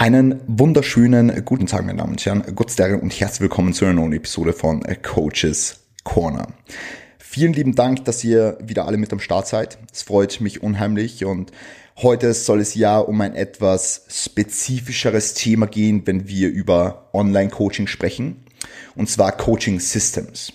Einen wunderschönen guten Tag, meine Damen und Herren, Gott und herzlich willkommen zu einer neuen Episode von Coaches Corner. Vielen lieben Dank, dass ihr wieder alle mit am Start seid. Es freut mich unheimlich und heute soll es ja um ein etwas spezifischeres Thema gehen, wenn wir über Online-Coaching sprechen. Und zwar Coaching Systems.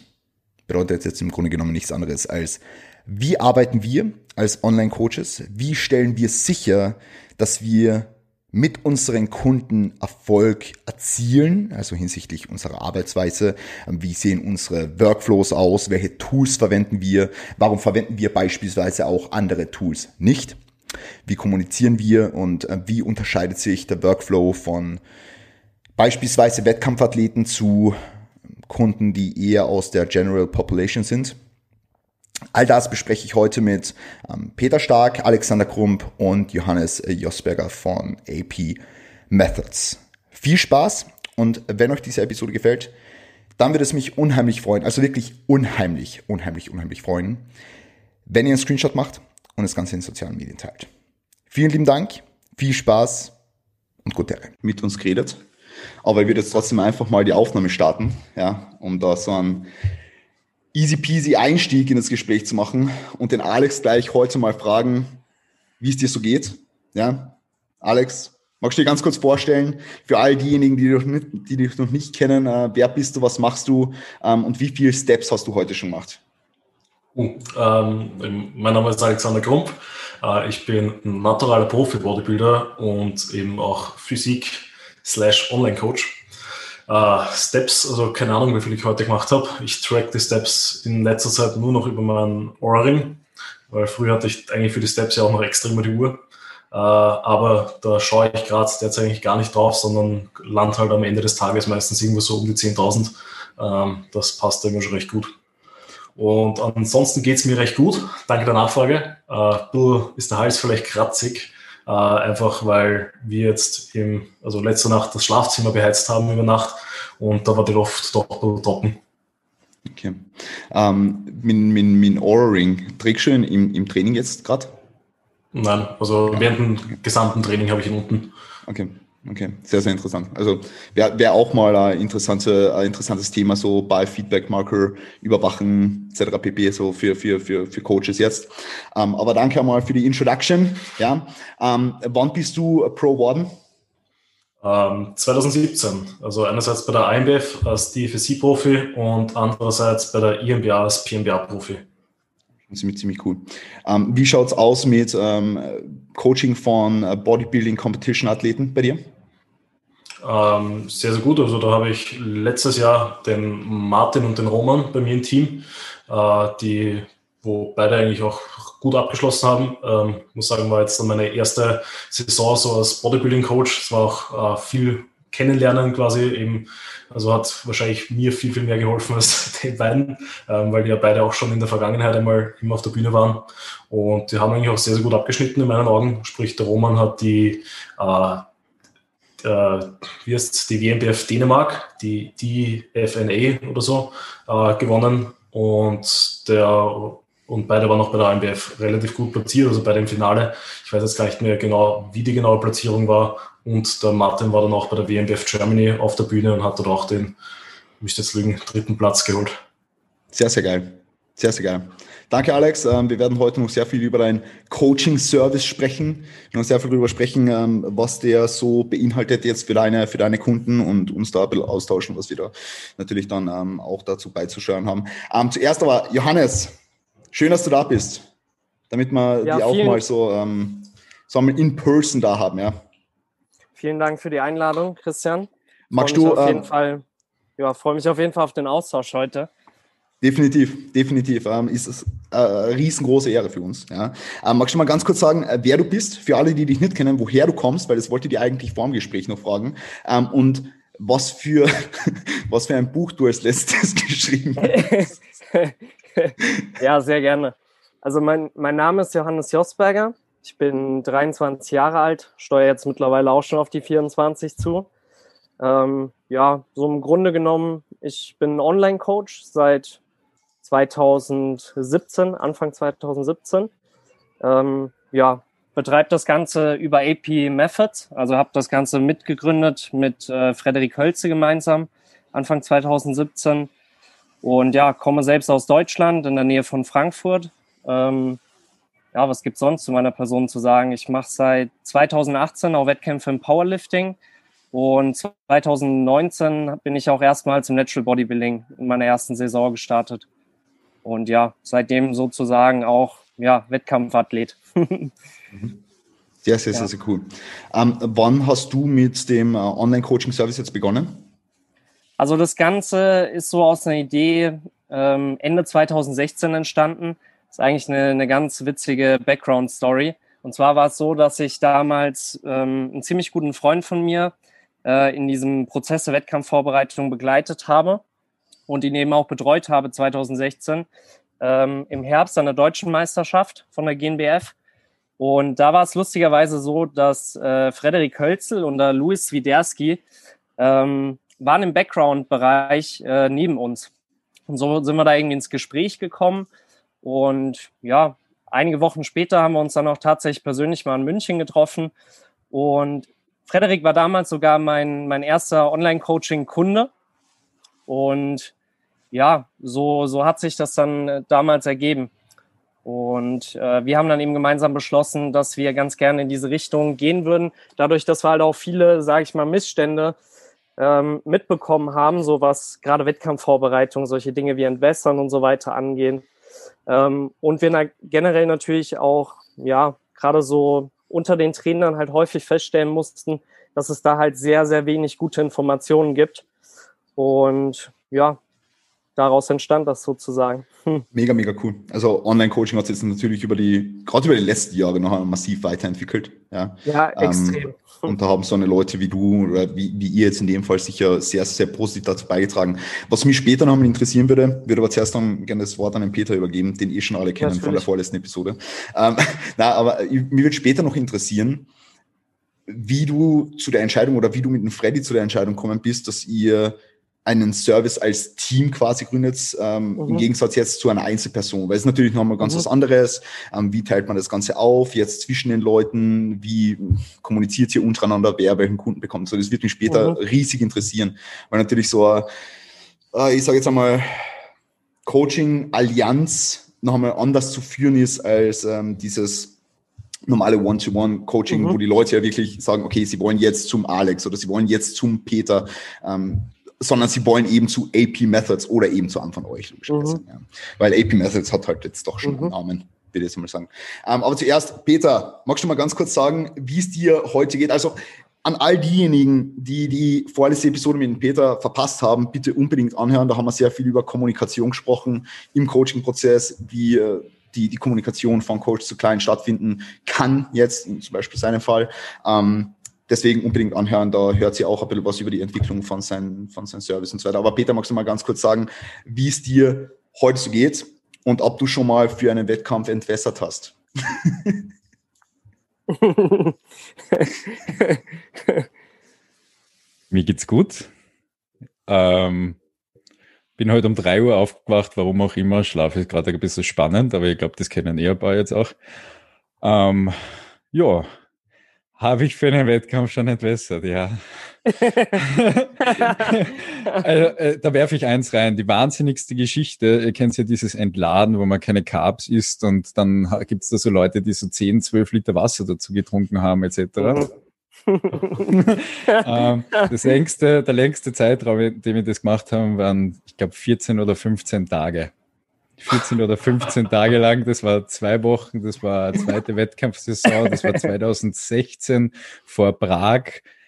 Bedeutet jetzt im Grunde genommen nichts anderes als, wie arbeiten wir als Online-Coaches? Wie stellen wir sicher, dass wir mit unseren Kunden Erfolg erzielen, also hinsichtlich unserer Arbeitsweise. Wie sehen unsere Workflows aus? Welche Tools verwenden wir? Warum verwenden wir beispielsweise auch andere Tools nicht? Wie kommunizieren wir und äh, wie unterscheidet sich der Workflow von beispielsweise Wettkampfathleten zu Kunden, die eher aus der General Population sind? All das bespreche ich heute mit ähm, Peter Stark, Alexander Krump und Johannes Josberger von AP Methods. Viel Spaß und wenn euch diese Episode gefällt, dann würde es mich unheimlich freuen, also wirklich unheimlich, unheimlich, unheimlich freuen, wenn ihr einen Screenshot macht und das Ganze in sozialen Medien teilt. Vielen lieben Dank, viel Spaß und gute Ehre. Mit uns geredet, aber ich würde jetzt trotzdem einfach mal die Aufnahme starten, ja, um da so einen easy peasy Einstieg in das Gespräch zu machen und den Alex gleich heute mal fragen, wie es dir so geht. Ja, Alex, magst du dir ganz kurz vorstellen, für all diejenigen, die dich, nicht, dich noch nicht kennen, äh, wer bist du, was machst du ähm, und wie viele Steps hast du heute schon gemacht? Uh, ähm, mein Name ist Alexander Krump. Äh, ich bin ein naturaler Profi-Bodybuilder und eben auch Physik slash Online-Coach. Uh, Steps, also keine Ahnung, wie viel ich heute gemacht habe. Ich track die Steps in letzter Zeit nur noch über meinen Ohrring, weil früher hatte ich eigentlich für die Steps ja auch noch extra die Uhr. Uh, aber da schaue ich gerade derzeit eigentlich gar nicht drauf, sondern land halt am Ende des Tages meistens irgendwo so um die 10.000. Uh, das passt immer schon recht gut. Und ansonsten geht es mir recht gut. Danke der Nachfrage. du ist der Hals vielleicht kratzig. Äh, einfach weil wir jetzt im, also letzte Nacht das Schlafzimmer beheizt haben über Nacht und da war die Luft doppelt trocken. Okay. Ähm, mit, mit, mit Aura-Ring, trägst du ihn im, im Training jetzt gerade? Nein, also während dem gesamten Training habe ich ihn unten. Okay. Okay, sehr, sehr interessant. Also wäre wär auch mal ein, interessante, ein interessantes Thema, so bei Feedback-Marker, Überwachen etc. pp. so für, für, für, für Coaches jetzt. Ähm, aber danke einmal für die Introduction. Ja. Ähm, wann bist du Pro geworden? Ähm, 2017. Also einerseits bei der IMBF als DFSC-Profi und andererseits bei der IMBA als PMBA-Profi. Ziemlich, ziemlich cool. Ähm, wie schaut es aus mit Coaching von äh, Bodybuilding Competition Athleten bei dir? Ähm, sehr, sehr gut. Also da habe ich letztes Jahr den Martin und den Roman bei mir im Team, äh, die, wo beide eigentlich auch gut abgeschlossen haben. Ähm, muss sagen, war jetzt meine erste Saison so als Bodybuilding Coach. Es war auch äh, viel Kennenlernen quasi eben. Also hat wahrscheinlich mir viel, viel mehr geholfen als den beiden, ähm, weil die ja beide auch schon in der Vergangenheit einmal immer auf der Bühne waren. Und die haben eigentlich auch sehr, sehr gut abgeschnitten in meinen Augen. Sprich, der Roman hat die äh, äh, wie heißt die WMBF Dänemark, die, die FNA oder so, äh, gewonnen. Und der und beide waren auch bei der AMBF relativ gut platziert, also bei dem Finale. Ich weiß jetzt gar nicht mehr genau, wie die genaue Platzierung war. Und der Martin war dann auch bei der WMBF Germany auf der Bühne und hat dort auch den, müsste jetzt lügen, dritten Platz geholt. Sehr, sehr geil. Sehr, sehr geil. Danke, Alex. Ähm, wir werden heute noch sehr viel über deinen Coaching-Service sprechen. Wir werden sehr viel darüber sprechen, ähm, was der so beinhaltet jetzt für deine, für deine Kunden und uns da ein bisschen austauschen, was wir da natürlich dann ähm, auch dazu beizuschauen haben. zuerst aber, Johannes, schön, dass du da bist, damit wir ja, die auch mal so, so einmal in person da haben, ja. Vielen Dank für die Einladung, Christian. Magst du? Auf jeden Fall, ja, freue mich auf jeden Fall auf den Austausch heute. Definitiv, definitiv. Ähm, ist es äh, eine riesengroße Ehre für uns. Ja. Ähm, magst du mal ganz kurz sagen, äh, wer du bist, für alle, die dich nicht kennen, woher du kommst, weil das wollte ich dir eigentlich vor dem Gespräch noch fragen. Ähm, und was für, was für ein Buch du als letztes geschrieben hast. ja, sehr gerne. Also mein, mein Name ist Johannes Josberger. Ich bin 23 Jahre alt, steuere jetzt mittlerweile auch schon auf die 24 zu. Ähm, ja, so im Grunde genommen, ich bin Online-Coach seit 2017, Anfang 2017. Ähm, ja, betreibe das Ganze über AP Methods, also habe das Ganze mitgegründet mit äh, Frederik Hölze gemeinsam Anfang 2017 und ja, komme selbst aus Deutschland in der Nähe von Frankfurt. Ähm, ja, was gibt sonst zu meiner Person zu sagen? Ich mache seit 2018 auch Wettkämpfe im Powerlifting und 2019 bin ich auch erstmals im Natural Bodybuilding in meiner ersten Saison gestartet. Und ja, seitdem sozusagen auch ja, Wettkampfathlet. Sehr, sehr, sehr, sehr cool. Ähm, wann hast du mit dem äh, Online-Coaching-Service jetzt begonnen? Also das Ganze ist so aus einer Idee ähm, Ende 2016 entstanden. Das ist eigentlich eine, eine ganz witzige Background-Story. Und zwar war es so, dass ich damals ähm, einen ziemlich guten Freund von mir äh, in diesem Prozess der Wettkampfvorbereitung begleitet habe und ihn eben auch betreut habe 2016 ähm, im Herbst an der deutschen Meisterschaft von der GNBF. Und da war es lustigerweise so, dass äh, Frederik Hölzel und der Louis Widerski ähm, waren im Background-Bereich äh, neben uns. Und so sind wir da irgendwie ins Gespräch gekommen. Und ja, einige Wochen später haben wir uns dann auch tatsächlich persönlich mal in München getroffen. Und Frederik war damals sogar mein, mein erster Online-Coaching-Kunde. Und ja, so, so hat sich das dann äh, damals ergeben. Und äh, wir haben dann eben gemeinsam beschlossen, dass wir ganz gerne in diese Richtung gehen würden. Dadurch, dass wir halt auch viele, sage ich mal, Missstände ähm, mitbekommen haben, so was gerade Wettkampfvorbereitung, solche Dinge wie Entwässern und so weiter angehen. Ähm, und wir na generell natürlich auch, ja, gerade so unter den Trainern halt häufig feststellen mussten, dass es da halt sehr, sehr wenig gute Informationen gibt. Und ja, daraus entstand das sozusagen. Hm. Mega, mega cool. Also Online-Coaching hat sich jetzt natürlich über die, gerade über die letzten Jahre noch massiv weiterentwickelt. Ja, ja extrem. Ähm, und da haben so eine Leute wie du oder wie, wie ihr jetzt in dem Fall sicher sehr, sehr positiv dazu beigetragen. Was mich später noch mal interessieren würde, würde aber zuerst dann gerne das Wort an den Peter übergeben, den eh schon alle kennen Natürlich. von der vorletzten Episode. Ähm, na, aber mir wird später noch interessieren, wie du zu der Entscheidung oder wie du mit dem Freddy zu der Entscheidung gekommen bist, dass ihr einen Service als Team quasi gründet, ähm, mhm. im Gegensatz jetzt zu einer Einzelperson. Weil es natürlich nochmal ganz mhm. was anderes. Ähm, wie teilt man das Ganze auf, jetzt zwischen den Leuten? Wie kommuniziert ihr untereinander, wer welchen Kunden bekommt? So, das wird mich später mhm. riesig interessieren. Weil natürlich so, äh, ich sage jetzt einmal, Coaching-Allianz noch einmal anders zu führen ist als ähm, dieses normale One-to-One-Coaching, mhm. wo die Leute ja wirklich sagen, okay, sie wollen jetzt zum Alex oder sie wollen jetzt zum Peter. Ähm, sondern sie wollen eben zu AP Methods oder eben zu von euch, logischerweise. Mhm. Ja. Weil AP Methods hat halt jetzt doch schon mhm. einen Namen, würde ich jetzt mal sagen. Ähm, aber zuerst, Peter, magst du mal ganz kurz sagen, wie es dir heute geht? Also an all diejenigen, die die vorletzte Episode mit dem Peter verpasst haben, bitte unbedingt anhören. Da haben wir sehr viel über Kommunikation gesprochen im Coaching-Prozess, wie äh, die, die Kommunikation von Coach zu Client stattfinden kann, jetzt zum Beispiel seinem Fall. Ähm, deswegen unbedingt anhören, da hört sie auch ein bisschen was über die Entwicklung von seinem von sein Service und so weiter. Aber Peter, magst du mal ganz kurz sagen, wie es dir heute so geht und ob du schon mal für einen Wettkampf entwässert hast? Mir geht's gut. Ähm, bin heute um 3 Uhr aufgewacht, warum auch immer. Schlaf ist gerade ein bisschen spannend, aber ich glaube, das kennen eher ein paar jetzt auch. Ähm, ja, habe ich für einen Wettkampf schon entwässert, ja. also, äh, da werfe ich eins rein. Die wahnsinnigste Geschichte, ihr kennt ja dieses Entladen, wo man keine Carbs isst und dann gibt es da so Leute, die so 10, 12 Liter Wasser dazu getrunken haben, etc. Mhm. ähm, das längste, der längste Zeitraum, in dem wir das gemacht haben, waren, ich glaube, 14 oder 15 Tage. 14 oder 15 Tage lang. Das war zwei Wochen, das war zweite Wettkampfsaison, das war 2016 vor Prag.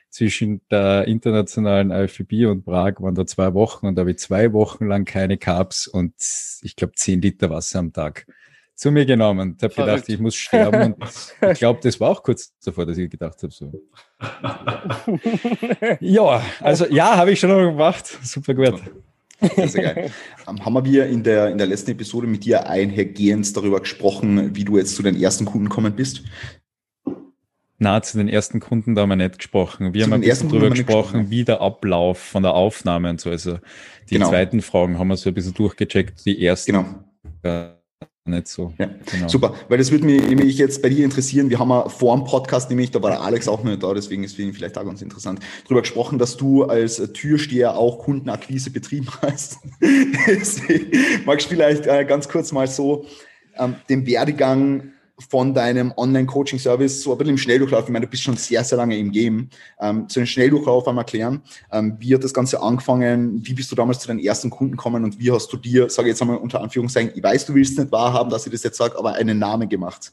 Zwischen der internationalen IFBB und Prag waren da zwei Wochen und da habe ich zwei Wochen lang keine Carbs und ich glaube 10 Liter Wasser am Tag zu mir genommen. Ich habe gedacht, ich muss sterben und ich glaube, das war auch kurz davor, dass ich gedacht habe, so. ja, also ja, habe ich schon gemacht. Super gut. Sehr, sehr geil. Ähm, haben wir in der, in der letzten Episode mit dir einhergehend darüber gesprochen, wie du jetzt zu den ersten Kunden gekommen bist? Na, zu den ersten Kunden da haben wir nicht gesprochen. Wir zu haben ein bisschen darüber gesprochen, wie der Ablauf von der Aufnahme und so. Also die genau. zweiten Fragen haben wir so ein bisschen durchgecheckt. Die ersten genau. Nicht so. Ja, genau. Super, weil das würde mich nämlich jetzt bei dir interessieren. Wir haben ja vor dem Podcast nämlich, da war der Alex auch nicht da, deswegen ist für ihn vielleicht auch ganz interessant, darüber gesprochen, dass du als Türsteher auch Kundenakquise betrieben hast. magst du vielleicht äh, ganz kurz mal so ähm, den Werdegang von deinem Online-Coaching-Service so ein bisschen im Schnelldurchlauf, ich meine, du bist schon sehr, sehr lange im Game, ähm, zu den Schnelldurchlauf einmal erklären. Ähm, wie hat das Ganze angefangen? Wie bist du damals zu deinen ersten Kunden gekommen und wie hast du dir, sage ich jetzt einmal unter Anführungszeichen, ich weiß, du willst nicht wahrhaben, dass ich das jetzt sage, aber einen Namen gemacht?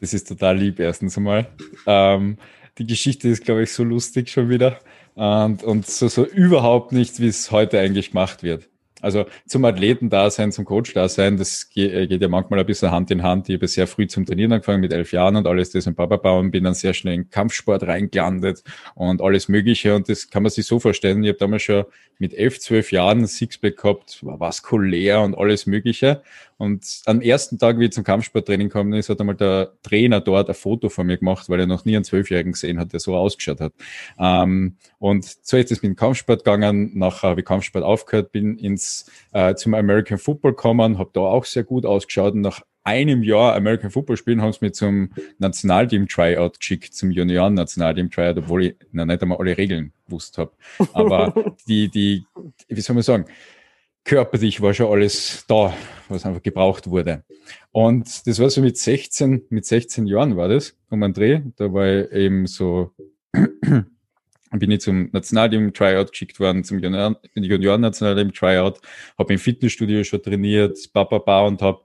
Das ist total lieb, erstens einmal. Ähm, die Geschichte ist, glaube ich, so lustig schon wieder und, und so, so überhaupt nichts, wie es heute eigentlich gemacht wird. Also zum Athleten-Dasein, zum Coach-Dasein, das äh, geht ja manchmal ein bisschen Hand in Hand. Ich habe sehr früh zum Trainieren angefangen mit elf Jahren und alles das und Baba und bin dann sehr schnell in Kampfsport reingelandet und alles Mögliche. Und das kann man sich so vorstellen. Ich habe damals schon mit elf, zwölf Jahren Sixpack gehabt, war vaskulär und alles Mögliche. Und am ersten Tag, wie ich zum Kampfsporttraining gekommen ist, hat einmal der Trainer dort ein Foto von mir gemacht, weil er noch nie einen Zwölfjährigen gesehen hat, der so ausgeschaut hat. Ähm, und so ist es mit dem Kampfsport gegangen. Nachher habe ich Kampfsport aufgehört, bin ins, äh, zum American Football gekommen, habe da auch sehr gut ausgeschaut und nach einem Jahr American Football spielen, haben sie mich zum Nationalteam Tryout geschickt, zum Junioren Nationalteam Tryout, obwohl ich noch nicht einmal alle Regeln gewusst habe. Aber die, die, wie soll man sagen, körperlich war schon alles da, was einfach gebraucht wurde. Und das war so mit 16, mit 16 Jahren war das, um einen Dreh. Da war ich eben so, bin ich zum Nationalteam Tryout geschickt worden, zum Junioren Nationalteam Tryout, habe im Fitnessstudio schon trainiert, Papa und habe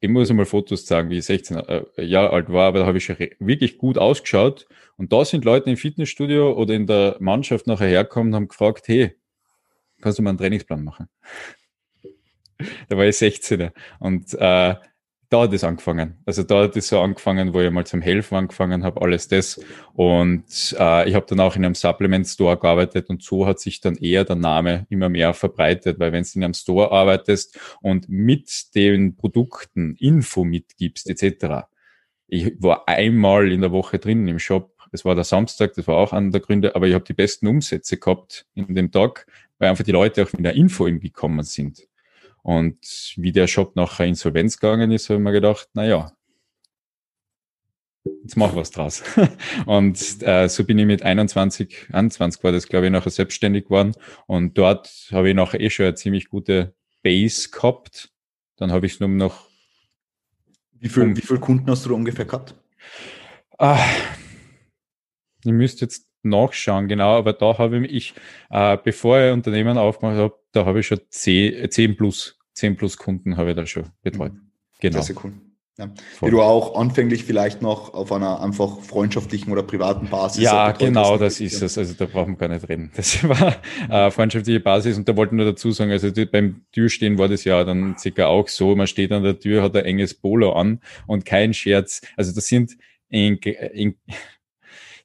ich muss einmal Fotos zeigen, wie ich 16 äh, Jahre alt war, aber da habe ich schon wirklich gut ausgeschaut. Und da sind Leute im Fitnessstudio oder in der Mannschaft nachher hergekommen und haben gefragt, hey, kannst du mal einen Trainingsplan machen? da war ich 16 und äh, da hat es angefangen. Also da hat es so angefangen, wo ich mal zum Helfen angefangen habe, alles das. Und äh, ich habe dann auch in einem Supplement Store gearbeitet und so hat sich dann eher der Name immer mehr verbreitet, weil wenn du in einem Store arbeitest und mit den Produkten Info mitgibst etc. Ich war einmal in der Woche drin im Shop. Das war der Samstag, das war auch einer der Gründe, aber ich habe die besten Umsätze gehabt in dem Tag, weil einfach die Leute auch mit der Info gekommen sind. Und wie der Shop nachher Insolvenz gegangen ist, habe ich mir gedacht, na ja, jetzt mach was draus. und äh, so bin ich mit 21, 21 war das, glaube ich, nachher selbstständig geworden. Und dort habe ich nachher eh schon eine ziemlich gute Base gehabt. Dann habe ich es nur noch. Wie viel, wie viele Kunden hast du da ungefähr gehabt? Ah, ich müsste jetzt nachschauen, genau, aber da habe ich, äh, bevor ich Unternehmen aufgemacht habe, da habe ich schon 10, 10 plus, 10 plus Kunden habe ich da schon betreut. Mhm. Genau. Sehr, sehr cool. Ja. Die du auch anfänglich vielleicht noch auf einer einfach freundschaftlichen oder privaten Basis. Ja, genau, das ist es. Also da brauchen wir gar nicht reden. Das war äh, freundschaftliche Basis und da wollten wir dazu sagen, also die, beim Türstehen war das ja dann circa auch so, man steht an der Tür, hat ein enges Polo an und kein Scherz. Also das sind in, in,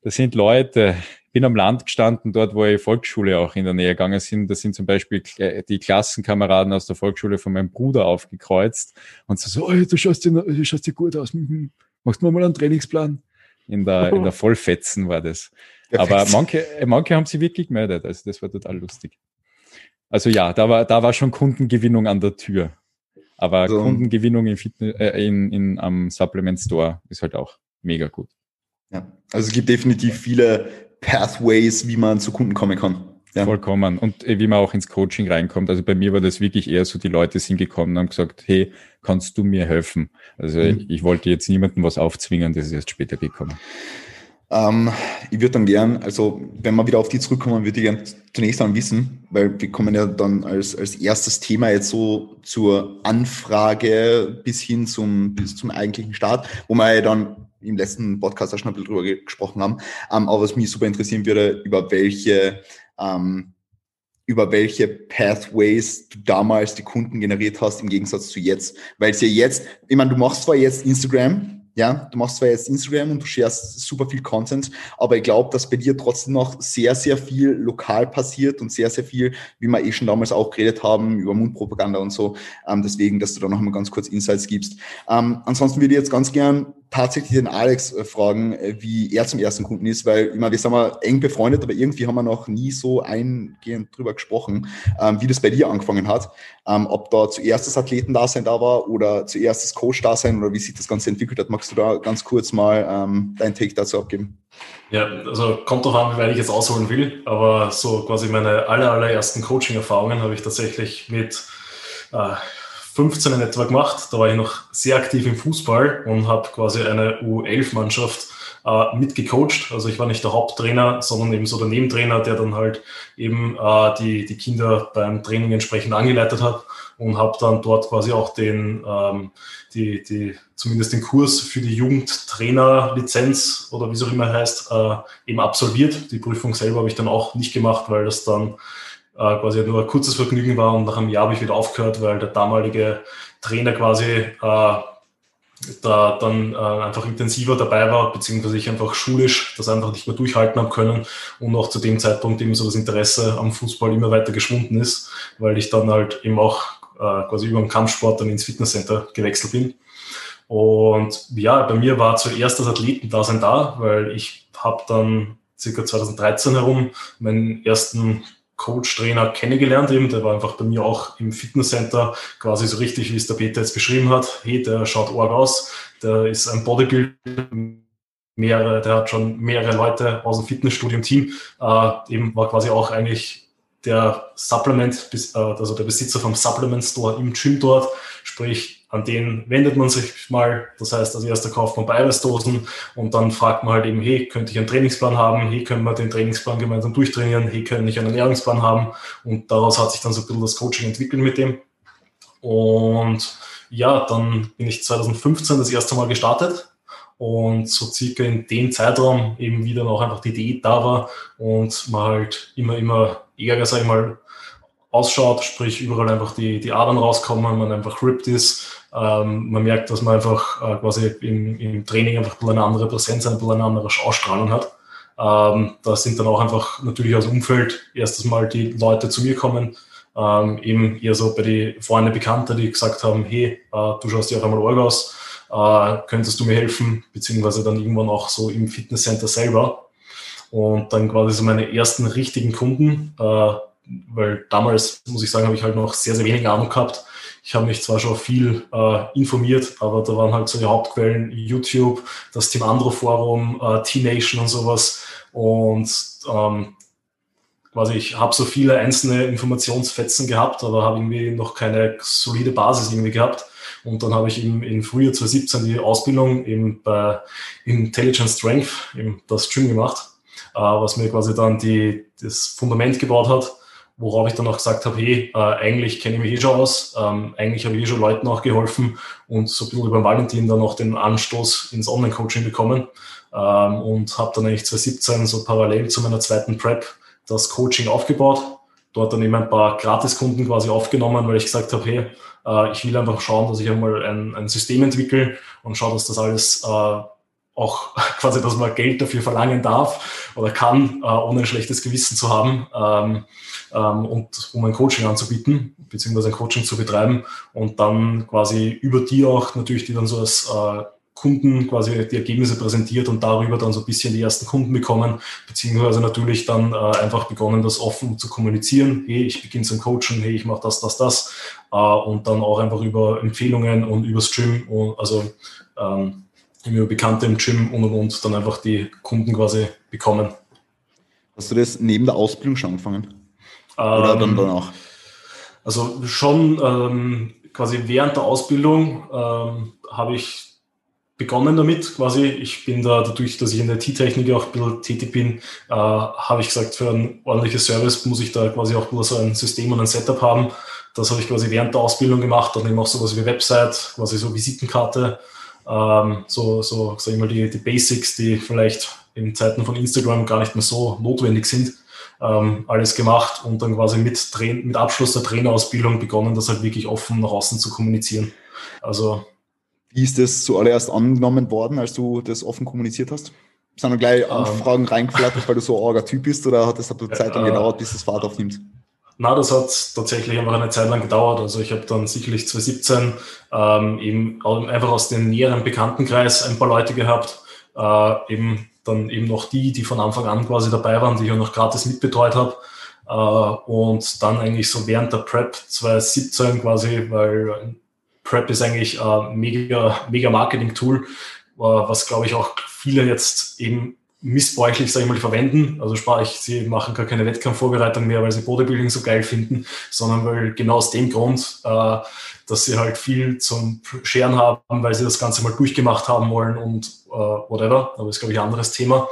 das sind Leute, ich bin am Land gestanden, dort, wo ich Volksschule auch in der Nähe gegangen sind. Das sind zum Beispiel die Klassenkameraden aus der Volksschule von meinem Bruder aufgekreuzt und so, so oh, du, schaust dir, du schaust dir gut aus. Mhm. Machst du mal einen Trainingsplan? In der, in der Vollfetzen war das. Aber manche, manche haben sie wirklich gemeldet. Also das war total lustig. Also ja, da war, da war schon Kundengewinnung an der Tür. Aber also, Kundengewinnung in, Fitness, äh, in, in, am Supplement Store ist halt auch mega gut. Ja, also es gibt definitiv viele Pathways, wie man zu Kunden kommen kann. Ja. Vollkommen. Und äh, wie man auch ins Coaching reinkommt. Also bei mir war das wirklich eher so, die Leute sind gekommen und haben gesagt, hey, kannst du mir helfen? Also mhm. ich wollte jetzt niemandem was aufzwingen, das ist erst später gekommen. Ähm, ich würde dann gern, also wenn wir wieder auf die zurückkommen, würde ich gern zunächst einmal wissen, weil wir kommen ja dann als, als erstes Thema jetzt so zur Anfrage bis hin zum, bis zum eigentlichen Start, wo wir ja dann im letzten Podcast auch schon ein bisschen drüber gesprochen haben. Ähm, aber was mich super interessieren würde, über welche, ähm, über welche Pathways du damals die Kunden generiert hast im Gegensatz zu jetzt. Weil es ja jetzt, ich meine, du machst zwar jetzt Instagram, ja, du machst zwar jetzt Instagram und du sharest super viel Content, aber ich glaube, dass bei dir trotzdem noch sehr, sehr viel lokal passiert und sehr, sehr viel, wie wir eh schon damals auch geredet haben, über Mundpropaganda und so. Ähm, deswegen, dass du da noch mal ganz kurz Insights gibst. Ähm, ansonsten würde ich jetzt ganz gern tatsächlich den Alex äh, fragen, äh, wie er zum ersten Kunden ist, weil ich meine, wir sind mal eng befreundet, aber irgendwie haben wir noch nie so eingehend drüber gesprochen, ähm, wie das bei dir angefangen hat. Ähm, ob da zuerst das Athletendasein da war oder zuerst das Coach-Dasein oder wie sich das Ganze entwickelt hat. Magst du da ganz kurz mal ähm, deinen Take dazu abgeben? Ja, also kommt doch an, wie weit ich jetzt ausholen will, aber so quasi meine aller, allerersten Coaching-Erfahrungen habe ich tatsächlich mit äh, 15 in etwa gemacht. Da war ich noch sehr aktiv im Fußball und habe quasi eine U11-Mannschaft äh, mitgecoacht. Also ich war nicht der Haupttrainer, sondern eben so der Nebentrainer, der dann halt eben äh, die, die Kinder beim Training entsprechend angeleitet hat und habe dann dort quasi auch den, ähm, die, die, zumindest den Kurs für die Jugendtrainerlizenz oder wie es auch immer heißt, äh, eben absolviert. Die Prüfung selber habe ich dann auch nicht gemacht, weil das dann äh, quasi nur ein kurzes Vergnügen war und nach einem Jahr habe ich wieder aufgehört, weil der damalige Trainer quasi äh, da dann äh, einfach intensiver dabei war, beziehungsweise ich einfach schulisch das einfach nicht mehr durchhalten habe können und auch zu dem Zeitpunkt eben so das Interesse am Fußball immer weiter geschwunden ist, weil ich dann halt eben auch äh, quasi über den Kampfsport dann ins Fitnesscenter gewechselt bin. Und ja, bei mir war zuerst das Athletendasein da, weil ich habe dann circa 2013 herum meinen ersten Coach-Trainer kennengelernt eben. Der war einfach bei mir auch im Fitnesscenter quasi so richtig, wie es der Peter jetzt beschrieben hat. Hey, der schaut arg aus, der ist ein Bodybuilder, mehrere, der hat schon mehrere Leute aus dem Fitnessstudio im Team. Äh, eben war quasi auch eigentlich der Supplement, äh, also der Besitzer vom Supplement Store im Gym dort. Sprich, an den wendet man sich mal. Das heißt, als erster kauft man Eiweißdosen und dann fragt man halt eben, hey, könnte ich einen Trainingsplan haben? Hey, können wir den Trainingsplan gemeinsam durchtrainieren? Hey, können ich einen Ernährungsplan haben? Und daraus hat sich dann so ein bisschen das Coaching entwickelt mit dem. Und ja, dann bin ich 2015 das erste Mal gestartet und so circa in dem Zeitraum eben wieder noch einfach die Idee da war und man halt immer, immer eher, sag ich mal, ausschaut, sprich überall einfach die, die Adern rauskommen, man einfach ripped ist, ähm, man merkt, dass man einfach äh, quasi im, im Training einfach ein eine andere Präsenz, ein eine andere Ausstrahlung hat. Ähm, da sind dann auch einfach natürlich aus Umfeld erstes Mal die Leute zu mir kommen, ähm, eben eher so bei die Freunde, Bekannte, die gesagt haben, hey, äh, du schaust dir auch einmal Org aus, äh, könntest du mir helfen, beziehungsweise dann irgendwann auch so im Fitnesscenter selber. Und dann quasi so meine ersten richtigen Kunden, äh, weil damals, muss ich sagen, habe ich halt noch sehr, sehr wenig Ahnung gehabt ich habe mich zwar schon viel äh, informiert, aber da waren halt so die Hauptquellen YouTube, das Team Andro Forum, äh, T-Nation und sowas. Und ähm, quasi ich habe so viele einzelne Informationsfetzen gehabt, aber habe irgendwie noch keine solide Basis irgendwie gehabt. Und dann habe ich im, in Frühjahr 2017 die Ausbildung eben bei Intelligent Strength, eben das Gym gemacht, äh, was mir quasi dann die, das Fundament gebaut hat worauf ich dann auch gesagt habe, hey, äh, eigentlich kenne ich mich eh schon aus, ähm, eigentlich habe ich eh schon Leuten auch geholfen und so ein bisschen über Valentin dann auch den Anstoß ins Online-Coaching bekommen ähm, und habe dann eigentlich 2017 so parallel zu meiner zweiten Prep das Coaching aufgebaut, dort dann eben ein paar Gratiskunden quasi aufgenommen, weil ich gesagt habe, hey, äh, ich will einfach schauen, dass ich einmal ein, ein System entwickle und schaue, dass das alles äh, auch quasi, dass man Geld dafür verlangen darf oder kann, äh, ohne ein schlechtes Gewissen zu haben ähm, ähm, und um ein Coaching anzubieten, beziehungsweise ein Coaching zu betreiben und dann quasi über die auch natürlich, die dann so als äh, Kunden quasi die Ergebnisse präsentiert und darüber dann so ein bisschen die ersten Kunden bekommen, beziehungsweise natürlich dann äh, einfach begonnen, das offen zu kommunizieren. Hey, ich beginne zum Coachen, hey, ich mache das, das, das. Äh, und dann auch einfach über Empfehlungen und über Stream, und, also ähm, über Bekannte im Gym und und und dann einfach die Kunden quasi bekommen. Hast du das neben der Ausbildung schon angefangen? Oder ähm, dann danach? Also schon ähm, quasi während der Ausbildung ähm, habe ich begonnen damit quasi. Ich bin da dadurch, dass ich in der IT-Technik auch ein bisschen tätig bin, äh, habe ich gesagt, für ein ordentliches Service muss ich da quasi auch so ein System und ein Setup haben. Das habe ich quasi während der Ausbildung gemacht, dann eben auch sowas wie Website, quasi so Visitenkarte, ähm, so, so sag ich mal, die, die Basics, die vielleicht in Zeiten von Instagram gar nicht mehr so notwendig sind, ähm, alles gemacht und dann quasi mit, Train mit Abschluss der Trainerausbildung begonnen, das halt wirklich offen nach außen zu kommunizieren. Also wie ist das zuallererst angenommen worden, als du das offen kommuniziert hast? Sind dann gleich ähm. Anfragen ähm, reingeflattert, weil du so ein arger Typ bist oder hat das ein bisschen Zeit dann äh, gedauert, bis das Fahrt aufnimmt? Na, das hat tatsächlich einfach eine Zeit lang gedauert. Also ich habe dann sicherlich 2017 ähm, eben einfach aus dem näheren Bekanntenkreis ein paar Leute gehabt, äh, eben dann eben noch die, die von Anfang an quasi dabei waren, die ich auch noch gratis mitbetreut habe. Äh, und dann eigentlich so während der Prep 2017 quasi, weil Prep ist eigentlich ein mega, mega Marketing-Tool, äh, was glaube ich auch viele jetzt eben missbräuchlich, sage ich mal, verwenden. Also sprich, sie machen gar keine Wettkampfvorbereitung mehr, weil sie Bodybuilding so geil finden, sondern weil genau aus dem Grund, äh, dass sie halt viel zum Scheren haben, weil sie das Ganze mal durchgemacht haben wollen und äh, whatever. Aber das ist, glaube ich, ein anderes Thema.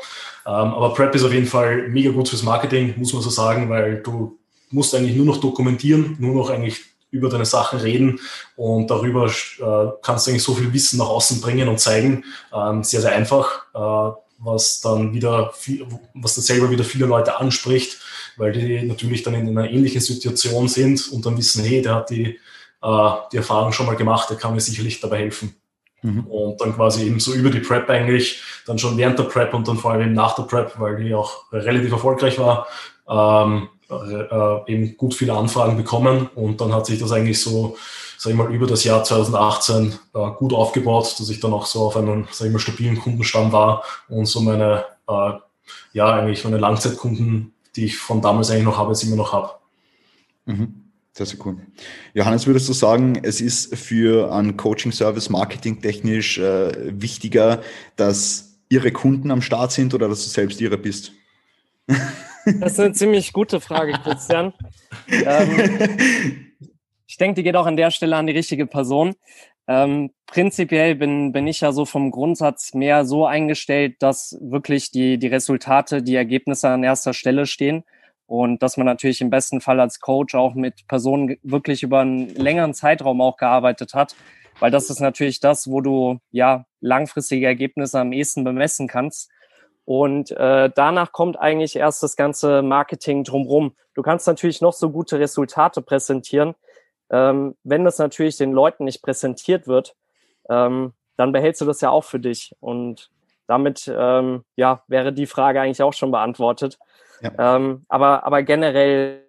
Ähm, aber Prep ist auf jeden Fall mega gut fürs Marketing, muss man so sagen, weil du musst eigentlich nur noch dokumentieren, nur noch eigentlich über deine Sachen reden und darüber äh, kannst du eigentlich so viel Wissen nach außen bringen und zeigen. Ähm, sehr, sehr einfach. Äh, was dann wieder, viel, was dann selber wieder viele Leute anspricht, weil die natürlich dann in einer ähnlichen Situation sind und dann wissen, hey, der hat die, äh, die Erfahrung schon mal gemacht, der kann mir sicherlich dabei helfen. Mhm. Und dann quasi eben so über die Prep eigentlich, dann schon während der Prep und dann vor allem eben nach der Prep, weil die auch relativ erfolgreich war, ähm, äh, eben gut viele Anfragen bekommen und dann hat sich das eigentlich so sag ich mal, über das Jahr 2018 äh, gut aufgebaut, dass ich dann auch so auf einem, sag ich mal, stabilen Kundenstamm war und so meine, äh, ja, eigentlich meine Langzeitkunden, die ich von damals eigentlich noch habe, jetzt immer noch habe. Mhm. Sehr, sehr cool. Johannes, würdest du sagen, es ist für einen Coaching-Service marketingtechnisch äh, wichtiger, dass Ihre Kunden am Start sind oder dass du selbst Ihre bist? Das ist eine ziemlich gute Frage, Christian. ähm, ich denke, die geht auch an der Stelle an die richtige Person. Ähm, prinzipiell bin, bin ich ja so vom Grundsatz mehr so eingestellt, dass wirklich die, die Resultate, die Ergebnisse an erster Stelle stehen und dass man natürlich im besten Fall als Coach auch mit Personen wirklich über einen längeren Zeitraum auch gearbeitet hat, weil das ist natürlich das, wo du ja langfristige Ergebnisse am ehesten bemessen kannst. Und äh, danach kommt eigentlich erst das ganze Marketing drumherum. Du kannst natürlich noch so gute Resultate präsentieren, ähm, wenn das natürlich den Leuten nicht präsentiert wird, ähm, dann behältst du das ja auch für dich. Und damit ähm, ja, wäre die Frage eigentlich auch schon beantwortet. Ja. Ähm, aber, aber generell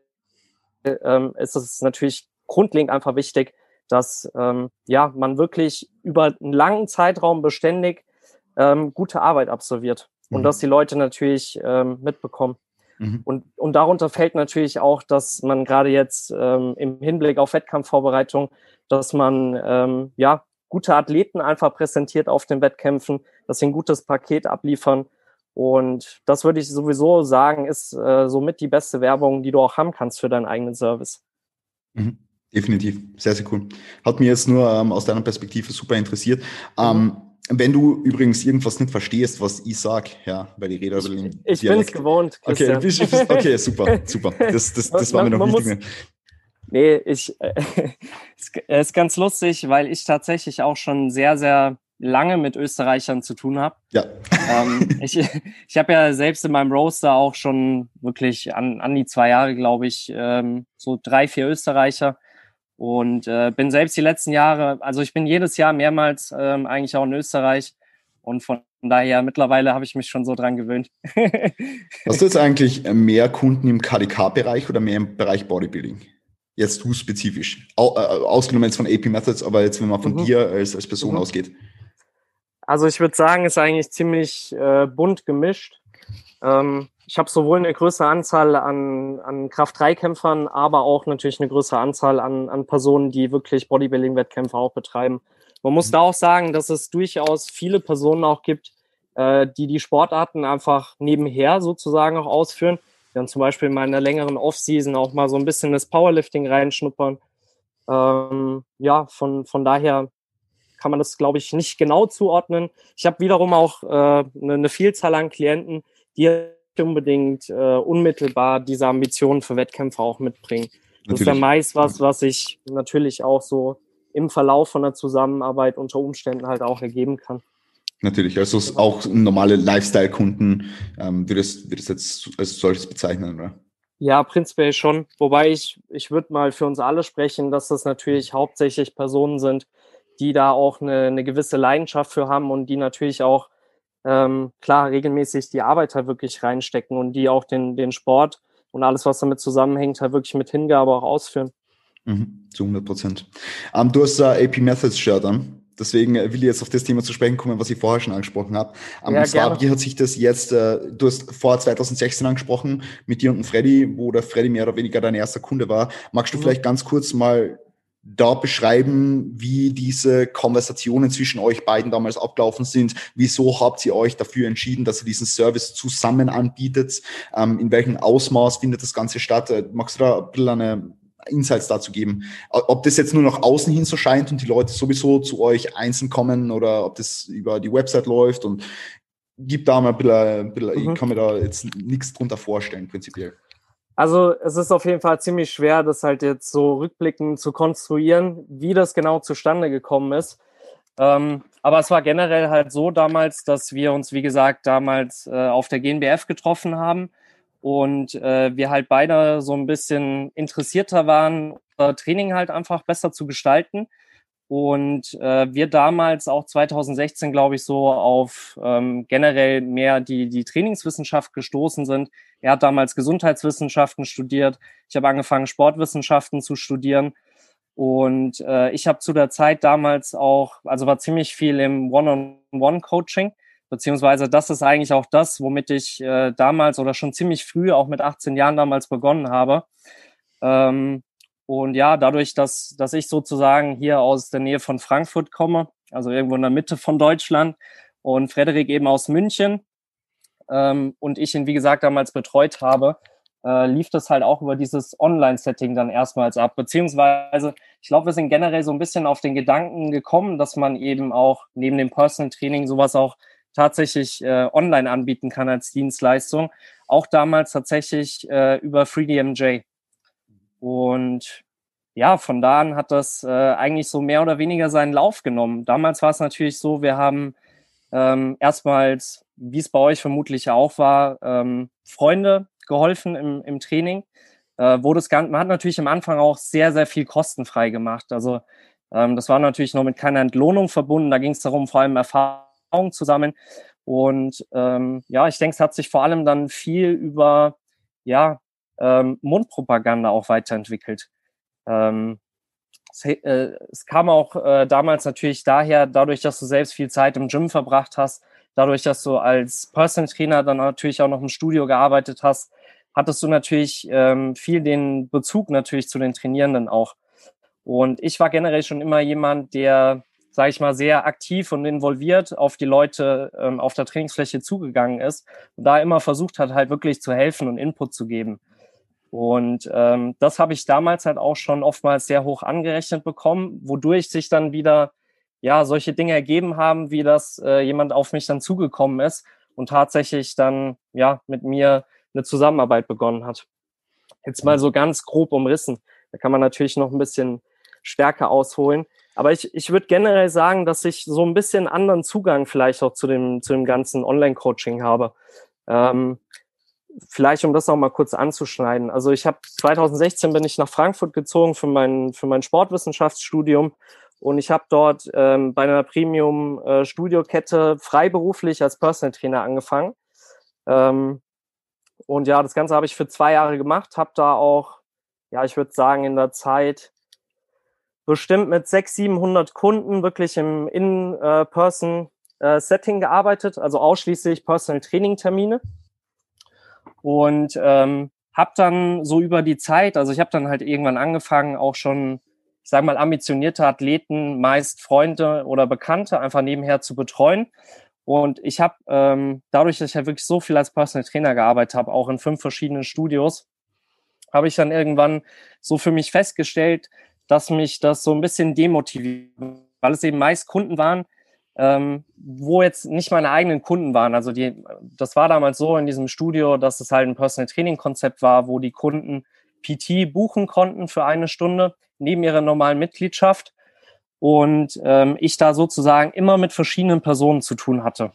ähm, ist es natürlich grundlegend einfach wichtig, dass ähm, ja, man wirklich über einen langen Zeitraum beständig ähm, gute Arbeit absolviert und mhm. dass die Leute natürlich ähm, mitbekommen. Mhm. Und, und darunter fällt natürlich auch, dass man gerade jetzt ähm, im Hinblick auf Wettkampfvorbereitung, dass man ähm, ja gute Athleten einfach präsentiert auf den Wettkämpfen, dass sie ein gutes Paket abliefern. Und das würde ich sowieso sagen, ist äh, somit die beste Werbung, die du auch haben kannst für deinen eigenen Service. Mhm. Definitiv, sehr, sehr cool. Hat mir jetzt nur ähm, aus deiner Perspektive super interessiert. Ähm, mhm. Wenn du übrigens irgendwas nicht verstehst, was ich sag, ja, weil ich rede über den Ich, ich bin es gewohnt. Okay, bist, okay, super, super. Das, das, das war mir noch wichtig. Muss, nee, ich, äh, es ist ganz lustig, weil ich tatsächlich auch schon sehr, sehr lange mit Österreichern zu tun habe. Ja. Ähm, ich ich habe ja selbst in meinem Roaster auch schon wirklich an, an die zwei Jahre, glaube ich, ähm, so drei, vier Österreicher. Und äh, bin selbst die letzten Jahre, also ich bin jedes Jahr mehrmals ähm, eigentlich auch in Österreich. Und von daher mittlerweile habe ich mich schon so dran gewöhnt. Hast du jetzt eigentlich mehr Kunden im KDK-Bereich oder mehr im Bereich Bodybuilding? Jetzt du spezifisch. Au, äh, ausgenommen jetzt von AP Methods, aber jetzt, wenn man von mhm. dir als, als Person mhm. ausgeht. Also ich würde sagen, ist eigentlich ziemlich äh, bunt gemischt. Ähm, ich habe sowohl eine größere Anzahl an, an Kraft-3-Kämpfern, aber auch natürlich eine größere Anzahl an, an Personen, die wirklich Bodybuilding-Wettkämpfe auch betreiben. Man muss mhm. da auch sagen, dass es durchaus viele Personen auch gibt, äh, die die Sportarten einfach nebenher sozusagen auch ausführen. Dann zum Beispiel in meiner längeren Off-Season auch mal so ein bisschen das Powerlifting reinschnuppern. Ähm, ja, von, von daher kann man das, glaube ich, nicht genau zuordnen. Ich habe wiederum auch äh, eine, eine Vielzahl an Klienten, die unbedingt äh, unmittelbar diese Ambitionen für Wettkämpfe auch mitbringen. Natürlich. Das ist ja meist was, was sich natürlich auch so im Verlauf von der Zusammenarbeit unter Umständen halt auch ergeben kann. Natürlich, also auch normale Lifestyle-Kunden ähm, würdest du jetzt als solches bezeichnen, oder? Ja, prinzipiell schon. Wobei ich, ich würde mal für uns alle sprechen, dass das natürlich hauptsächlich Personen sind, die da auch eine, eine gewisse Leidenschaft für haben und die natürlich auch ähm, klar regelmäßig die Arbeit halt wirklich reinstecken und die auch den, den Sport und alles, was damit zusammenhängt, halt wirklich mit Hingabe auch ausführen. Mhm, zu 100 Prozent. Ähm, du hast ein AP Methods Shirt an. Deswegen will ich jetzt auf das Thema zu sprechen kommen, was ich vorher schon angesprochen habe. Ähm, ja, und zwar, wie hat sich das jetzt, äh, du hast vor 2016 angesprochen, mit dir und dem Freddy, wo der Freddy mehr oder weniger dein erster Kunde war. Magst du mhm. vielleicht ganz kurz mal da beschreiben, wie diese Konversationen zwischen euch beiden damals abgelaufen sind. Wieso habt ihr euch dafür entschieden, dass ihr diesen Service zusammen anbietet? Ähm, in welchem Ausmaß findet das Ganze statt? Äh, magst du da ein bisschen eine Insights dazu geben? Ob das jetzt nur nach außen hin so scheint und die Leute sowieso zu euch einzeln kommen oder ob das über die Website läuft und gibt da mal ein bisschen, ein bisschen mhm. ich kann mir da jetzt nichts drunter vorstellen, prinzipiell. Also es ist auf jeden Fall ziemlich schwer, das halt jetzt so rückblickend zu konstruieren, wie das genau zustande gekommen ist. Ähm, aber es war generell halt so damals, dass wir uns, wie gesagt, damals äh, auf der GNBF getroffen haben und äh, wir halt beide so ein bisschen interessierter waren, unser Training halt einfach besser zu gestalten. Und äh, wir damals auch 2016, glaube ich, so auf ähm, generell mehr die, die Trainingswissenschaft gestoßen sind. Er hat damals Gesundheitswissenschaften studiert. Ich habe angefangen, Sportwissenschaften zu studieren. Und äh, ich habe zu der Zeit damals auch, also war ziemlich viel im One-on-One-Coaching, beziehungsweise das ist eigentlich auch das, womit ich äh, damals oder schon ziemlich früh, auch mit 18 Jahren damals begonnen habe. Ähm, und ja, dadurch, dass, dass ich sozusagen hier aus der Nähe von Frankfurt komme, also irgendwo in der Mitte von Deutschland, und Frederik eben aus München, ähm, und ich ihn, wie gesagt, damals betreut habe, äh, lief das halt auch über dieses Online-Setting dann erstmals ab. Beziehungsweise, ich glaube, wir sind generell so ein bisschen auf den Gedanken gekommen, dass man eben auch neben dem Personal Training sowas auch tatsächlich äh, online anbieten kann als Dienstleistung. Auch damals tatsächlich äh, über FreeDMJ. Und ja, von da an hat das äh, eigentlich so mehr oder weniger seinen Lauf genommen. Damals war es natürlich so, wir haben ähm, erstmals, wie es bei euch vermutlich auch war, ähm, Freunde geholfen im, im Training. Äh, das Ganze, man hat natürlich am Anfang auch sehr, sehr viel kostenfrei gemacht. Also ähm, das war natürlich noch mit keiner Entlohnung verbunden. Da ging es darum, vor allem Erfahrung zu sammeln. Und ähm, ja, ich denke, es hat sich vor allem dann viel über ja, ähm, Mundpropaganda auch weiterentwickelt. Ähm, es, äh, es, kam auch äh, damals natürlich daher, dadurch, dass du selbst viel Zeit im Gym verbracht hast, dadurch, dass du als Personal Trainer dann natürlich auch noch im Studio gearbeitet hast, hattest du natürlich ähm, viel den Bezug natürlich zu den Trainierenden auch. Und ich war generell schon immer jemand, der, sage ich mal, sehr aktiv und involviert auf die Leute ähm, auf der Trainingsfläche zugegangen ist und da immer versucht hat, halt wirklich zu helfen und Input zu geben. Und ähm, das habe ich damals halt auch schon oftmals sehr hoch angerechnet bekommen, wodurch sich dann wieder ja solche Dinge ergeben haben, wie dass äh, jemand auf mich dann zugekommen ist und tatsächlich dann ja mit mir eine Zusammenarbeit begonnen hat. Jetzt mal so ganz grob umrissen. Da kann man natürlich noch ein bisschen stärker ausholen. Aber ich, ich würde generell sagen, dass ich so ein bisschen anderen Zugang vielleicht auch zu dem, zu dem ganzen Online-Coaching habe. Ähm, vielleicht um das noch mal kurz anzuschneiden. Also ich habe 2016 bin ich nach Frankfurt gezogen für mein für mein Sportwissenschaftsstudium und ich habe dort ähm, bei einer Premium äh, Studiokette freiberuflich als Personal Trainer angefangen. Ähm, und ja, das Ganze habe ich für zwei Jahre gemacht, habe da auch, ja, ich würde sagen, in der Zeit bestimmt mit 600, 700 Kunden wirklich im In-Person-Setting äh, gearbeitet, also ausschließlich Personal Training Termine. Und ähm, habe dann so über die Zeit, also ich habe dann halt irgendwann angefangen, auch schon, ich sage mal, ambitionierte Athleten, meist Freunde oder Bekannte, einfach nebenher zu betreuen. Und ich habe ähm, dadurch, dass ich halt wirklich so viel als Personal Trainer gearbeitet habe, auch in fünf verschiedenen Studios, habe ich dann irgendwann so für mich festgestellt, dass mich das so ein bisschen demotiviert, weil es eben meist Kunden waren, ähm, wo jetzt nicht meine eigenen Kunden waren. Also die, das war damals so in diesem Studio, dass es halt ein Personal Training Konzept war, wo die Kunden PT buchen konnten für eine Stunde neben ihrer normalen Mitgliedschaft und ähm, ich da sozusagen immer mit verschiedenen Personen zu tun hatte.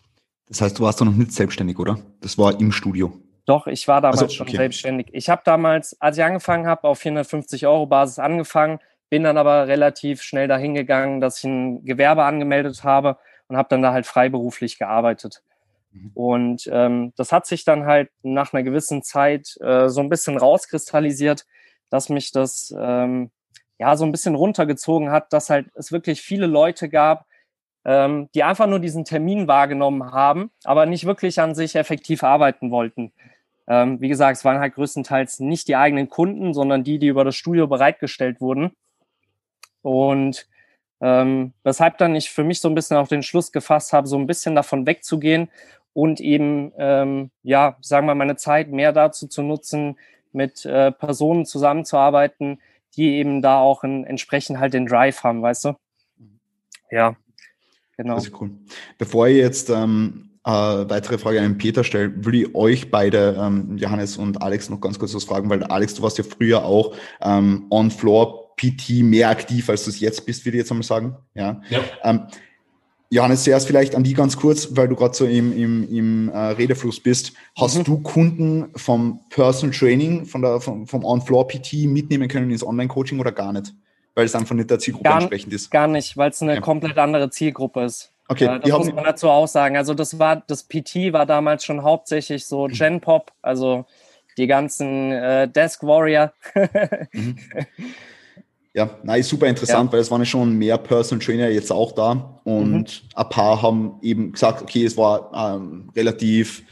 Das heißt, du warst doch noch nicht selbstständig, oder? Das war im Studio. Doch, ich war damals also, okay. schon selbstständig. Ich habe damals, als ich angefangen habe, auf 450 Euro Basis angefangen, bin dann aber relativ schnell dahin gegangen, dass ich ein Gewerbe angemeldet habe und habe dann da halt freiberuflich gearbeitet. Mhm. Und ähm, das hat sich dann halt nach einer gewissen Zeit äh, so ein bisschen rauskristallisiert, dass mich das ähm, ja so ein bisschen runtergezogen hat, dass halt es wirklich viele Leute gab, ähm, die einfach nur diesen Termin wahrgenommen haben, aber nicht wirklich an sich effektiv arbeiten wollten. Ähm, wie gesagt, es waren halt größtenteils nicht die eigenen Kunden, sondern die, die über das Studio bereitgestellt wurden. Und ähm, weshalb dann ich für mich so ein bisschen auch den Schluss gefasst habe, so ein bisschen davon wegzugehen und eben, ähm, ja, sagen wir mal, meine Zeit mehr dazu zu nutzen, mit äh, Personen zusammenzuarbeiten, die eben da auch in, entsprechend halt den Drive haben, weißt du? Ja, genau. Das ist cool. Bevor ihr jetzt ähm, äh, weitere Frage an Peter stelle, will ich euch beide, ähm, Johannes und Alex, noch ganz kurz was fragen, weil Alex, du warst ja früher auch ähm, on-floor PT mehr aktiv, als du es jetzt bist, würde ich jetzt einmal sagen. Ja. ja. Ähm, Johannes, zuerst vielleicht an die ganz kurz, weil du gerade so im, im, im äh, Redefluss bist. Hast mhm. du Kunden vom Personal Training, von der, vom, vom On-Floor-PT mitnehmen können ins Online-Coaching oder gar nicht? Weil es einfach nicht der Zielgruppe gar, entsprechend ist. Gar nicht, weil es eine ja. komplett andere Zielgruppe ist. Okay, äh, das muss man dazu auch sagen. Also das war, das PT war damals schon hauptsächlich so mhm. Gen Pop, also die ganzen äh, Desk Warrior. mhm. Ja, nein, super interessant, ja. weil es waren ja schon mehr Personal Trainer jetzt auch da und mhm. ein paar haben eben gesagt, okay, es war ähm, relativ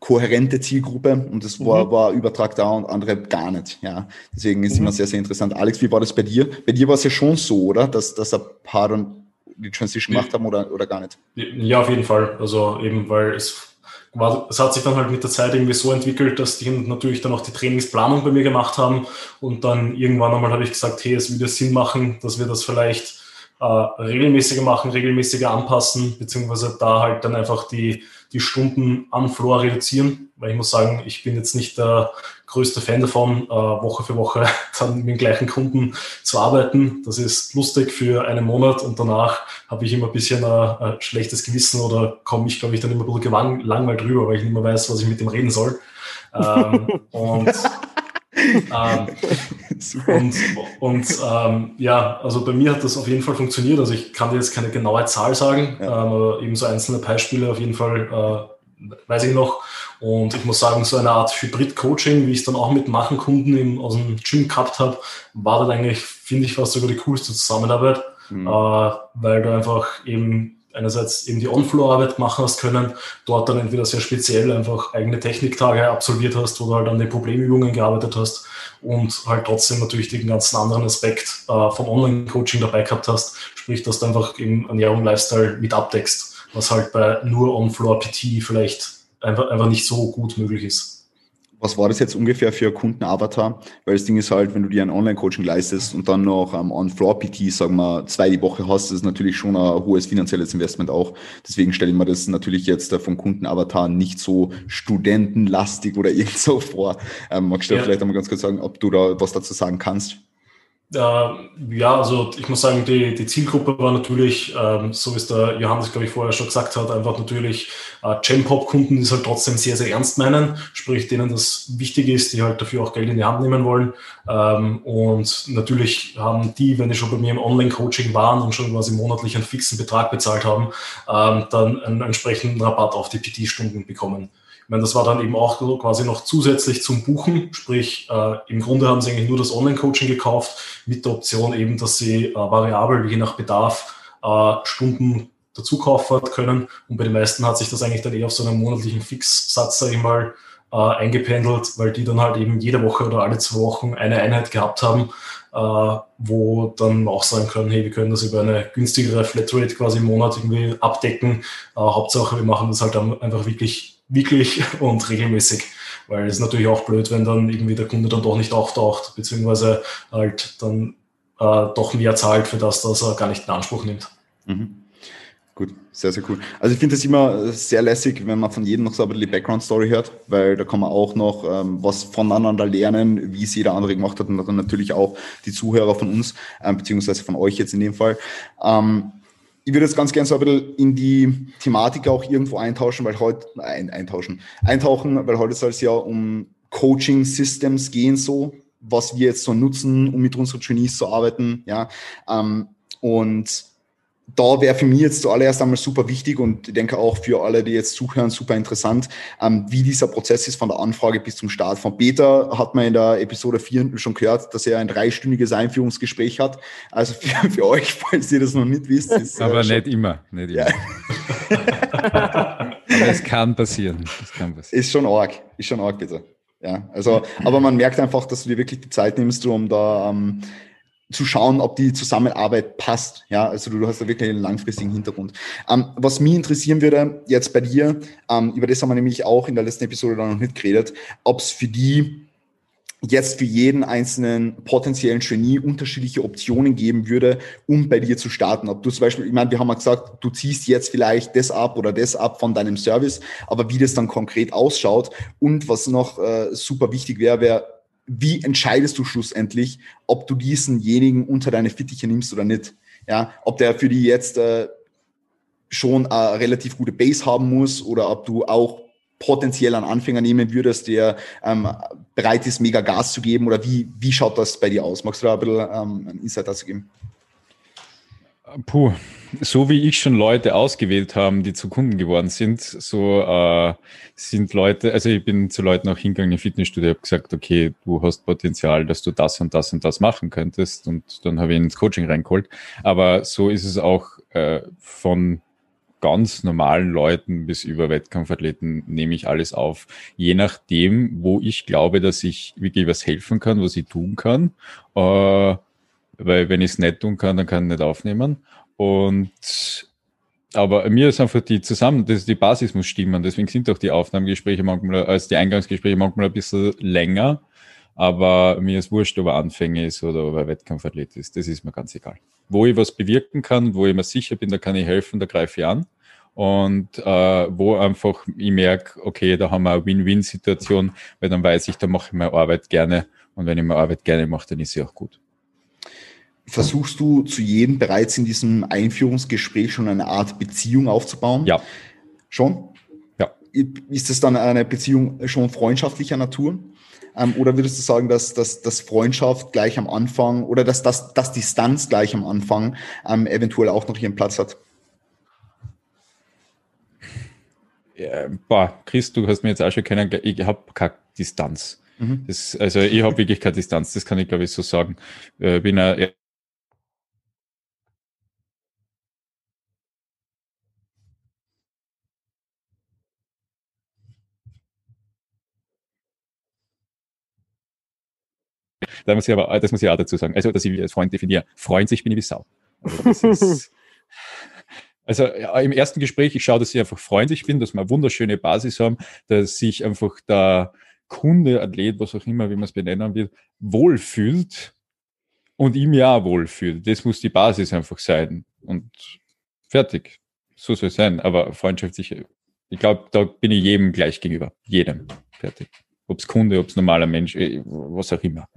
kohärente Zielgruppe und es war, mhm. war übertragbar und andere gar nicht. Ja, deswegen ist mhm. immer sehr, sehr interessant. Alex, wie war das bei dir? Bei dir war es ja schon so, oder? Dass, dass ein paar dann die Transition gemacht haben oder, oder gar nicht? Ja, auf jeden Fall. Also eben, weil es war, es hat sich dann halt mit der Zeit irgendwie so entwickelt, dass die natürlich dann auch die Trainingsplanung bei mir gemacht haben. Und dann irgendwann einmal habe ich gesagt, hey, es würde Sinn machen, dass wir das vielleicht äh, regelmäßiger machen, regelmäßiger anpassen, beziehungsweise da halt dann einfach die, die Stunden am Floor reduzieren. Weil ich muss sagen, ich bin jetzt nicht der größte Fan davon, äh, Woche für Woche dann mit dem gleichen Kunden zu arbeiten. Das ist lustig für einen Monat und danach habe ich immer ein bisschen ein, ein schlechtes Gewissen oder komme ich, glaube ich, dann immer ein bisschen langweilig drüber, weil ich nicht mehr weiß, was ich mit dem reden soll. Ähm, und ähm, und, und ähm, ja, also bei mir hat das auf jeden Fall funktioniert. Also ich kann dir jetzt keine genaue Zahl sagen, ja. ähm, aber eben so einzelne Beispiele auf jeden Fall äh, weiß ich noch. Und ich muss sagen, so eine Art Hybrid-Coaching, wie ich es dann auch mit Machenkunden im, aus dem Gym gehabt habe, war dann eigentlich, finde ich, fast sogar die coolste Zusammenarbeit, mhm. äh, weil du einfach eben einerseits eben die On-Floor-Arbeit machen hast können, dort dann entweder sehr speziell einfach eigene Techniktage absolviert hast oder halt an den Problemübungen gearbeitet hast und halt trotzdem natürlich den ganzen anderen Aspekt äh, vom Online-Coaching dabei gehabt hast, sprich, dass du einfach eben Ernährung, Lifestyle mit abdeckst, was halt bei nur On-Floor-PT vielleicht einfach, einfach nicht so gut möglich ist was war das jetzt ungefähr für Kundenavatar? Weil das Ding ist halt, wenn du dir ein Online-Coaching leistest und dann noch am um, On-Floor-PT, sagen wir, zwei die Woche hast, ist natürlich schon ein hohes finanzielles Investment auch. Deswegen stelle ich mir das natürlich jetzt vom Kundenavatar nicht so studentenlastig oder irgend so vor. Ähm, magst du ja. vielleicht einmal ganz kurz sagen, ob du da was dazu sagen kannst? Ja, also ich muss sagen, die, die Zielgruppe war natürlich, ähm, so wie es der Johannes, glaube ich, vorher schon gesagt hat, einfach natürlich äh, Gem-Pop-Kunden, die es halt trotzdem sehr, sehr ernst meinen, sprich denen das wichtig ist, die halt dafür auch Geld in die Hand nehmen wollen. Ähm, und natürlich haben die, wenn die schon bei mir im Online-Coaching waren und schon quasi monatlich einen fixen Betrag bezahlt haben, ähm, dann einen entsprechenden Rabatt auf die PT-Stunden bekommen. Ich meine, das war dann eben auch quasi noch zusätzlich zum Buchen, sprich äh, im Grunde haben sie eigentlich nur das Online-Coaching gekauft mit der Option eben, dass sie äh, variabel je nach Bedarf äh, Stunden dazu kaufen können. Und bei den meisten hat sich das eigentlich dann eher auf so einen monatlichen Fixsatz, sage ich mal, äh, eingependelt, weil die dann halt eben jede Woche oder alle zwei Wochen eine Einheit gehabt haben, äh, wo dann auch sagen können, hey, wir können das über eine günstigere Flatrate quasi im Monat irgendwie abdecken. Äh, Hauptsache, wir machen das halt dann einfach wirklich wirklich und regelmäßig. Weil es ist natürlich auch blöd, wenn dann irgendwie der Kunde dann doch nicht auftaucht, beziehungsweise halt dann äh, doch mehr zahlt für das, dass er gar nicht in Anspruch nimmt. Mhm. Gut, sehr, sehr cool. Also ich finde es immer sehr lässig, wenn man von jedem noch so ein bisschen die Background-Story hört, weil da kann man auch noch ähm, was voneinander lernen, wie es jeder andere gemacht hat und dann natürlich auch die Zuhörer von uns, ähm, beziehungsweise von euch jetzt in dem Fall. Ähm, ich würde jetzt ganz gerne so ein bisschen in die Thematik auch irgendwo eintauschen, weil heute, ein, eintauschen, eintauchen, weil heute soll es ja um Coaching Systems gehen, so, was wir jetzt so nutzen, um mit unseren Trainees zu arbeiten, ja. Ähm, und da wäre für mich jetzt zuallererst einmal super wichtig und ich denke auch für alle, die jetzt zuhören, super interessant, ähm, wie dieser Prozess ist von der Anfrage bis zum Start. Von Peter hat man in der Episode 4 schon gehört, dass er ein dreistündiges Einführungsgespräch hat. Also für, für euch, falls ihr das noch nicht wisst. Ist, äh, Aber äh, nicht immer. Nicht immer. Ja. Aber es kann passieren. Es kann passieren. Ist schon arg. Ist schon arg, bitte. Ja, also, aber man merkt einfach, dass du dir wirklich die Zeit nimmst, um da ähm, zu schauen, ob die Zusammenarbeit passt. Ja, also du, du hast da wirklich einen langfristigen Hintergrund. Ähm, was mich interessieren würde, jetzt bei dir, ähm, über das haben wir nämlich auch in der letzten Episode noch nicht geredet, ob es für die jetzt für jeden einzelnen potenziellen Genie unterschiedliche Optionen geben würde, um bei dir zu starten. Ob du zum Beispiel, ich meine, wir haben ja gesagt, du ziehst jetzt vielleicht das ab oder das ab von deinem Service, aber wie das dann konkret ausschaut und was noch äh, super wichtig wäre, wäre, wie entscheidest du schlussendlich, ob du diesenjenigen unter deine Fittiche nimmst oder nicht? Ja, ob der für die jetzt äh, schon eine relativ gute Base haben muss oder ob du auch potenziell einen Anfänger nehmen würdest, der ähm, bereit ist, mega Gas zu geben oder wie, wie schaut das bei dir aus? Magst du da ein bisschen ähm, einen Insight dazu geben? Puh, so wie ich schon Leute ausgewählt haben, die zu Kunden geworden sind, so äh, sind Leute, also ich bin zu Leuten auch hingegangen im Fitnessstudio, habe gesagt, okay, du hast Potenzial, dass du das und das und das machen könntest und dann habe ich ihn ins Coaching reingeholt. Aber so ist es auch äh, von ganz normalen Leuten bis über Wettkampfathleten nehme ich alles auf. Je nachdem, wo ich glaube, dass ich wirklich was helfen kann, was ich tun kann. Äh, weil wenn ich es nicht tun kann, dann kann ich nicht aufnehmen. Und aber mir ist einfach die zusammen, das, die Basis muss stimmen. Deswegen sind auch die Aufnahmegespräche manchmal, als die Eingangsgespräche manchmal ein bisschen länger. Aber mir ist wurscht, ob er Anfänger ist oder ob er Wettkampfathlet ist. Das ist mir ganz egal. Wo ich was bewirken kann, wo ich mir sicher bin, da kann ich helfen, da greife ich an. Und äh, wo einfach ich merke, okay, da haben wir eine Win-Win-Situation, weil dann weiß ich, da mache ich meine Arbeit gerne. Und wenn ich meine Arbeit gerne mache, dann ist sie auch gut versuchst du zu jedem bereits in diesem Einführungsgespräch schon eine Art Beziehung aufzubauen? Ja. Schon? Ja. Ist das dann eine Beziehung schon freundschaftlicher Natur? Ähm, oder würdest du sagen, dass, dass, dass Freundschaft gleich am Anfang oder dass, dass, dass Distanz gleich am Anfang ähm, eventuell auch noch ihren Platz hat? Ja, boah, Chris, du hast mir jetzt auch schon kennen, ich habe keine Distanz. Mhm. Das, also ich habe wirklich keine Distanz, das kann ich glaube ich so sagen. Äh, bin ein Da muss ich aber, das muss ich auch dazu sagen. Also, dass ich als Freund definiere. Freund sich bin ich wie Sau. Also, ist, also ja, im ersten Gespräch, ich schaue, dass ich einfach freundlich bin, dass wir eine wunderschöne Basis haben, dass sich einfach der Kunde, Athlet, was auch immer, wie man es benennen will, wohlfühlt und ihm ja wohlfühlt. Das muss die Basis einfach sein. Und fertig. So soll es sein. Aber Freundschaft sicher. Ich glaube, da bin ich jedem gleich gegenüber. Jedem. Fertig ob es Kunde, ob es normaler Mensch, äh, was auch immer.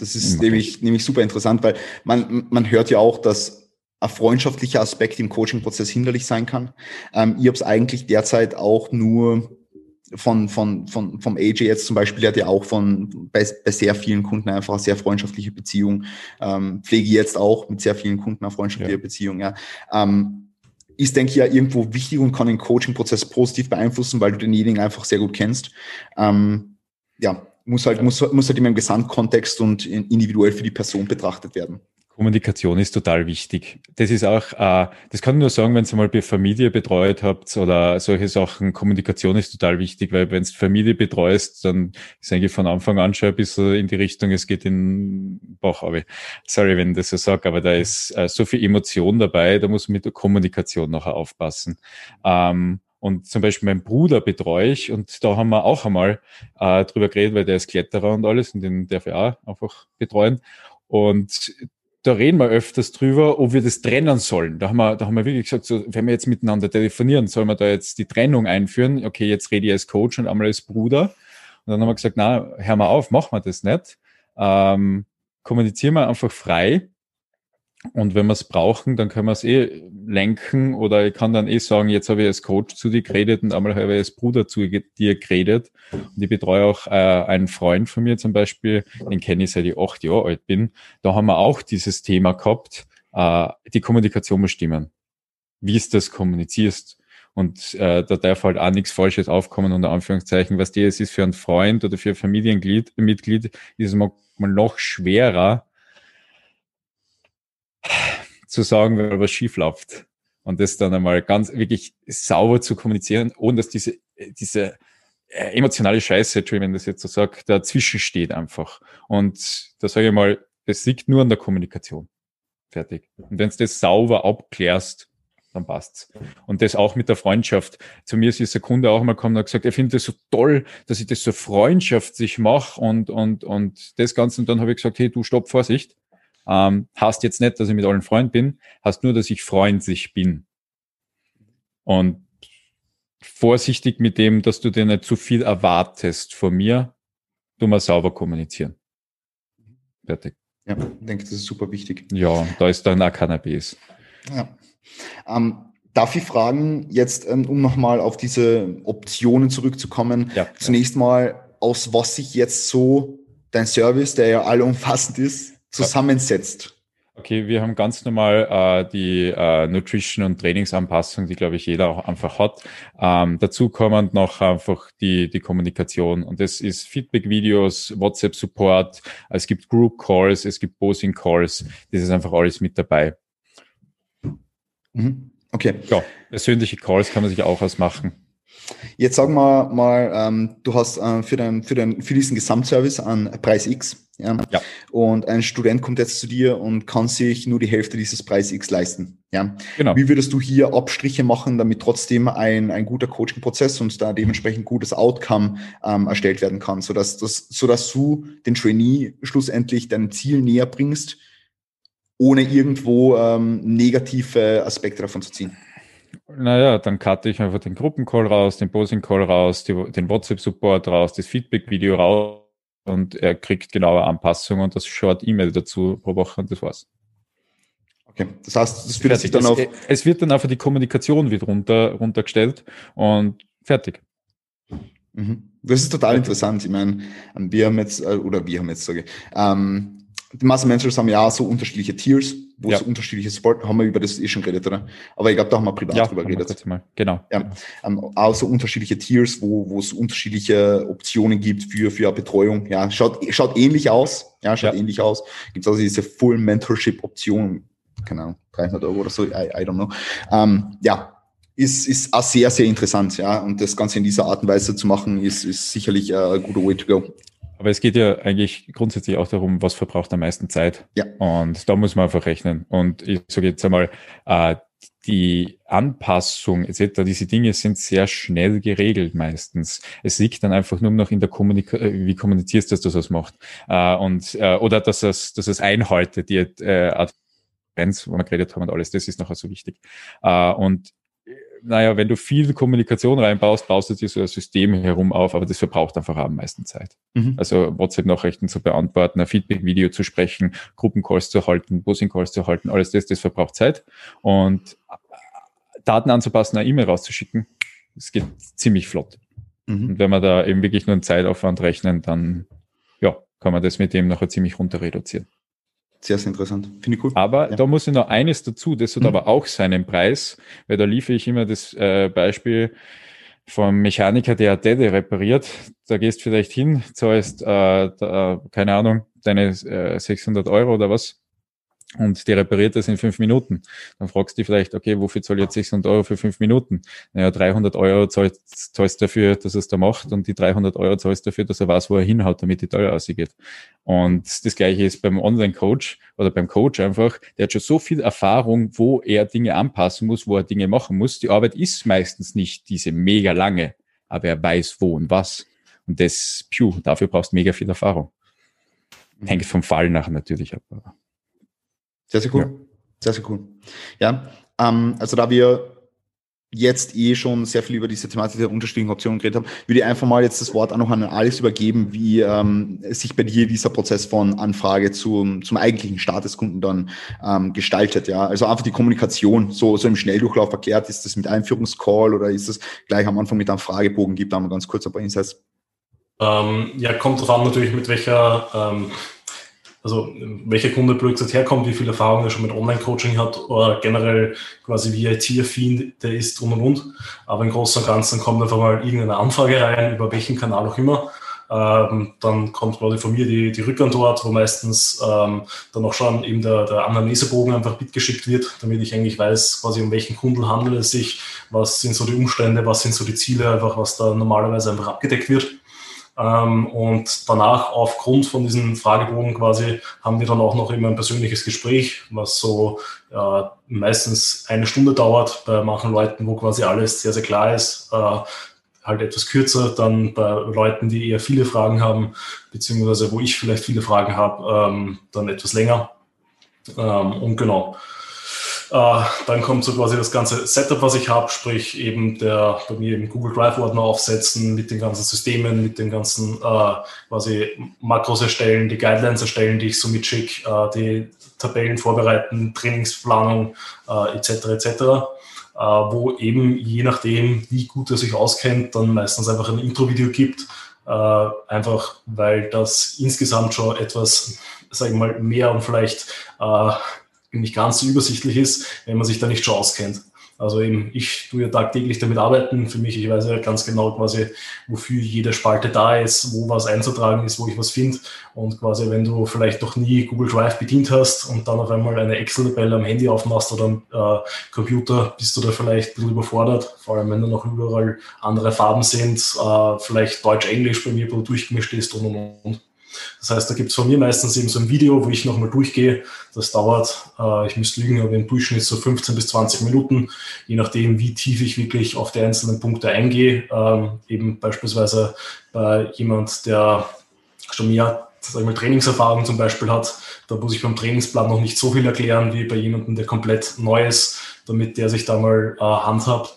das ist nämlich, nämlich super interessant, weil man, man hört ja auch, dass ein freundschaftlicher Aspekt im Coaching-Prozess hinderlich sein kann. Ähm, ich habe es eigentlich derzeit auch nur von, von, von, vom AJ jetzt zum Beispiel, der hat ja auch von bei, bei sehr vielen Kunden einfach eine sehr freundschaftliche Beziehung. Ähm, pflege jetzt auch mit sehr vielen Kunden eine freundschaftliche ja. Beziehung, ja. Ähm, ist, denke ich, ja irgendwo wichtig und kann den Coaching-Prozess positiv beeinflussen, weil du denjenigen einfach sehr gut kennst. Ähm, ja, muss halt, muss, muss halt immer im Gesamtkontext und individuell für die Person betrachtet werden. Kommunikation ist total wichtig. Das ist auch, äh, das kann ich nur sagen, wenn ihr mal bei Familie betreut habt oder solche Sachen. Kommunikation ist total wichtig, weil wenn du Familie betreust, dann ist eigentlich von Anfang an schon ein bisschen in die Richtung, es geht in Bauch. Aber sorry, wenn ich das so sage, aber da ist äh, so viel Emotion dabei, da muss man mit der Kommunikation nachher aufpassen. Ähm, und zum Beispiel mein Bruder betreue ich und da haben wir auch einmal äh, drüber geredet, weil der ist Kletterer und alles und den darf ich auch einfach betreuen. Und da reden wir öfters drüber, ob wir das trennen sollen. Da haben wir, da haben wir wirklich gesagt, so, wenn wir jetzt miteinander telefonieren, sollen wir da jetzt die Trennung einführen? Okay, jetzt rede ich als Coach und einmal als Bruder. Und dann haben wir gesagt, na, hör mal auf, machen wir das nicht. Ähm, kommunizieren wir einfach frei und wenn wir es brauchen, dann können wir es eh lenken oder ich kann dann eh sagen, jetzt habe ich als Coach zu dir geredet und einmal habe ich als Bruder zu dir geredet. Und ich betreue auch äh, einen Freund von mir zum Beispiel, den kenne ich seit ich acht Jahre alt bin. Da haben wir auch dieses Thema gehabt. äh, die Kommunikation bestimmen. Wie es das kommunizierst. Und äh, da darf halt auch nichts Falsches aufkommen, unter Anführungszeichen. Was dir es ist für einen Freund oder für ein Familienmitglied, Mitglied, ist es mal noch schwerer zu sagen, wenn was schief läuft. Und das dann einmal ganz wirklich sauber zu kommunizieren, ohne dass diese, diese äh, emotionale Scheiße, wenn das jetzt so sagt, dazwischen steht einfach. Und da sage ich mal, es liegt nur an der Kommunikation. Fertig. Und wenn du das sauber abklärst, dann passt's. Und das auch mit der Freundschaft. Zu mir ist dieser Kunde auch mal gekommen und hat gesagt, er findet das so toll, dass ich das so freundschaftlich mache und, und, und das Ganze. Und dann habe ich gesagt, hey, du stopp, Vorsicht. Ähm, hast jetzt nicht, dass ich mit allen Freund bin, hast nur, dass ich freundlich bin. Und vorsichtig mit dem, dass du dir nicht zu viel erwartest von mir, du mal sauber kommunizieren. Fertig. Ja, ich denke, das ist super wichtig. Ja, da ist dann auch Cannabis. Ja. Ähm, darf ich fragen, jetzt, ähm, um nochmal auf diese Optionen zurückzukommen, ja, zunächst ja. mal, aus was sich jetzt so dein Service, der ja allumfassend ist, zusammensetzt? Okay, wir haben ganz normal äh, die äh, Nutrition- und Trainingsanpassung, die, glaube ich, jeder auch einfach hat. Ähm, dazu kommen noch einfach die, die Kommunikation. Und das ist Feedback-Videos, WhatsApp-Support, es gibt Group-Calls, es gibt Posing-Calls. Das ist einfach alles mit dabei. Mhm. Okay. Ja, persönliche Calls kann man sich auch ausmachen. Jetzt sagen wir mal, ähm, du hast äh, für, den, für, den, für diesen Gesamtservice einen Preis X. Ja? ja? Und ein Student kommt jetzt zu dir und kann sich nur die Hälfte dieses Preis X leisten. Ja? Genau. Wie würdest du hier Abstriche machen, damit trotzdem ein, ein guter Coaching-Prozess und da dementsprechend gutes Outcome ähm, erstellt werden kann, sodass, das, sodass du den Trainee schlussendlich deinem Ziel näher bringst, ohne irgendwo ähm, negative Aspekte davon zu ziehen? Naja, dann cutte ich einfach den Gruppencall raus, den Posing-Call raus, die, den WhatsApp-Support raus, das Feedback-Video raus und er kriegt genaue Anpassungen und das Short-E-Mail dazu pro Woche und das war's. Okay, das heißt, das führt sich dann auf. Es wird dann einfach die Kommunikation wieder runter, runtergestellt und fertig. Mhm. Das ist total interessant. Ich meine, wir haben jetzt, äh, oder wir haben jetzt, sage ich, ähm, die Master Mentors haben ja auch so unterschiedliche Tiers, wo ja. es unterschiedliche Support, haben wir über das eh schon geredet, oder? Aber ich glaube, da haben wir privat ja, drüber geredet. Genau. Ja, ähm, auch so unterschiedliche Tiers, wo, wo es unterschiedliche Optionen gibt für, für Betreuung. Ja, schaut, schaut ähnlich aus. Ja, schaut ja. ähnlich aus. Gibt es also diese Full Mentorship Option, keine Ahnung, 300 Euro oder so, I, I don't know. Ähm, ja, ist, ist auch sehr, sehr interessant, ja. Und das Ganze in dieser Art und Weise zu machen, ist, ist sicherlich ein guter Way to go. Aber es geht ja eigentlich grundsätzlich auch darum, was verbraucht am meisten Zeit. Ja. Und da muss man einfach rechnen. Und ich sage jetzt einmal, äh, die Anpassung etc., diese Dinge sind sehr schnell geregelt meistens. Es liegt dann einfach nur noch in der Kommunikation, äh, wie kommunizierst du, dass das macht. Äh, und, äh, oder dass es, dass es einhaltet, die äh, Advents, wo wir geredet haben und alles, das ist nachher so wichtig. Äh, und naja, wenn du viel Kommunikation reinbaust, baust du dir so ein System herum auf, aber das verbraucht einfach am meisten Zeit. Mhm. Also WhatsApp-Nachrichten zu beantworten, ein Feedback-Video zu sprechen, Gruppencalls zu halten, Bussing-Calls zu halten, alles das, das verbraucht Zeit. Und Daten anzupassen, eine E-Mail rauszuschicken, das geht ziemlich flott. Mhm. Und wenn wir da eben wirklich nur einen Zeitaufwand rechnen, dann ja, kann man das mit dem nachher ziemlich runter reduzieren. Sehr, sehr interessant. Finde ich cool. Aber ja. da muss ich noch eines dazu, das hat mhm. aber auch seinen Preis, weil da liefere ich immer das äh, Beispiel vom Mechaniker, der Dede repariert. Da gehst vielleicht hin, zahlst, äh, da, keine Ahnung, deine äh, 600 Euro oder was und die repariert das in fünf Minuten. Dann fragst du dich vielleicht, okay, wofür zahle ich jetzt 600 Euro für fünf Minuten? Naja, 300 Euro zahlst, zahlst dafür, dass er es da macht und die 300 Euro zahlst dafür, dass er weiß, wo er hinhaut, damit die teuer ausgeht. Und das Gleiche ist beim Online-Coach oder beim Coach einfach, der hat schon so viel Erfahrung, wo er Dinge anpassen muss, wo er Dinge machen muss. Die Arbeit ist meistens nicht diese mega lange, aber er weiß wo und was. Und das, phew, dafür brauchst du mega viel Erfahrung. Hängt vom Fall nach natürlich ab. Sehr, sehr cool. Ja. Sehr, sehr cool. Ja, ähm, also da wir jetzt eh schon sehr viel über diese Thematik der unterschiedlichen Optionen geredet haben, würde ich einfach mal jetzt das Wort auch noch an Alex übergeben, wie ähm, sich bei dir dieser Prozess von Anfrage zum, zum eigentlichen Start des Kunden dann ähm, gestaltet. Ja, also einfach die Kommunikation so, so im Schnelldurchlauf erklärt. Ist das mit Einführungscall oder ist das gleich am Anfang mit einem Fragebogen? Gibt da mal ganz kurz ein paar Insights. Ähm, ja, kommt drauf an natürlich, mit welcher ähm, also welcher Kunde blöd herkommt, wie viel Erfahrung er schon mit Online-Coaching hat oder generell quasi wie IT-affin der ist und und und. Aber im Großen und Ganzen kommt einfach mal irgendeine Anfrage rein, über welchen Kanal auch immer. Ähm, dann kommt quasi von mir die, die Rückantwort, wo meistens ähm, dann auch schon eben der, der Anamnesebogen einfach mitgeschickt wird, damit ich eigentlich weiß, quasi um welchen Kunden handelt es sich, was sind so die Umstände, was sind so die Ziele, einfach was da normalerweise einfach abgedeckt wird. Ähm, und danach, aufgrund von diesen Fragebogen quasi, haben wir dann auch noch immer ein persönliches Gespräch, was so äh, meistens eine Stunde dauert bei manchen Leuten, wo quasi alles sehr, sehr klar ist. Äh, halt etwas kürzer, dann bei Leuten, die eher viele Fragen haben, beziehungsweise wo ich vielleicht viele Fragen habe, ähm, dann etwas länger. Ähm, und genau. Äh, dann kommt so quasi das ganze Setup, was ich habe, sprich eben der bei mir eben Google Drive Ordner aufsetzen mit den ganzen Systemen, mit den ganzen äh, quasi Makros erstellen, die Guidelines erstellen, die ich so mitschicke, äh, die Tabellen vorbereiten, Trainingsplanung äh, etc. etc. Äh, wo eben je nachdem, wie gut er sich auskennt, dann meistens einfach ein Intro-Video gibt. Äh, einfach weil das insgesamt schon etwas, sagen wir mal, mehr und vielleicht nicht ganz so übersichtlich ist, wenn man sich da nicht schon auskennt. Also eben, ich tue ja tagtäglich damit arbeiten. Für mich, ich weiß ja ganz genau quasi, wofür jede Spalte da ist, wo was einzutragen ist, wo ich was finde. Und quasi, wenn du vielleicht noch nie Google Drive bedient hast und dann auf einmal eine Excel-Tabelle am Handy aufmachst oder am äh, Computer, bist du da vielleicht ein bisschen überfordert. Vor allem, wenn da noch überall andere Farben sind, äh, vielleicht Deutsch-Englisch bei mir durchgemischt ist und und und. Das heißt, da gibt es von mir meistens eben so ein Video, wo ich nochmal durchgehe. Das dauert, äh, ich müsste lügen, aber im Durchschnitt so 15 bis 20 Minuten, je nachdem, wie tief ich wirklich auf die einzelnen Punkte eingehe. Ähm, eben beispielsweise bei jemand, der schon mehr sag ich mal, Trainingserfahrung zum Beispiel hat, da muss ich beim Trainingsplan noch nicht so viel erklären wie bei jemandem, der komplett neu ist, damit der sich da mal äh, handhabt.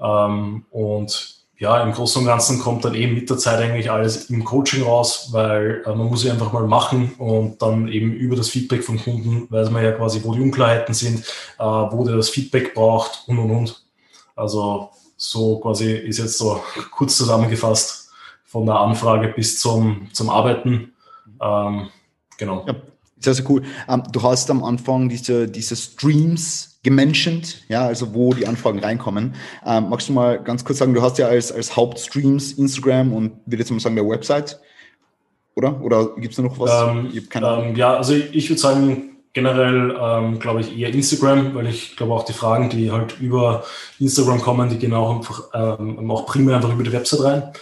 Ähm, und ja, im Großen und Ganzen kommt dann eben mit der Zeit eigentlich alles im Coaching raus, weil äh, man muss ja einfach mal machen und dann eben über das Feedback von Kunden weiß man ja quasi, wo die Unklarheiten sind, äh, wo der das Feedback braucht und und und. Also so quasi ist jetzt so kurz zusammengefasst von der Anfrage bis zum, zum Arbeiten. Ähm, genau. Ja, sehr, sehr cool. Ähm, du hast am Anfang diese, diese Streams gementioned, ja, also wo die Anfragen reinkommen. Ähm, magst du mal ganz kurz sagen, du hast ja als, als Hauptstreams Instagram und würde jetzt mal sagen, der Website, oder? Oder gibt es da noch was? Ähm, ähm, ja, also ich, ich würde sagen, generell ähm, glaube ich eher Instagram, weil ich glaube auch die Fragen, die halt über Instagram kommen, die gehen auch einfach ähm, auch primär einfach über die Website rein.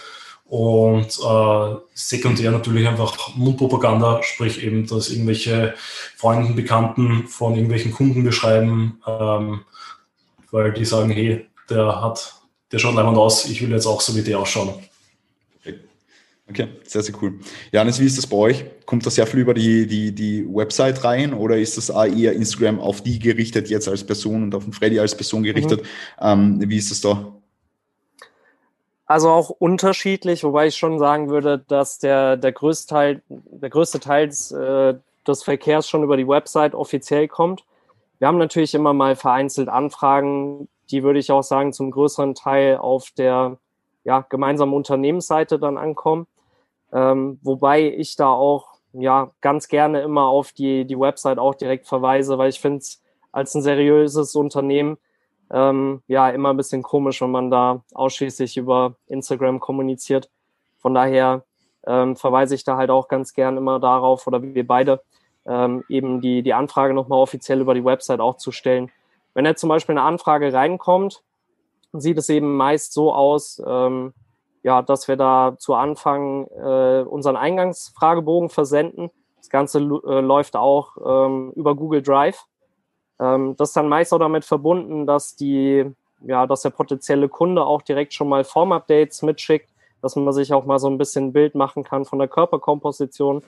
Und äh, sekundär natürlich einfach Mundpropaganda, sprich eben, dass irgendwelche Freunden, Bekannten von irgendwelchen Kunden beschreiben, ähm, weil die sagen, hey, der hat, der schaut leibend aus, ich will jetzt auch so wie der ausschauen. Okay, sehr, sehr cool. Janis, wie ist das bei euch? Kommt das sehr viel über die, die, die Website rein oder ist das eher Instagram auf die gerichtet jetzt als Person und auf den Freddy als Person gerichtet? Mhm. Ähm, wie ist das da? Also auch unterschiedlich, wobei ich schon sagen würde, dass der, der größte Teil, der größte Teil des, äh, des Verkehrs schon über die Website offiziell kommt. Wir haben natürlich immer mal vereinzelt Anfragen, die würde ich auch sagen, zum größeren Teil auf der ja, gemeinsamen Unternehmensseite dann ankommen. Ähm, wobei ich da auch ja ganz gerne immer auf die, die Website auch direkt verweise, weil ich finde es als ein seriöses Unternehmen ähm, ja immer ein bisschen komisch, wenn man da ausschließlich über Instagram kommuniziert. Von daher ähm, verweise ich da halt auch ganz gern immer darauf, oder wir beide, ähm, eben die, die Anfrage nochmal offiziell über die Website auch zu stellen. Wenn jetzt zum Beispiel eine Anfrage reinkommt, sieht es eben meist so aus, ähm, ja, dass wir da zu Anfang äh, unseren Eingangsfragebogen versenden. Das Ganze äh, läuft auch ähm, über Google Drive. Ähm, das ist dann meist auch damit verbunden, dass die, ja, dass der potenzielle Kunde auch direkt schon mal Form-Updates mitschickt, dass man sich auch mal so ein bisschen ein Bild machen kann von der Körperkomposition.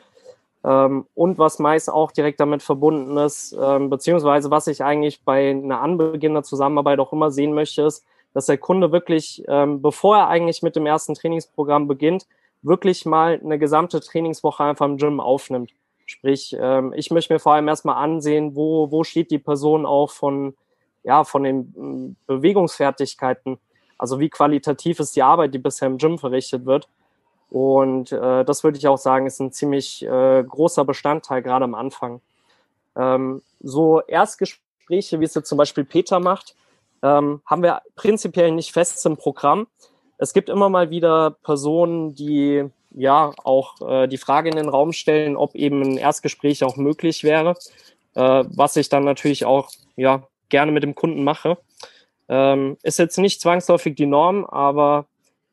Ähm, und was meist auch direkt damit verbunden ist, ähm, beziehungsweise was ich eigentlich bei einer anbeginnender Zusammenarbeit auch immer sehen möchte, ist, dass der Kunde wirklich, ähm, bevor er eigentlich mit dem ersten Trainingsprogramm beginnt, wirklich mal eine gesamte Trainingswoche einfach im Gym aufnimmt. Sprich, ähm, ich möchte mir vor allem erstmal ansehen, wo, wo steht die Person auch von, ja, von den mm, Bewegungsfertigkeiten. Also wie qualitativ ist die Arbeit, die bisher im Gym verrichtet wird. Und äh, das würde ich auch sagen, ist ein ziemlich äh, großer Bestandteil, gerade am Anfang. Ähm, so Erstgespräche, wie es jetzt zum Beispiel Peter macht, ähm, haben wir prinzipiell nicht fest im Programm. Es gibt immer mal wieder Personen, die ja auch äh, die Frage in den Raum stellen, ob eben ein Erstgespräch auch möglich wäre, äh, was ich dann natürlich auch ja gerne mit dem Kunden mache. Ähm, ist jetzt nicht zwangsläufig die Norm, aber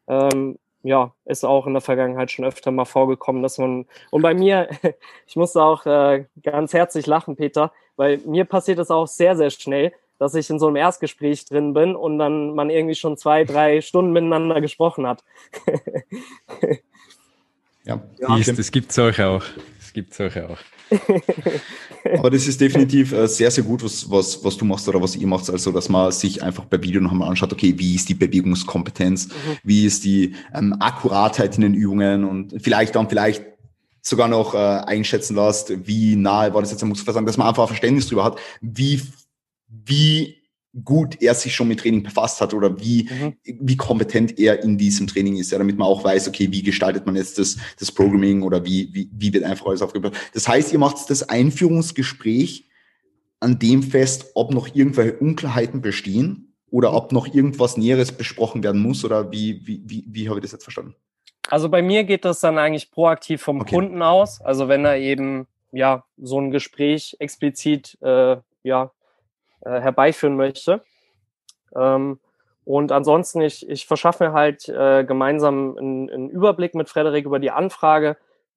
ähm, ja, ist auch in der Vergangenheit schon öfter mal vorgekommen, dass man, und bei mir, ich musste auch äh, ganz herzlich lachen, Peter, weil mir passiert es auch sehr, sehr schnell, dass ich in so einem Erstgespräch drin bin und dann man irgendwie schon zwei, drei Stunden miteinander gesprochen hat. ja, ja. Ist, es gibt solche auch. Es gibt solche auch. Aber das ist definitiv äh, sehr, sehr gut, was, was, was du machst oder was ihr macht. Also, dass man sich einfach bei Video noch einmal anschaut, okay, wie ist die Bewegungskompetenz, mhm. wie ist die ähm, Akkuratheit in den Übungen und vielleicht dann vielleicht sogar noch äh, einschätzen lässt, wie nahe war das jetzt am Muskelversagen, dass man einfach ein Verständnis darüber hat, wie wie gut er sich schon mit Training befasst hat oder wie, mhm. wie kompetent er in diesem Training ist, ja, damit man auch weiß, okay, wie gestaltet man jetzt das, das Programming oder wie, wie, wie wird einfach alles aufgebaut. Das heißt, ihr macht das Einführungsgespräch an dem fest, ob noch irgendwelche Unklarheiten bestehen oder ob noch irgendwas Näheres besprochen werden muss oder wie, wie, wie, wie habe ich das jetzt verstanden? Also bei mir geht das dann eigentlich proaktiv vom okay. Kunden aus. Also wenn er eben ja so ein Gespräch explizit äh, ja äh, herbeiführen möchte. Ähm, und ansonsten, ich, ich verschaffe mir halt äh, gemeinsam einen, einen, Überblick mit Frederik über die Anfrage.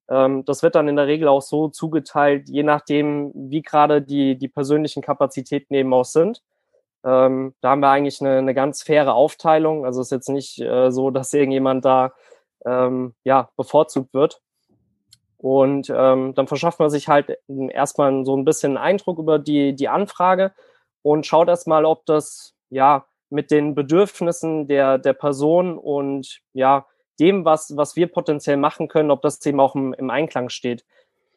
Ähm, das wird dann in der Regel auch so zugeteilt, je nachdem, wie gerade die, die persönlichen Kapazitäten eben auch sind. Ähm, da haben wir eigentlich eine, eine ganz faire Aufteilung. Also es ist jetzt nicht äh, so, dass irgendjemand da ähm, ja, bevorzugt wird. Und ähm, dann verschafft man sich halt erstmal so ein bisschen Eindruck über die, die Anfrage und schaut erstmal, ob das ja mit den Bedürfnissen der, der Person und ja, dem, was, was wir potenziell machen können, ob das eben auch im, im Einklang steht.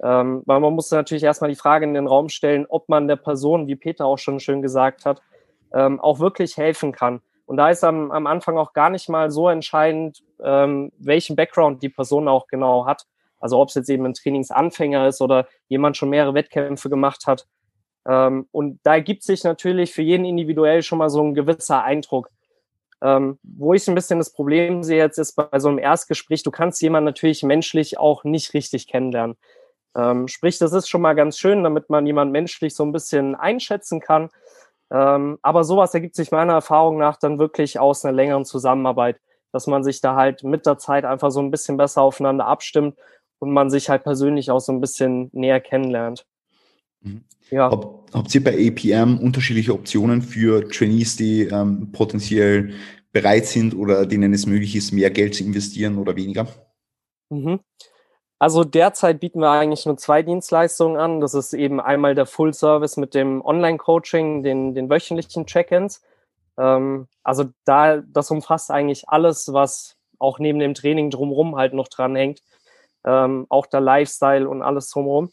Ähm, weil man muss natürlich erstmal die Frage in den Raum stellen, ob man der Person, wie Peter auch schon schön gesagt hat, ähm, auch wirklich helfen kann. Und da ist am, am Anfang auch gar nicht mal so entscheidend, ähm, welchen Background die Person auch genau hat. Also ob es jetzt eben ein Trainingsanfänger ist oder jemand schon mehrere Wettkämpfe gemacht hat. Ähm, und da ergibt sich natürlich für jeden individuell schon mal so ein gewisser Eindruck. Ähm, wo ich ein bisschen das Problem sehe jetzt ist bei so einem Erstgespräch, du kannst jemanden natürlich menschlich auch nicht richtig kennenlernen. Ähm, sprich, das ist schon mal ganz schön, damit man jemanden menschlich so ein bisschen einschätzen kann. Ähm, aber sowas ergibt sich meiner Erfahrung nach dann wirklich aus einer längeren Zusammenarbeit, dass man sich da halt mit der Zeit einfach so ein bisschen besser aufeinander abstimmt und man sich halt persönlich auch so ein bisschen näher kennenlernt. Mhm. Ja. Hab, habt ihr bei APM unterschiedliche Optionen für Trainees, die ähm, potenziell bereit sind oder denen es möglich ist, mehr Geld zu investieren oder weniger? Mhm. Also derzeit bieten wir eigentlich nur zwei Dienstleistungen an. Das ist eben einmal der Full Service mit dem Online-Coaching, den, den wöchentlichen Check-ins. Ähm, also da, das umfasst eigentlich alles, was auch neben dem Training drumherum halt noch dranhängt. Ähm, auch der Lifestyle und alles drumherum.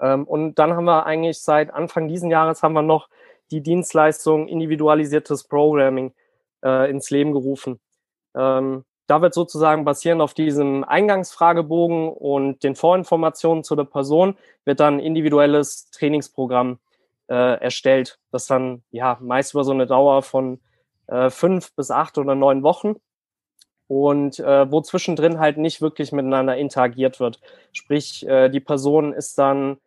Ähm, und dann haben wir eigentlich seit Anfang diesen Jahres haben wir noch die Dienstleistung individualisiertes Programming äh, ins Leben gerufen. Ähm, da wird sozusagen basierend auf diesem Eingangsfragebogen und den Vorinformationen zu der Person wird dann individuelles Trainingsprogramm äh, erstellt, das dann ja meist über so eine Dauer von äh, fünf bis acht oder neun Wochen und äh, wo zwischendrin halt nicht wirklich miteinander interagiert wird. Sprich, äh, die Person ist dann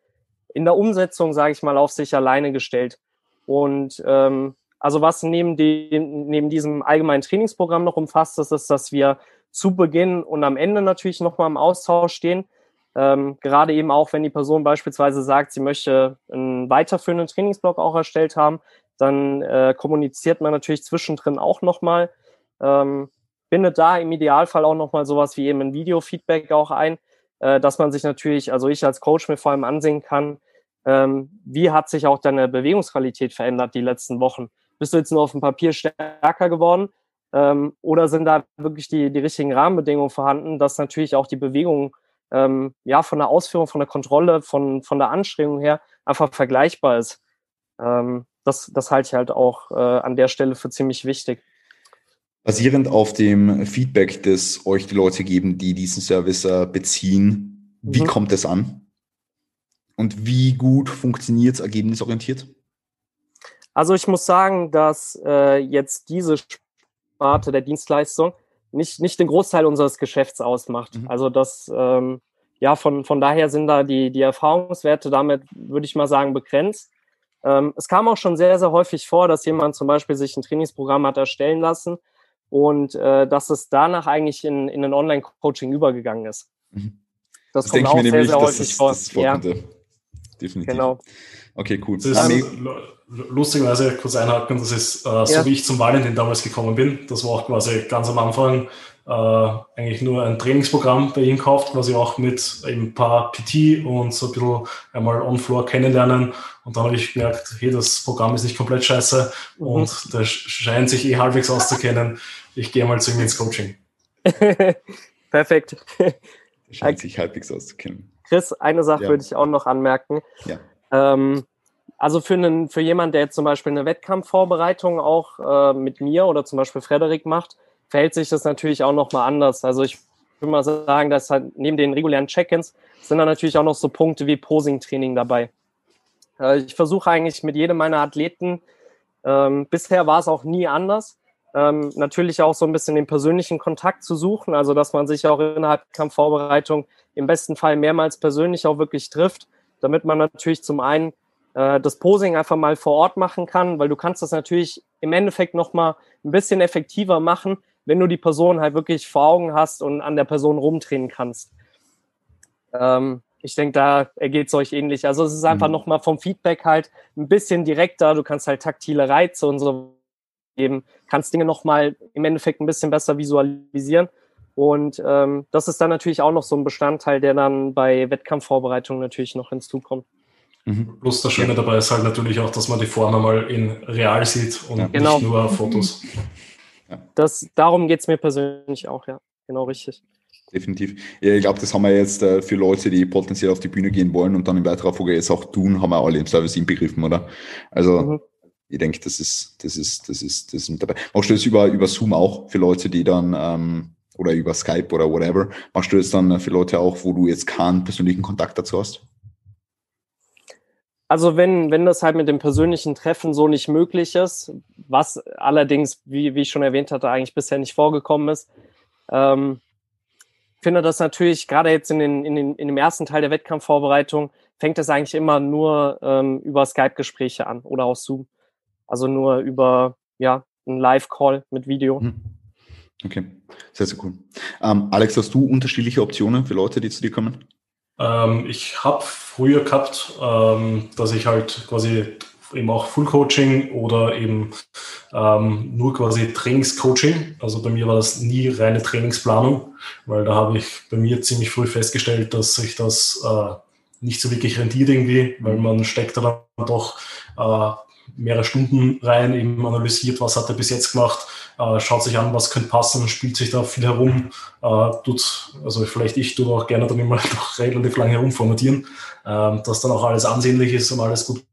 in der Umsetzung, sage ich mal, auf sich alleine gestellt. Und ähm, also was neben, dem, neben diesem allgemeinen Trainingsprogramm noch umfasst, ist, ist, dass wir zu Beginn und am Ende natürlich nochmal im Austausch stehen. Ähm, gerade eben auch, wenn die Person beispielsweise sagt, sie möchte einen weiterführenden Trainingsblock auch erstellt haben, dann äh, kommuniziert man natürlich zwischendrin auch nochmal, ähm, bindet da im Idealfall auch nochmal sowas wie eben ein Video-Feedback auch ein, äh, dass man sich natürlich, also ich als Coach mir vor allem ansehen kann, ähm, wie hat sich auch deine Bewegungsqualität verändert die letzten Wochen? Bist du jetzt nur auf dem Papier stärker geworden? Ähm, oder sind da wirklich die, die richtigen Rahmenbedingungen vorhanden, dass natürlich auch die Bewegung ähm, ja von der Ausführung, von der Kontrolle, von, von der Anstrengung her einfach vergleichbar ist? Ähm, das, das halte ich halt auch äh, an der Stelle für ziemlich wichtig. Basierend auf dem Feedback, das euch die Leute geben, die diesen Service äh, beziehen, wie mhm. kommt es an? Und wie gut funktioniert es ergebnisorientiert? Also ich muss sagen, dass äh, jetzt diese Sparte der Dienstleistung nicht, nicht den Großteil unseres Geschäfts ausmacht. Mhm. Also das, ähm, ja, von, von daher sind da die, die Erfahrungswerte damit, würde ich mal sagen, begrenzt. Ähm, es kam auch schon sehr, sehr häufig vor, dass jemand zum Beispiel sich ein Trainingsprogramm hat erstellen lassen und äh, dass es danach eigentlich in, in ein Online-Coaching übergegangen ist. Mhm. Das, das kommt auch sehr, sehr häufig vor. Das ja. Definitiv. Genau. Okay, cool. Das ist, lustigerweise kurz einhaken, das ist äh, so, wie ich zum Valentin damals gekommen bin. Das war auch quasi ganz am Anfang äh, eigentlich nur ein Trainingsprogramm bei ihm gekauft, quasi auch mit ein paar PT und so ein bisschen einmal on-floor kennenlernen. Und dann habe ich gemerkt, hey, das Programm ist nicht komplett scheiße mhm. und der scheint sich eh halbwegs auszukennen. Ich gehe mal zu ihm ins Coaching. Perfekt. Scheint sich halbwegs auszukennen. Chris, eine Sache ja. würde ich auch noch anmerken. Ja. Ähm, also für, einen, für jemanden, der jetzt zum Beispiel eine Wettkampfvorbereitung auch äh, mit mir oder zum Beispiel Frederik macht, verhält sich das natürlich auch nochmal anders. Also ich würde mal sagen, dass halt neben den regulären Check-ins sind da natürlich auch noch so Punkte wie Posing-Training dabei. Äh, ich versuche eigentlich mit jedem meiner Athleten, ähm, bisher war es auch nie anders, ähm, natürlich auch so ein bisschen den persönlichen Kontakt zu suchen, also dass man sich auch innerhalb der Kampfvorbereitung im besten Fall mehrmals persönlich auch wirklich trifft, damit man natürlich zum einen äh, das Posing einfach mal vor Ort machen kann, weil du kannst das natürlich im Endeffekt nochmal ein bisschen effektiver machen, wenn du die Person halt wirklich vor Augen hast und an der Person rumdrehen kannst. Ähm, ich denke, da ergeht es euch ähnlich. Also es ist einfach mhm. nochmal vom Feedback halt ein bisschen direkter. Du kannst halt taktile Reize und so geben, kannst Dinge nochmal im Endeffekt ein bisschen besser visualisieren. Und ähm, das ist dann natürlich auch noch so ein Bestandteil, der dann bei Wettkampfvorbereitungen natürlich noch hinzukommt. Mhm. Plus das Schöne dabei ist halt natürlich auch, dass man die Form einmal in real sieht und ja. genau. nicht nur Fotos. Das, darum geht es mir persönlich auch, ja. Genau richtig. Definitiv. Ja, ich glaube, das haben wir jetzt äh, für Leute, die potenziell auf die Bühne gehen wollen und dann in weiterer Folge jetzt auch tun, haben wir alle im Service inbegriffen, oder? Also mhm. Ich denke, das ist, das ist, das ist, das ist dabei. Machst du das über, über Zoom auch für Leute, die dann ähm, oder über Skype oder whatever, machst du das dann für Leute auch, wo du jetzt keinen persönlichen Kontakt dazu hast? Also wenn, wenn das halt mit dem persönlichen Treffen so nicht möglich ist, was allerdings, wie, wie ich schon erwähnt hatte, eigentlich bisher nicht vorgekommen ist, ähm, finde das natürlich, gerade jetzt in, den, in, den, in dem ersten Teil der Wettkampfvorbereitung, fängt es eigentlich immer nur ähm, über Skype-Gespräche an oder auch Zoom. Also nur über ja, einen Live-Call mit Video. Hm. Okay, sehr, sehr cool. Ähm, Alex, hast du unterschiedliche Optionen für Leute, die zu dir kommen? Ähm, ich habe früher gehabt, ähm, dass ich halt quasi eben auch Full Coaching oder eben ähm, nur quasi Trainingscoaching. Also bei mir war das nie reine Trainingsplanung, weil da habe ich bei mir ziemlich früh festgestellt, dass sich das äh, nicht so wirklich rentiert irgendwie, weil man steckt da dann doch äh, mehrere Stunden rein, eben analysiert, was hat er bis jetzt gemacht, äh, schaut sich an, was könnte passen, spielt sich da viel herum, äh, tut, also vielleicht ich tue auch gerne dann immer noch relativ lange herumformatieren, äh, dass dann auch alles ansehnlich ist und alles gut.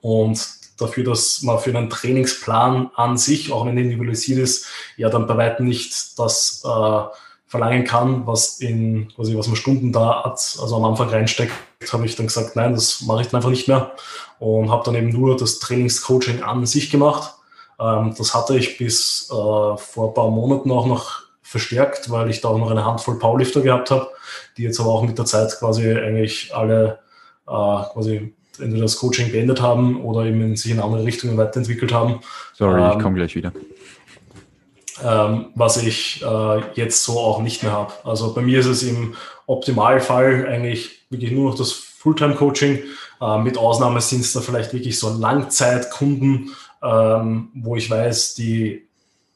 Und dafür, dass man für einen Trainingsplan an sich, auch wenn er individualisiert ist, ja dann bei weitem nicht das äh, verlangen kann, was in quasi was man Stunden da hat, also am Anfang reinsteckt, habe ich dann gesagt, nein, das mache ich dann einfach nicht mehr und habe dann eben nur das Trainingscoaching an sich gemacht ähm, das hatte ich bis äh, vor ein paar Monaten auch noch verstärkt, weil ich da auch noch eine Handvoll Powerlifter gehabt habe, die jetzt aber auch mit der Zeit quasi eigentlich alle äh, quasi entweder das Coaching beendet haben oder eben sich in andere Richtungen weiterentwickelt haben. Sorry, ähm, ich komme gleich wieder. Ähm, was ich äh, jetzt so auch nicht mehr habe. Also bei mir ist es im Optimalfall eigentlich wirklich nur noch das Fulltime-Coaching. Äh, mit Ausnahme sind es da vielleicht wirklich so Langzeitkunden, ähm, wo ich weiß, die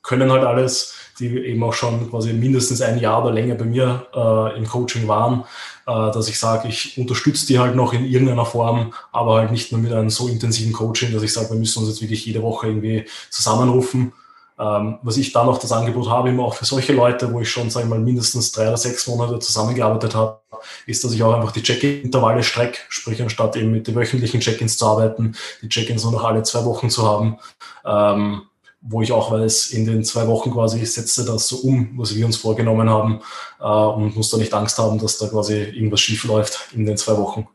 können halt alles, die eben auch schon quasi mindestens ein Jahr oder länger bei mir äh, im Coaching waren, äh, dass ich sage, ich unterstütze die halt noch in irgendeiner Form, aber halt nicht nur mit einem so intensiven Coaching, dass ich sage, wir müssen uns jetzt wirklich jede Woche irgendwie zusammenrufen. Ähm, was ich da noch das Angebot habe, immer auch für solche Leute, wo ich schon, sage ich mal, mindestens drei oder sechs Monate zusammengearbeitet habe, ist, dass ich auch einfach die Check-in-Intervalle strecke, sprich anstatt eben mit den wöchentlichen Check-ins zu arbeiten, die Check-ins nur noch alle zwei Wochen zu haben. Ähm, wo ich auch weiß, in den zwei Wochen quasi setze das so um, was wir uns vorgenommen haben äh, und muss da nicht Angst haben, dass da quasi irgendwas schief läuft in den zwei Wochen.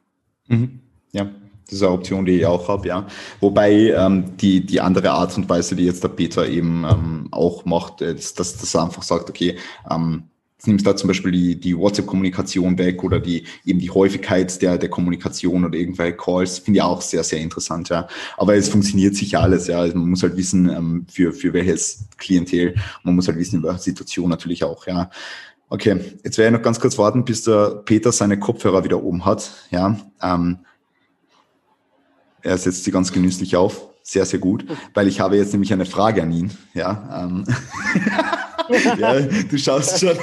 Mhm. Ja, das ist eine Option, die ich auch habe, ja. Wobei ähm, die, die andere Art und Weise, die jetzt der Peter eben ähm, auch macht, ist, dass, dass er einfach sagt, okay, ähm, nimmst da zum Beispiel die, die WhatsApp-Kommunikation weg oder die eben die Häufigkeit der, der Kommunikation oder irgendwelche Calls, finde ich auch sehr, sehr interessant, ja. Aber es funktioniert sicher alles, ja. Also man muss halt wissen, ähm, für, für welches Klientel. Man muss halt wissen, über Situation natürlich auch, ja. Okay, jetzt werde ich noch ganz kurz warten, bis der Peter seine Kopfhörer wieder oben hat, ja. Ähm, er setzt sie ganz genüsslich auf. Sehr, sehr gut, weil ich habe jetzt nämlich eine Frage an ihn, ja. Ähm ja, du schaust schon.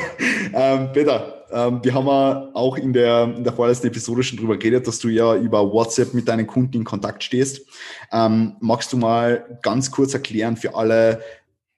Ähm, Peter, ähm, wir haben auch in der, in der vorletzten Episode schon drüber geredet, dass du ja über WhatsApp mit deinen Kunden in Kontakt stehst. Ähm, magst du mal ganz kurz erklären für alle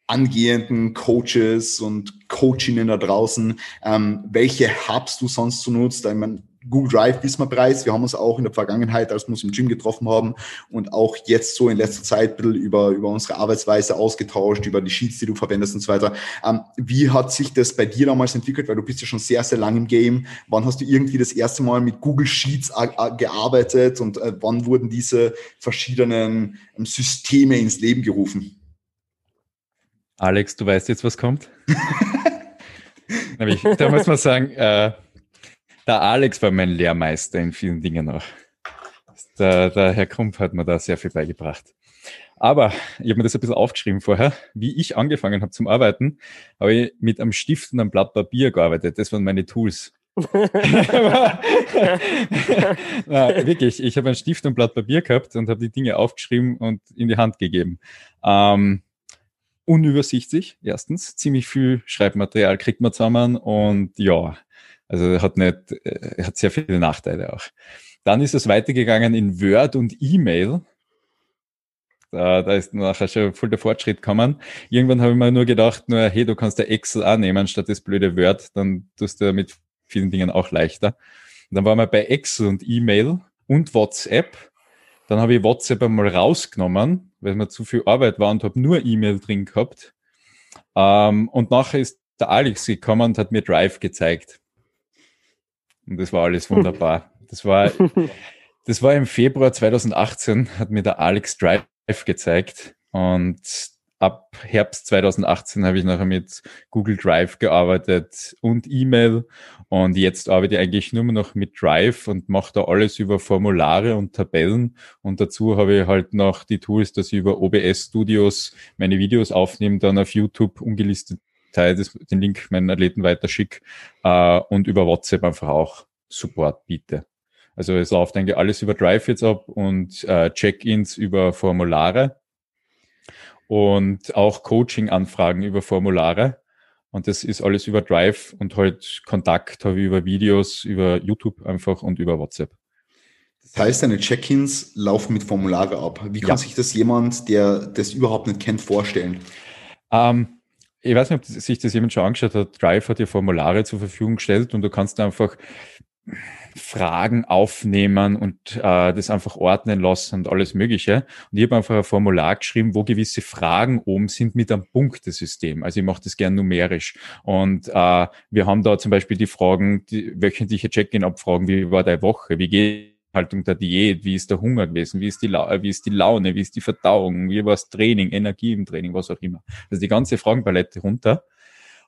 angehenden Coaches und Coachinnen da draußen, ähm, welche Hubs du sonst so nutzt? Ich meine, Google Drive wissen wir haben uns auch in der Vergangenheit, als wir uns im Gym getroffen haben und auch jetzt so in letzter Zeit ein bisschen über, über unsere Arbeitsweise ausgetauscht, über die Sheets, die du verwendest und so weiter. Ähm, wie hat sich das bei dir damals entwickelt? Weil du bist ja schon sehr, sehr lang im Game. Wann hast du irgendwie das erste Mal mit Google Sheets gearbeitet und äh, wann wurden diese verschiedenen ähm, Systeme ins Leben gerufen? Alex, du weißt jetzt, was kommt? Nämlich, da muss man sagen, äh, der Alex war mein Lehrmeister in vielen Dingen auch. Der, der Herr Krumpf hat mir da sehr viel beigebracht. Aber ich habe mir das ein bisschen aufgeschrieben vorher. Wie ich angefangen habe zum Arbeiten, habe ich mit einem Stift und einem Blatt Papier gearbeitet. Das waren meine Tools. Na, wirklich, ich habe einen Stift und ein Blatt Papier gehabt und habe die Dinge aufgeschrieben und in die Hand gegeben. Ähm, unübersichtlich, erstens. Ziemlich viel Schreibmaterial kriegt man zusammen und ja, also hat nicht, äh, hat sehr viele Nachteile auch. Dann ist es weitergegangen in Word und E-Mail. Da, da ist nachher schon voll der Fortschritt gekommen. Irgendwann habe ich mir nur gedacht, nur, hey, du kannst ja Excel annehmen statt das blöde Word, dann tust du mit vielen Dingen auch leichter. Und dann waren wir bei Excel und E-Mail und WhatsApp. Dann habe ich WhatsApp einmal rausgenommen, weil mir zu viel Arbeit war und habe nur E-Mail drin gehabt. Ähm, und nachher ist der Alex gekommen und hat mir Drive gezeigt. Und das war alles wunderbar. Das war, das war im Februar 2018, hat mir der Alex Drive gezeigt. Und ab Herbst 2018 habe ich nachher mit Google Drive gearbeitet und E-Mail. Und jetzt arbeite ich eigentlich nur noch mit Drive und mache da alles über Formulare und Tabellen. Und dazu habe ich halt noch die Tools, dass ich über OBS Studios meine Videos aufnehme, dann auf YouTube ungelistet Teil des, den Link meinen Athleten weiterschick äh, und über WhatsApp einfach auch Support biete. Also es läuft eigentlich alles über Drive jetzt ab und äh, Check-ins über Formulare und auch Coaching-Anfragen über Formulare. Und das ist alles über Drive und halt Kontakt habe ich über Videos, über YouTube einfach und über WhatsApp. Das heißt, deine Check-ins laufen mit Formulare ab. Wie kann ja. sich das jemand, der das überhaupt nicht kennt, vorstellen? Ähm, ich weiß nicht, ob sich das jemand schon angeschaut hat. Drive hat dir Formulare zur Verfügung gestellt und du kannst einfach Fragen aufnehmen und äh, das einfach ordnen lassen und alles Mögliche. Und ich habe einfach ein Formular geschrieben, wo gewisse Fragen oben sind mit einem Punktesystem. Also ich mache das gern numerisch. Und äh, wir haben da zum Beispiel die Fragen, die wöchentliche Check-in-Abfragen, wie war deine Woche, wie geht Haltung der Diät, wie ist der Hunger gewesen, wie ist die, La wie ist die Laune, wie ist die Verdauung, wie war das Training, Energie im Training, was auch immer. Also die ganze Fragenpalette runter.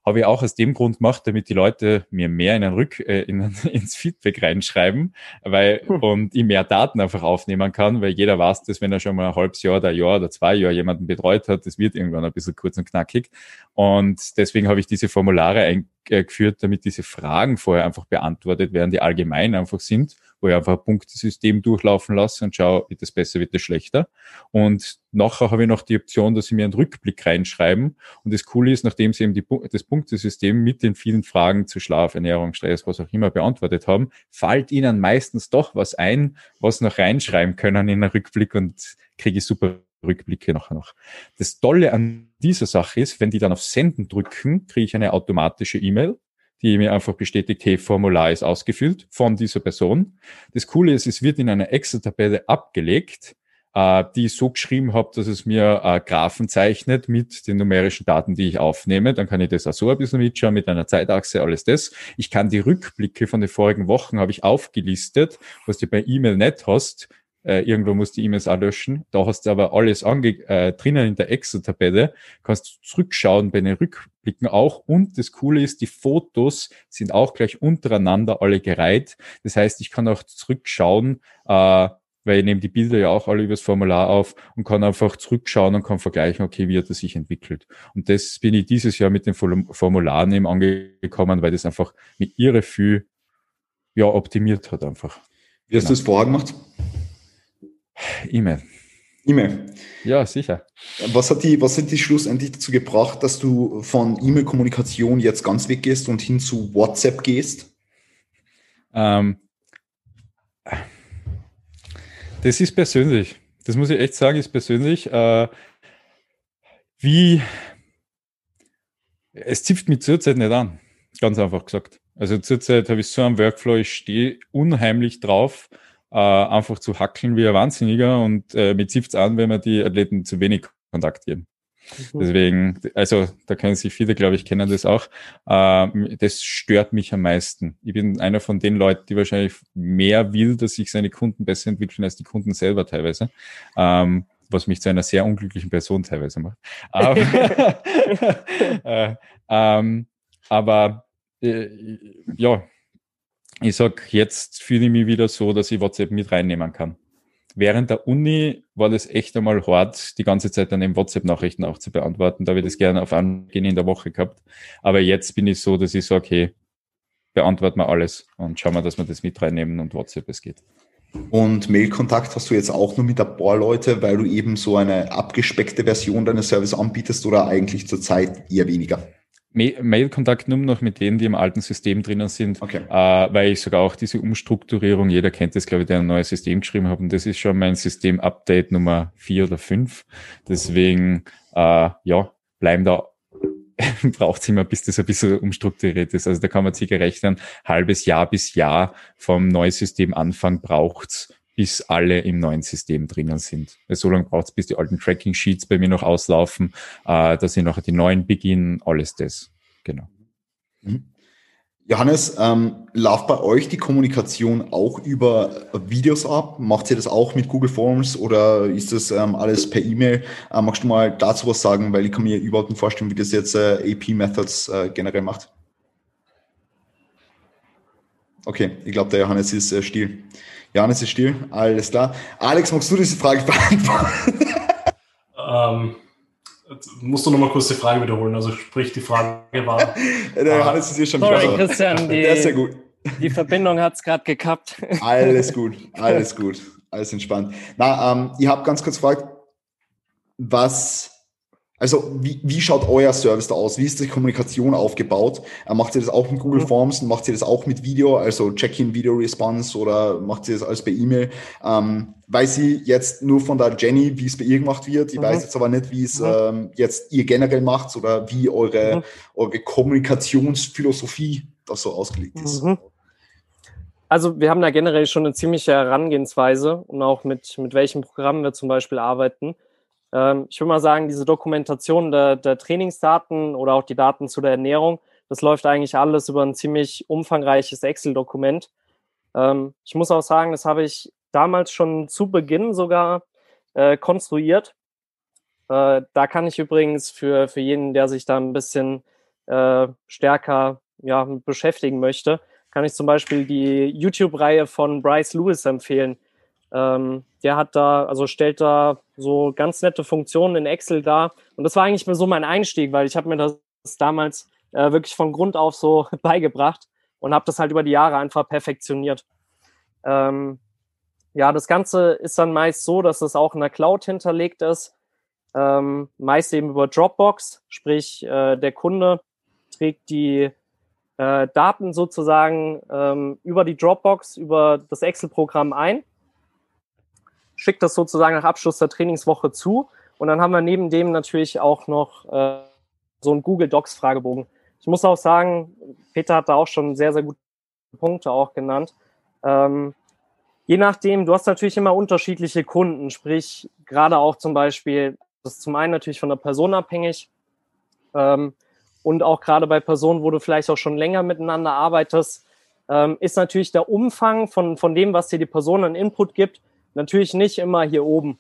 Habe ich auch aus dem Grund gemacht, damit die Leute mir mehr in ein Rück, äh, in, ins Feedback reinschreiben, weil hm. und ich mehr Daten einfach aufnehmen kann, weil jeder weiß, dass wenn er schon mal ein halbes Jahr oder ein Jahr oder zwei Jahre jemanden betreut hat, das wird irgendwann ein bisschen kurz und knackig. Und deswegen habe ich diese Formulare eingeführt, damit diese Fragen vorher einfach beantwortet werden, die allgemein einfach sind wo ich einfach ein Punktesystem durchlaufen lasse und schaue, wird das besser, wird das schlechter. Und nachher habe ich noch die Option, dass sie mir einen Rückblick reinschreiben. Und das Coole ist, nachdem sie eben die, das Punktesystem mit den vielen Fragen zu Schlaf, Ernährung, Stress, was auch immer beantwortet haben, fällt ihnen meistens doch was ein, was noch reinschreiben können in einen Rückblick und kriege ich super Rückblicke nachher noch. Das Tolle an dieser Sache ist, wenn die dann auf Senden drücken, kriege ich eine automatische E-Mail die mir einfach bestätigt, hey, Formular ist ausgefüllt von dieser Person. Das Coole ist, es wird in einer Excel-Tabelle abgelegt äh, die ich so geschrieben habe, dass es mir äh, Graphen zeichnet mit den numerischen Daten, die ich aufnehme. Dann kann ich das auch so ein bisschen mitschauen mit einer Zeitachse, alles das. Ich kann die Rückblicke von den vorigen Wochen habe ich aufgelistet, was du bei E-Mail nicht hast. Äh, irgendwo musst du die E-Mails auch löschen. Da hast du aber alles ange äh, drinnen in der Excel-Tabelle. Kannst zurückschauen bei den Rückblicken auch. Und das Coole ist, die Fotos sind auch gleich untereinander alle gereiht. Das heißt, ich kann auch zurückschauen, äh, weil ich nehme die Bilder ja auch alle übers Formular auf und kann einfach zurückschauen und kann vergleichen, okay, wie hat das sich entwickelt. Und das bin ich dieses Jahr mit den Formularen eben angekommen, weil das einfach mit ihre viel ja, optimiert hat einfach. Wie hast genau. du das vorher gemacht? E-Mail. E-Mail. Ja, sicher. Was hat die, was hat die schlussendlich dazu gebracht, dass du von E-Mail-Kommunikation jetzt ganz weggehst und hin zu WhatsApp gehst? Ähm, das ist persönlich. Das muss ich echt sagen, ist persönlich. Äh, wie es zipft mich zurzeit nicht an. Ganz einfach gesagt. Also zurzeit habe ich so einen Workflow, ich stehe unheimlich drauf, äh, einfach zu hackeln wie ein Wahnsinniger und äh, mir zieht es an, wenn man die Athleten zu wenig Kontakt geben. Mhm. Deswegen, also da können sich viele, glaube ich, kennen das auch. Äh, das stört mich am meisten. Ich bin einer von den Leuten, die wahrscheinlich mehr will, dass sich seine Kunden besser entwickeln als die Kunden selber teilweise. Ähm, was mich zu einer sehr unglücklichen Person teilweise macht. Aber, äh, ähm, aber äh, ja, ich sag, jetzt fühle ich mich wieder so, dass ich WhatsApp mit reinnehmen kann. Während der Uni war das echt einmal hart, die ganze Zeit dann eben WhatsApp-Nachrichten auch zu beantworten. Da habe ich das gerne auf Angehen in der Woche gehabt. Aber jetzt bin ich so, dass ich sage, okay, beantworten wir alles und schauen wir, dass wir das mit reinnehmen und WhatsApp es geht. Und Mail-Kontakt hast du jetzt auch nur mit ein paar Leute, weil du eben so eine abgespeckte Version deines Service anbietest oder eigentlich zurzeit eher weniger? Mail-Kontakt nur noch mit denen, die im alten System drinnen sind, okay. äh, weil ich sogar auch diese Umstrukturierung, jeder kennt das, glaube ich, der ein neues System geschrieben hat, und das ist schon mein System-Update Nummer vier oder fünf. Deswegen, äh, ja, bleiben da braucht es immer, bis das ein bisschen umstrukturiert ist. Also da kann man sich rechnen, halbes Jahr bis Jahr vom Neusystem Anfang braucht's, bis alle im neuen System drinnen sind. So lange braucht es, bis die alten Tracking-Sheets bei mir noch auslaufen, äh, dass ich nachher die neuen beginnen, alles das. Genau. Mhm. Johannes, ähm, läuft bei euch die Kommunikation auch über Videos ab? Macht ihr das auch mit Google Forms oder ist das ähm, alles per E-Mail? Äh, magst du mal dazu was sagen, weil ich kann mir überhaupt nicht vorstellen, wie das jetzt äh, AP Methods äh, generell macht. Okay, ich glaube, der Johannes ist äh, still. Johannes ist still, alles klar. Alex, magst du diese Frage beantworten? ähm, musst du nochmal kurz die Frage wiederholen. Also sprich, die Frage war. Der Johannes ist hier schon Sorry, wieder. Christian, die, der ist sehr gut. Die Verbindung hat es gerade gekappt. Alles gut, alles gut, alles entspannt. Na, ähm, ihr habt ganz kurz gefragt, was also wie, wie schaut euer Service da aus? Wie ist die Kommunikation aufgebaut? Äh, macht ihr das auch mit Google. Forms? Macht ihr das auch mit Video, also Check-in, Video Response oder macht ihr das alles per E-Mail? Ähm, weiß ich jetzt nur von der Jenny, wie es bei ihr gemacht wird. Ich mhm. weiß jetzt aber nicht, wie es mhm. ähm, jetzt ihr generell macht oder wie eure, mhm. eure Kommunikationsphilosophie da so ausgelegt ist. Mhm. Also wir haben da generell schon eine ziemliche Herangehensweise und auch mit, mit welchem Programm wir zum Beispiel arbeiten. Ähm, ich würde mal sagen, diese Dokumentation der, der Trainingsdaten oder auch die Daten zu der Ernährung, das läuft eigentlich alles über ein ziemlich umfangreiches Excel-Dokument. Ähm, ich muss auch sagen, das habe ich damals schon zu Beginn sogar äh, konstruiert. Äh, da kann ich übrigens für, für jeden, der sich da ein bisschen äh, stärker ja, beschäftigen möchte, kann ich zum Beispiel die YouTube-Reihe von Bryce Lewis empfehlen. Ähm, der hat da, also stellt da so ganz nette Funktionen in Excel dar. Und das war eigentlich so mein Einstieg, weil ich habe mir das damals äh, wirklich von Grund auf so beigebracht und habe das halt über die Jahre einfach perfektioniert. Ähm, ja, das Ganze ist dann meist so, dass es auch in der Cloud hinterlegt ist. Ähm, meist eben über Dropbox, sprich äh, der Kunde trägt die äh, Daten sozusagen ähm, über die Dropbox, über das Excel-Programm ein schickt das sozusagen nach Abschluss der Trainingswoche zu. Und dann haben wir neben dem natürlich auch noch äh, so einen Google Docs Fragebogen. Ich muss auch sagen, Peter hat da auch schon sehr, sehr gute Punkte auch genannt. Ähm, Je nachdem, du hast natürlich immer unterschiedliche Kunden, sprich gerade auch zum Beispiel, das ist zum einen natürlich von der Person abhängig ähm, und auch gerade bei Personen, wo du vielleicht auch schon länger miteinander arbeitest, ähm, ist natürlich der Umfang von, von dem, was dir die Person an Input gibt, natürlich nicht immer hier oben.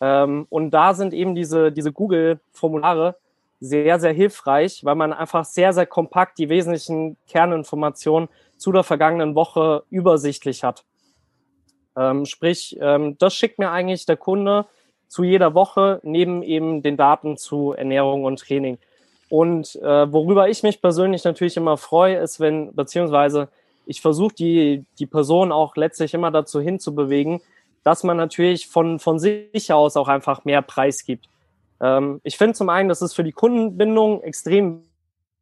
Ähm, und da sind eben diese, diese Google-Formulare sehr, sehr hilfreich, weil man einfach sehr, sehr kompakt die wesentlichen Kerninformationen zu der vergangenen Woche übersichtlich hat. Ähm, sprich, ähm, das schickt mir eigentlich der Kunde zu jeder Woche neben eben den Daten zu Ernährung und Training. Und äh, worüber ich mich persönlich natürlich immer freue, ist, wenn, beziehungsweise ich versuche die, die Person auch letztlich immer dazu hinzubewegen, dass man natürlich von, von sich aus auch einfach mehr Preis gibt. Ähm, ich finde zum einen, das ist für die Kundenbindung extrem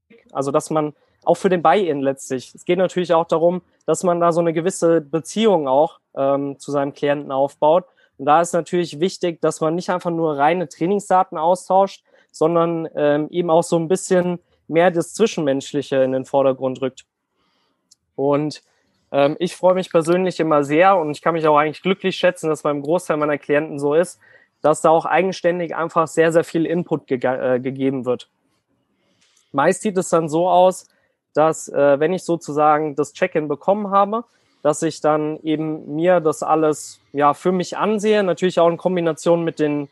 wichtig, also dass man auch für den Buy-in letztlich. Es geht natürlich auch darum, dass man da so eine gewisse Beziehung auch ähm, zu seinem Klienten aufbaut. Und da ist natürlich wichtig, dass man nicht einfach nur reine Trainingsdaten austauscht, sondern ähm, eben auch so ein bisschen mehr das Zwischenmenschliche in den Vordergrund rückt. Und ähm, ich freue mich persönlich immer sehr und ich kann mich auch eigentlich glücklich schätzen, dass beim Großteil meiner Klienten so ist, dass da auch eigenständig einfach sehr, sehr viel Input ge äh, gegeben wird. Meist sieht es dann so aus, dass äh, wenn ich sozusagen das Check-in bekommen habe, dass ich dann eben mir das alles ja für mich ansehe, natürlich auch in Kombination mit den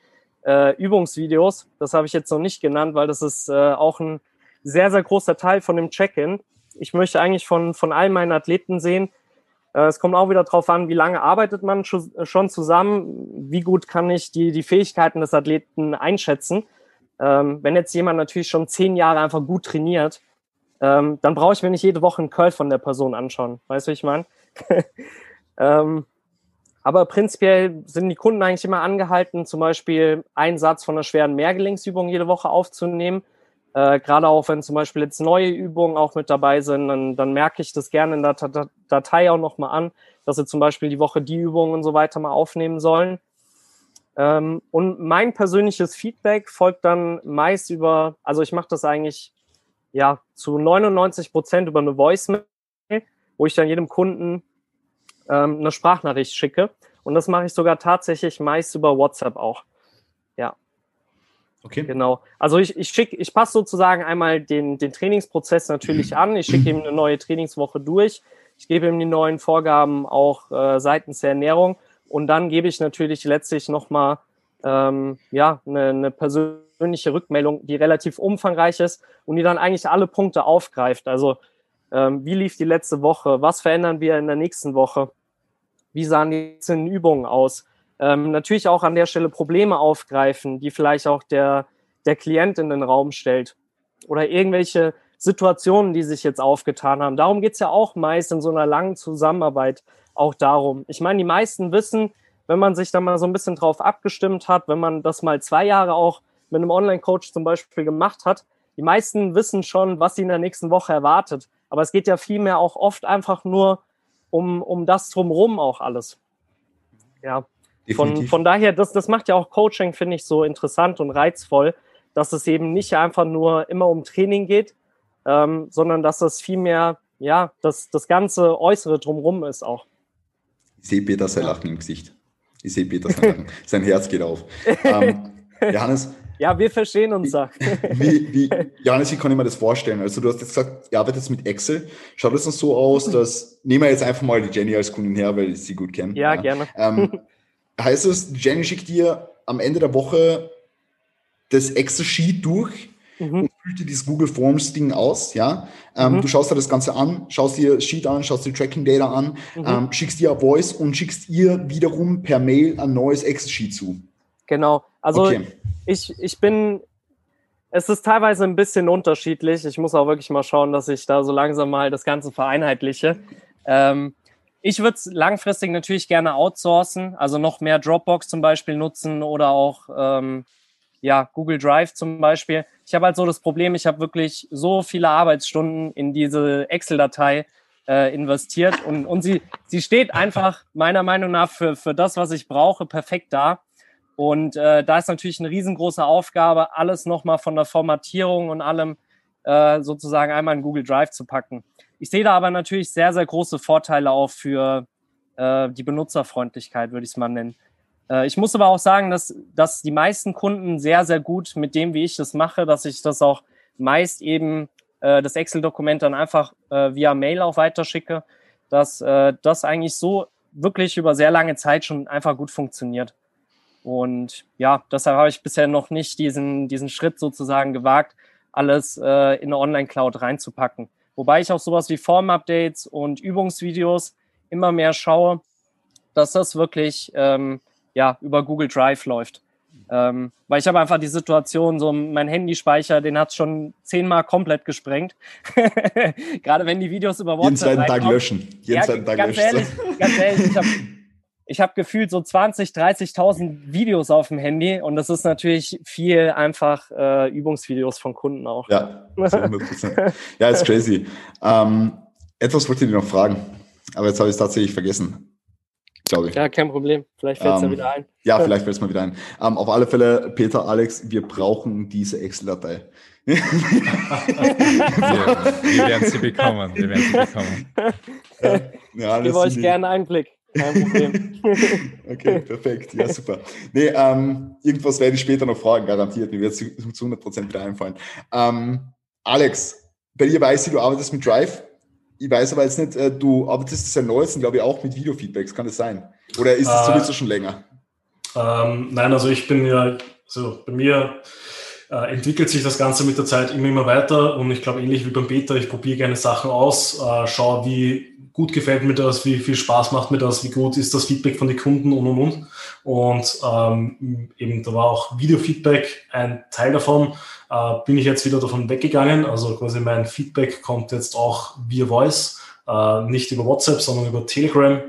äh, Übungsvideos. Das habe ich jetzt noch nicht genannt, weil das ist äh, auch ein sehr, sehr großer Teil von dem Check-in. Ich möchte eigentlich von, von all meinen Athleten sehen, äh, es kommt auch wieder darauf an, wie lange arbeitet man schon zusammen, wie gut kann ich die, die Fähigkeiten des Athleten einschätzen. Ähm, wenn jetzt jemand natürlich schon zehn Jahre einfach gut trainiert, ähm, dann brauche ich mir nicht jede Woche einen Curl von der Person anschauen. Weißt du, wie ich meine? ähm, aber prinzipiell sind die Kunden eigentlich immer angehalten, zum Beispiel einen Satz von einer schweren Mehrgelenksübung jede Woche aufzunehmen. Äh, Gerade auch wenn zum Beispiel jetzt neue Übungen auch mit dabei sind, dann, dann merke ich das gerne in der Datei auch nochmal an, dass sie zum Beispiel die Woche die Übungen und so weiter mal aufnehmen sollen. Ähm, und mein persönliches Feedback folgt dann meist über, also ich mache das eigentlich ja zu 99 Prozent über eine Voicemail, wo ich dann jedem Kunden ähm, eine Sprachnachricht schicke. Und das mache ich sogar tatsächlich meist über WhatsApp auch. Okay. Genau. Also ich, ich schicke, ich passe sozusagen einmal den, den Trainingsprozess natürlich an. Ich schicke ihm eine neue Trainingswoche durch. Ich gebe ihm die neuen Vorgaben auch äh, seitens der Ernährung. Und dann gebe ich natürlich letztlich nochmal ähm, ja, eine, eine persönliche Rückmeldung, die relativ umfangreich ist und die dann eigentlich alle Punkte aufgreift. Also ähm, wie lief die letzte Woche? Was verändern wir in der nächsten Woche? Wie sahen die einzelnen Übungen aus? Ähm, natürlich auch an der Stelle Probleme aufgreifen, die vielleicht auch der, der Klient in den Raum stellt. Oder irgendwelche Situationen, die sich jetzt aufgetan haben. Darum geht's ja auch meist in so einer langen Zusammenarbeit auch darum. Ich meine, die meisten wissen, wenn man sich da mal so ein bisschen drauf abgestimmt hat, wenn man das mal zwei Jahre auch mit einem Online-Coach zum Beispiel gemacht hat, die meisten wissen schon, was sie in der nächsten Woche erwartet. Aber es geht ja vielmehr auch oft einfach nur um, um das drumherum auch alles. Ja. Von, von daher, das, das macht ja auch Coaching, finde ich, so interessant und reizvoll, dass es eben nicht einfach nur immer um Training geht, ähm, sondern dass es vielmehr, ja, das, das ganze Äußere drumherum ist auch. Ich sehe Peter sein Lachen im Gesicht. Ich sehe Peter sein Lachen. sein Herz geht auf. Ähm, Johannes, ja, wir verstehen uns. Wie, wie, Janis, wie kann ich mir das vorstellen? Also du hast jetzt gesagt, ihr arbeitet mit Excel. Schaut es dann so aus, dass, nehmen wir jetzt einfach mal die Jenny als Kundin her, weil ich sie gut kenne. Ja, ja. gerne. Ähm, heißt es, Jenny schickt dir am Ende der Woche das Excel-Sheet durch mhm. und füllt dir dieses Google Forms-Ding aus, ja. Ähm, mhm. Du schaust dir das Ganze an, schaust dir das Sheet an, schaust dir Tracking Data an, mhm. ähm, schickst dir ein Voice und schickst ihr wiederum per Mail ein neues Excel-Sheet zu. Genau. Also okay ich, ich bin, es ist teilweise ein bisschen unterschiedlich. Ich muss auch wirklich mal schauen, dass ich da so langsam mal das Ganze vereinheitliche. Ähm, ich würde es langfristig natürlich gerne outsourcen, also noch mehr Dropbox zum Beispiel nutzen oder auch ähm, ja, Google Drive zum Beispiel. Ich habe halt so das Problem, ich habe wirklich so viele Arbeitsstunden in diese Excel-Datei äh, investiert und, und sie, sie steht einfach meiner Meinung nach für, für das, was ich brauche, perfekt da. Und äh, da ist natürlich eine riesengroße Aufgabe, alles nochmal von der Formatierung und allem äh, sozusagen einmal in Google Drive zu packen. Ich sehe da aber natürlich sehr, sehr große Vorteile auch für, äh, die Benutzerfreundlichkeit, würde ich es mal nennen. Äh, ich muss aber auch sagen, dass, dass die meisten Kunden sehr, sehr gut mit dem, wie ich das mache, dass ich das auch meist eben äh, das Excel-Dokument dann einfach äh, via Mail auch weiterschicke, dass äh, das eigentlich so wirklich über sehr lange Zeit schon einfach gut funktioniert. Und ja, deshalb habe ich bisher noch nicht diesen, diesen Schritt sozusagen gewagt, alles äh, in eine Online-Cloud reinzupacken. Wobei ich auch sowas wie Form-Updates und Übungsvideos immer mehr schaue, dass das wirklich ähm, ja, über Google Drive läuft. Ähm, weil ich habe einfach die Situation, so mein Handyspeicher, den hat schon zehnmal komplett gesprengt. Gerade wenn die Videos über WhatsApp. Jeden zweiten Tag löschen. Jeden ja, zweiten Tag ganz löschen. Ehrlich, ganz ehrlich, ich habe ich hab gefühlt so 20, 30.000 Videos auf dem Handy und das ist natürlich viel einfach äh, Übungsvideos von Kunden auch. Ja, 100%. ja, ist crazy. Ähm, etwas wollte ich dir noch fragen, aber jetzt habe ich es tatsächlich vergessen glaube ich. Ja, kein Problem. Vielleicht fällt es ähm, ja wieder ein. Ja, vielleicht fällt es mal wieder ein. Ähm, auf alle Fälle, Peter, Alex, wir brauchen diese Excel-Datei. wir, wir, werden sie bekommen. Wir werden sie bekommen. Ja, ja, ich gebe euch gerne einen Blick. Kein Problem. okay, perfekt. Ja, super. Nee, ähm, irgendwas werde ich später noch fragen, garantiert. Mir wird es zu 100% wieder einfallen. Ähm, Alex, bei dir weiß ich, du arbeitest mit Drive ich weiß aber jetzt nicht, äh, du arbeitest seit neuestem, glaube ich, auch mit Videofeedbacks, kann das sein? Oder ist es äh, sowieso schon länger? Ähm, nein, also ich bin ja, so bei mir äh, entwickelt sich das Ganze mit der Zeit immer, immer weiter und ich glaube, ähnlich wie beim Beta, ich probiere gerne Sachen aus, äh, schaue, wie gut gefällt mir das, wie viel Spaß macht mir das, wie gut ist das Feedback von den Kunden und und und. Und ähm, eben da war auch Videofeedback ein Teil davon. Äh, bin ich jetzt wieder davon weggegangen. Also quasi mein Feedback kommt jetzt auch via Voice, äh, nicht über WhatsApp, sondern über Telegram.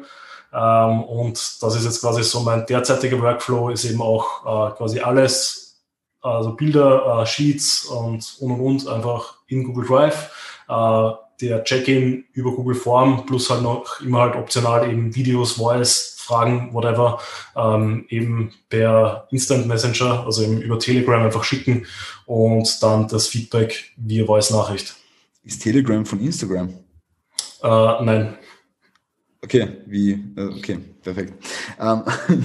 Ähm, und das ist jetzt quasi so mein derzeitiger Workflow, ist eben auch äh, quasi alles, also Bilder, äh, Sheets und und und und einfach in Google Drive. Äh, der Check-in über Google Form plus halt noch immer halt optional eben Videos, Voice, Fragen, whatever, ähm, eben per Instant Messenger, also eben über Telegram einfach schicken und dann das Feedback via Voice-Nachricht. Ist Telegram von Instagram? Äh, nein. Okay, wie, äh, okay, perfekt. Ähm,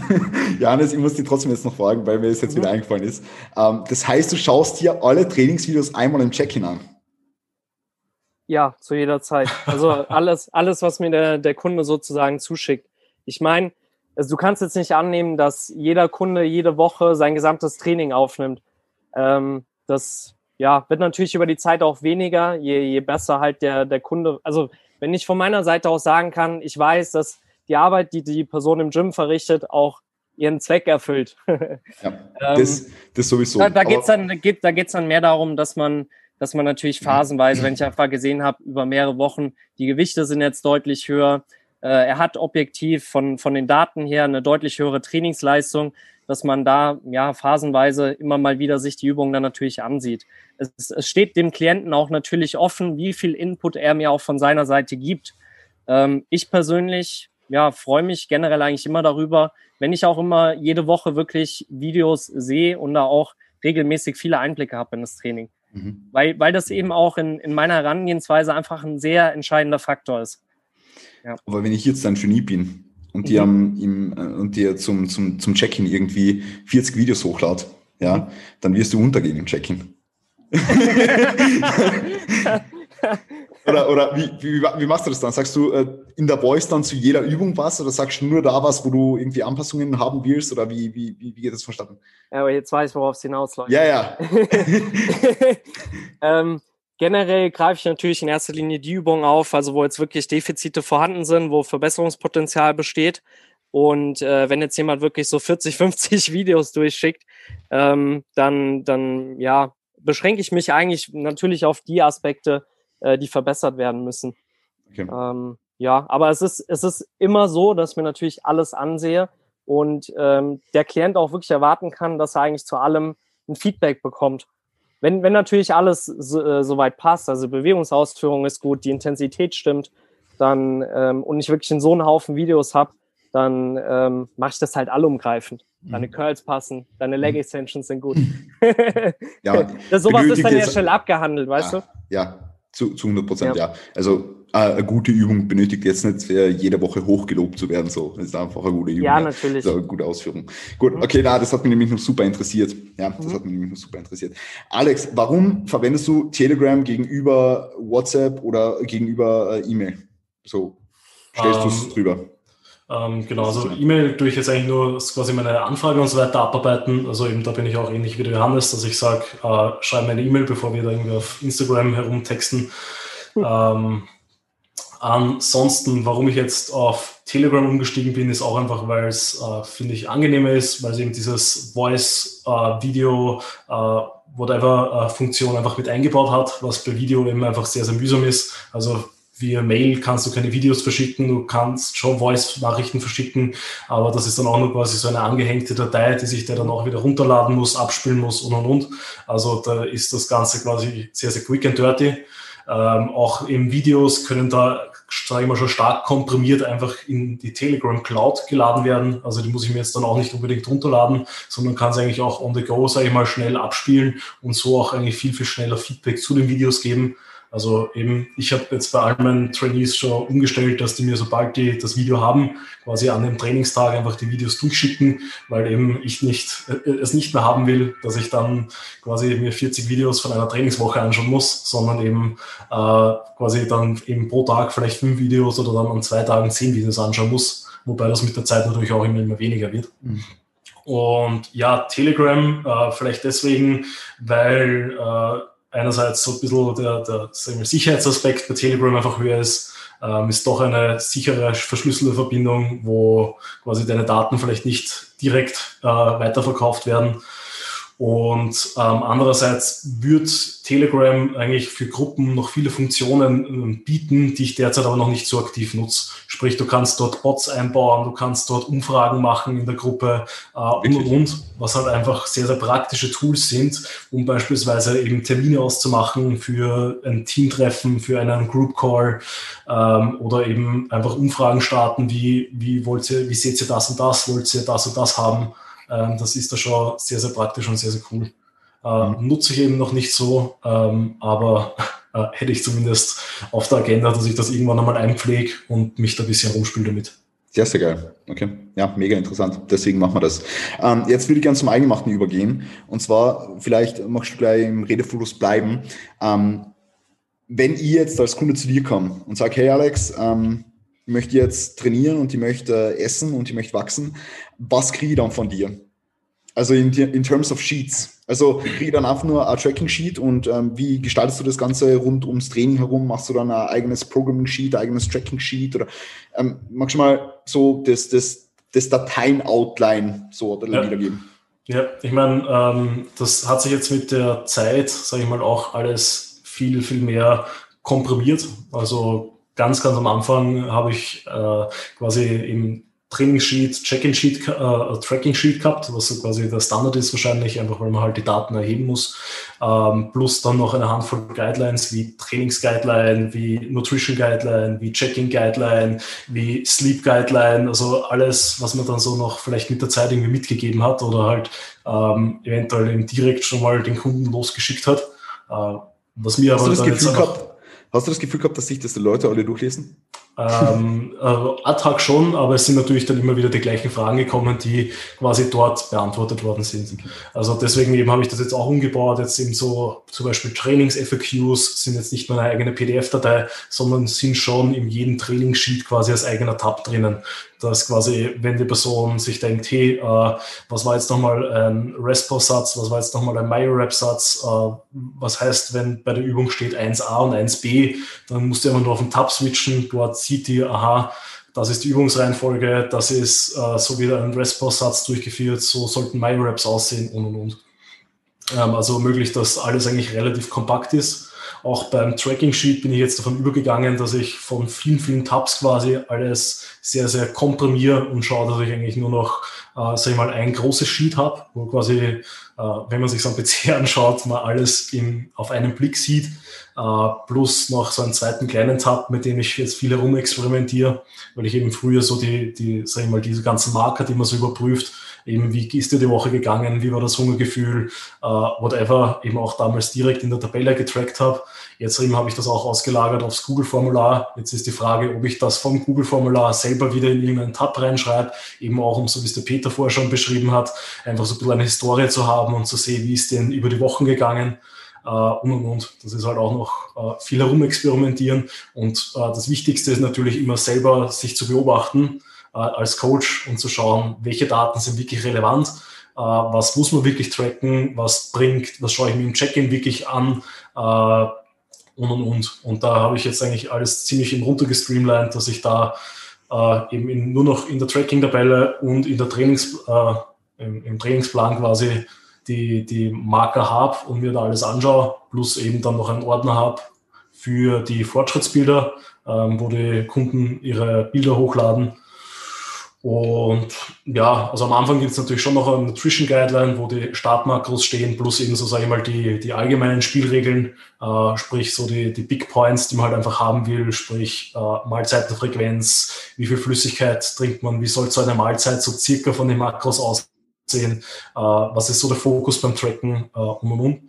Johannes, ich muss dir trotzdem jetzt noch fragen, weil mir das jetzt mhm. wieder eingefallen ist. Ähm, das heißt, du schaust dir alle Trainingsvideos einmal im Check-in an? Ja, zu jeder Zeit. Also alles, alles, was mir der, der Kunde sozusagen zuschickt. Ich meine, also du kannst jetzt nicht annehmen, dass jeder Kunde jede Woche sein gesamtes Training aufnimmt. Ähm, das ja, wird natürlich über die Zeit auch weniger, je, je besser halt der, der Kunde. Also wenn ich von meiner Seite aus sagen kann, ich weiß, dass die Arbeit, die die Person im Gym verrichtet, auch ihren Zweck erfüllt. ja, ähm, das, das sowieso. Da, da geht es dann, geht, da geht's dann mehr darum, dass man dass man natürlich phasenweise, wenn ich einfach gesehen habe, über mehrere Wochen, die Gewichte sind jetzt deutlich höher. Äh, er hat objektiv von, von den Daten her eine deutlich höhere Trainingsleistung, dass man da ja phasenweise immer mal wieder sich die Übungen dann natürlich ansieht. Es, es steht dem Klienten auch natürlich offen, wie viel Input er mir auch von seiner Seite gibt. Ähm, ich persönlich ja, freue mich generell eigentlich immer darüber, wenn ich auch immer jede Woche wirklich Videos sehe und da auch regelmäßig viele Einblicke habe in das Training. Mhm. Weil, weil das eben auch in, in meiner Herangehensweise einfach ein sehr entscheidender Faktor ist. Ja. Aber wenn ich jetzt ein Genie bin und dir, mhm. im, äh, und dir zum, zum, zum Check-in irgendwie 40 Videos hochlad, ja, mhm. dann wirst du untergehen im Check-in. Oder, oder wie, wie, wie machst du das dann? Sagst du äh, in der Voice dann zu jeder Übung was oder sagst du nur da was, wo du irgendwie Anpassungen haben willst oder wie, wie, wie, geht das vonstatten? Ja, aber jetzt weiß ich, worauf es hinausläuft. Ja, ja. ähm, generell greife ich natürlich in erster Linie die Übungen auf, also wo jetzt wirklich Defizite vorhanden sind, wo Verbesserungspotenzial besteht. Und äh, wenn jetzt jemand wirklich so 40, 50 Videos durchschickt, ähm, dann, dann ja, beschränke ich mich eigentlich natürlich auf die Aspekte, äh, die verbessert werden müssen. Okay. Ähm, ja, aber es ist, es ist immer so, dass ich mir natürlich alles ansehe und ähm, der Klient auch wirklich erwarten kann, dass er eigentlich zu allem ein Feedback bekommt. Wenn, wenn natürlich alles so, äh, soweit passt, also Bewegungsausführung ist gut, die Intensität stimmt, dann ähm, und ich wirklich in so einen Haufen Videos habe, dann ähm, mache ich das halt allumgreifend. Deine mhm. Curls passen, deine Leg mhm. Extensions sind gut. ja, das, sowas ist dann ja schnell abgehandelt, weißt ja, du? Ja, zu, zu 100 Prozent, ja. ja. Also eine gute Übung benötigt jetzt nicht jede Woche hochgelobt zu werden. So, das ist einfach eine gute Übung. Ja, natürlich. Das ist eine gute Ausführung. Gut, mhm. okay, na, das hat mich nämlich noch super interessiert. Ja, das mhm. hat mich nämlich noch super interessiert. Alex, warum verwendest du Telegram gegenüber WhatsApp oder gegenüber äh, E-Mail? So, stellst um, du es drüber? Ähm, genau, also E-Mail tue ich jetzt eigentlich nur quasi meine Anfrage und so weiter abarbeiten. Also eben da bin ich auch ähnlich wie der Johannes, dass ich sage, äh, schreib mir eine E-Mail, bevor wir da irgendwie auf Instagram herumtexten. Hm. Ähm, ansonsten, warum ich jetzt auf Telegram umgestiegen bin, ist auch einfach, weil es, äh, finde ich, angenehmer ist, weil es eben dieses Voice, äh, Video, whatever äh, Funktion einfach mit eingebaut hat, was bei Video eben einfach sehr, sehr mühsam ist. Also via Mail kannst du keine Videos verschicken, du kannst schon Voice-Nachrichten verschicken, aber das ist dann auch nur quasi so eine angehängte Datei, die sich der dann auch wieder runterladen muss, abspielen muss und und und. Also da ist das Ganze quasi sehr, sehr quick and dirty. Ähm, auch eben Videos können da, sage ich mal, schon stark komprimiert einfach in die Telegram Cloud geladen werden. Also die muss ich mir jetzt dann auch nicht unbedingt runterladen, sondern kann es eigentlich auch on the go, sage ich mal, schnell abspielen und so auch eigentlich viel, viel schneller Feedback zu den Videos geben. Also eben, ich habe jetzt bei all meinen Trainees schon umgestellt, dass die mir, sobald die das Video haben, quasi an dem Trainingstag einfach die Videos durchschicken, weil eben ich nicht, äh, es nicht mehr haben will, dass ich dann quasi mir 40 Videos von einer Trainingswoche anschauen muss, sondern eben äh, quasi dann eben pro Tag vielleicht fünf Videos oder dann an zwei Tagen zehn Videos anschauen muss, wobei das mit der Zeit natürlich auch immer, immer weniger wird. Mhm. Und ja, Telegram, äh, vielleicht deswegen, weil äh, einerseits so ein bisschen der, der sagen wir, Sicherheitsaspekt bei Telegram einfach höher ist, ähm, ist doch eine sichere, verschlüsselte Verbindung, wo quasi deine Daten vielleicht nicht direkt äh, weiterverkauft werden. Und ähm, andererseits wird Telegram eigentlich für Gruppen noch viele Funktionen ähm, bieten, die ich derzeit aber noch nicht so aktiv nutze. Sprich, du kannst dort Bots einbauen, du kannst dort Umfragen machen in der Gruppe äh, und und und, was halt einfach sehr, sehr praktische Tools sind, um beispielsweise eben Termine auszumachen für ein Teamtreffen, für einen Group Call ähm, oder eben einfach Umfragen starten, wie, wie wollt ihr, wie seht ihr das und das, wollt ihr das und das haben das ist da schon sehr, sehr praktisch und sehr, sehr cool. Äh, mhm. Nutze ich eben noch nicht so, ähm, aber äh, hätte ich zumindest auf der Agenda, dass ich das irgendwann einmal einpflege und mich da ein bisschen rumspiele damit. Sehr, sehr geil. Okay. Ja, mega interessant. Deswegen machen wir das. Ähm, jetzt würde ich gerne zum Eingemachten übergehen. Und zwar, vielleicht magst du gleich im Redefluss bleiben. Ähm, wenn ich jetzt als Kunde zu dir komme und sage, hey Alex, ähm, ich möchte jetzt trainieren und ich möchte essen und ich möchte wachsen, was kriege ich dann von dir? Also in, in terms of Sheets. Also kriege ich dann einfach nur ein Tracking-Sheet und ähm, wie gestaltest du das Ganze rund ums Training herum? Machst du dann ein eigenes Programming-Sheet, ein eigenes Tracking-Sheet? Oder ähm, magst du mal so das, das, das Dateien-Outline so ja. wiedergeben? Ja, ich meine, ähm, das hat sich jetzt mit der Zeit, sage ich mal, auch alles viel, viel mehr komprimiert. Also ganz, ganz am Anfang habe ich äh, quasi im Training-Sheet, Check-in-Sheet, äh, Tracking-Sheet gehabt, was so quasi der Standard ist wahrscheinlich, einfach weil man halt die Daten erheben muss. Ähm, plus dann noch eine Handvoll Guidelines wie Trainings-Guideline, wie Nutrition-Guideline, wie Checking-Guideline, wie Sleep-Guideline, also alles, was man dann so noch vielleicht mit der Zeit irgendwie mitgegeben hat oder halt ähm, eventuell eben direkt schon mal den Kunden losgeschickt hat. Äh, was mir Hast aber du das Gefühl gehabt, Hast du das Gefühl gehabt, dass sich das die Leute alle durchlesen? Ähm, äh, ad hoc schon, aber es sind natürlich dann immer wieder die gleichen Fragen gekommen, die quasi dort beantwortet worden sind. Also deswegen eben habe ich das jetzt auch umgebaut. Jetzt eben so zum Beispiel Trainings-FAQs sind jetzt nicht nur eine eigene PDF-Datei, sondern sind schon in jedem Trainingssheet quasi als eigener Tab drinnen dass quasi, wenn die Person sich denkt, hey, äh, was war jetzt nochmal ein Respo-Satz, was war jetzt nochmal ein MyoRep-Satz, äh, was heißt, wenn bei der Übung steht 1a und 1b, dann musst du immer nur auf den Tab switchen, dort sieht die, aha, das ist die Übungsreihenfolge, das ist äh, so wieder ein Respo-Satz durchgeführt, so sollten MyoReps aussehen und und und. Ähm, also möglich, dass alles eigentlich relativ kompakt ist auch beim Tracking Sheet bin ich jetzt davon übergegangen, dass ich von vielen, vielen Tabs quasi alles sehr, sehr komprimiere und schaue, dass ich eigentlich nur noch, äh, sag ich mal, ein großes Sheet habe, wo quasi, äh, wenn man sich so am PC anschaut, man alles in, auf einen Blick sieht. Äh, plus noch so einen zweiten kleinen Tab, mit dem ich jetzt viel herumexperimentiere, weil ich eben früher so die, die, sag ich mal, diese ganzen Marker, die man so überprüft, eben wie ist dir die Woche gegangen, wie war das Hungergefühl, äh, whatever, eben auch damals direkt in der Tabelle getrackt habe. Jetzt eben habe ich das auch ausgelagert aufs Google-Formular. Jetzt ist die Frage, ob ich das vom Google-Formular selber wieder in irgendeinen Tab reinschreibe, eben auch, um so wie es der Peter vorher schon beschrieben hat, einfach so ein bisschen eine Historie zu haben und zu sehen, wie ist denn über die Wochen gegangen äh, und und und. Das ist halt auch noch äh, viel herumexperimentieren und äh, das Wichtigste ist natürlich immer selber sich zu beobachten äh, als Coach und zu schauen, welche Daten sind wirklich relevant, äh, was muss man wirklich tracken, was bringt, was schaue ich mir im Check-in wirklich an äh, und und und. Und da habe ich jetzt eigentlich alles ziemlich im runter gestreamlined, dass ich da eben in, nur noch in der Tracking-Tabelle und in der Trainings, im, im Trainingsplan quasi die, die Marker habe und mir da alles anschaue, plus eben dann noch einen Ordner habe für die Fortschrittsbilder, ähm, wo die Kunden ihre Bilder hochladen. Und ja, also am Anfang gibt es natürlich schon noch eine Nutrition Guideline, wo die Startmakros stehen, plus eben so, sage ich mal, die, die allgemeinen Spielregeln, äh, sprich so die, die Big Points, die man halt einfach haben will, sprich äh, Mahlzeitenfrequenz, wie viel Flüssigkeit trinkt man, wie soll so eine Mahlzeit so circa von den Makros aussehen, äh, was ist so der Fokus beim Tracken äh, und und und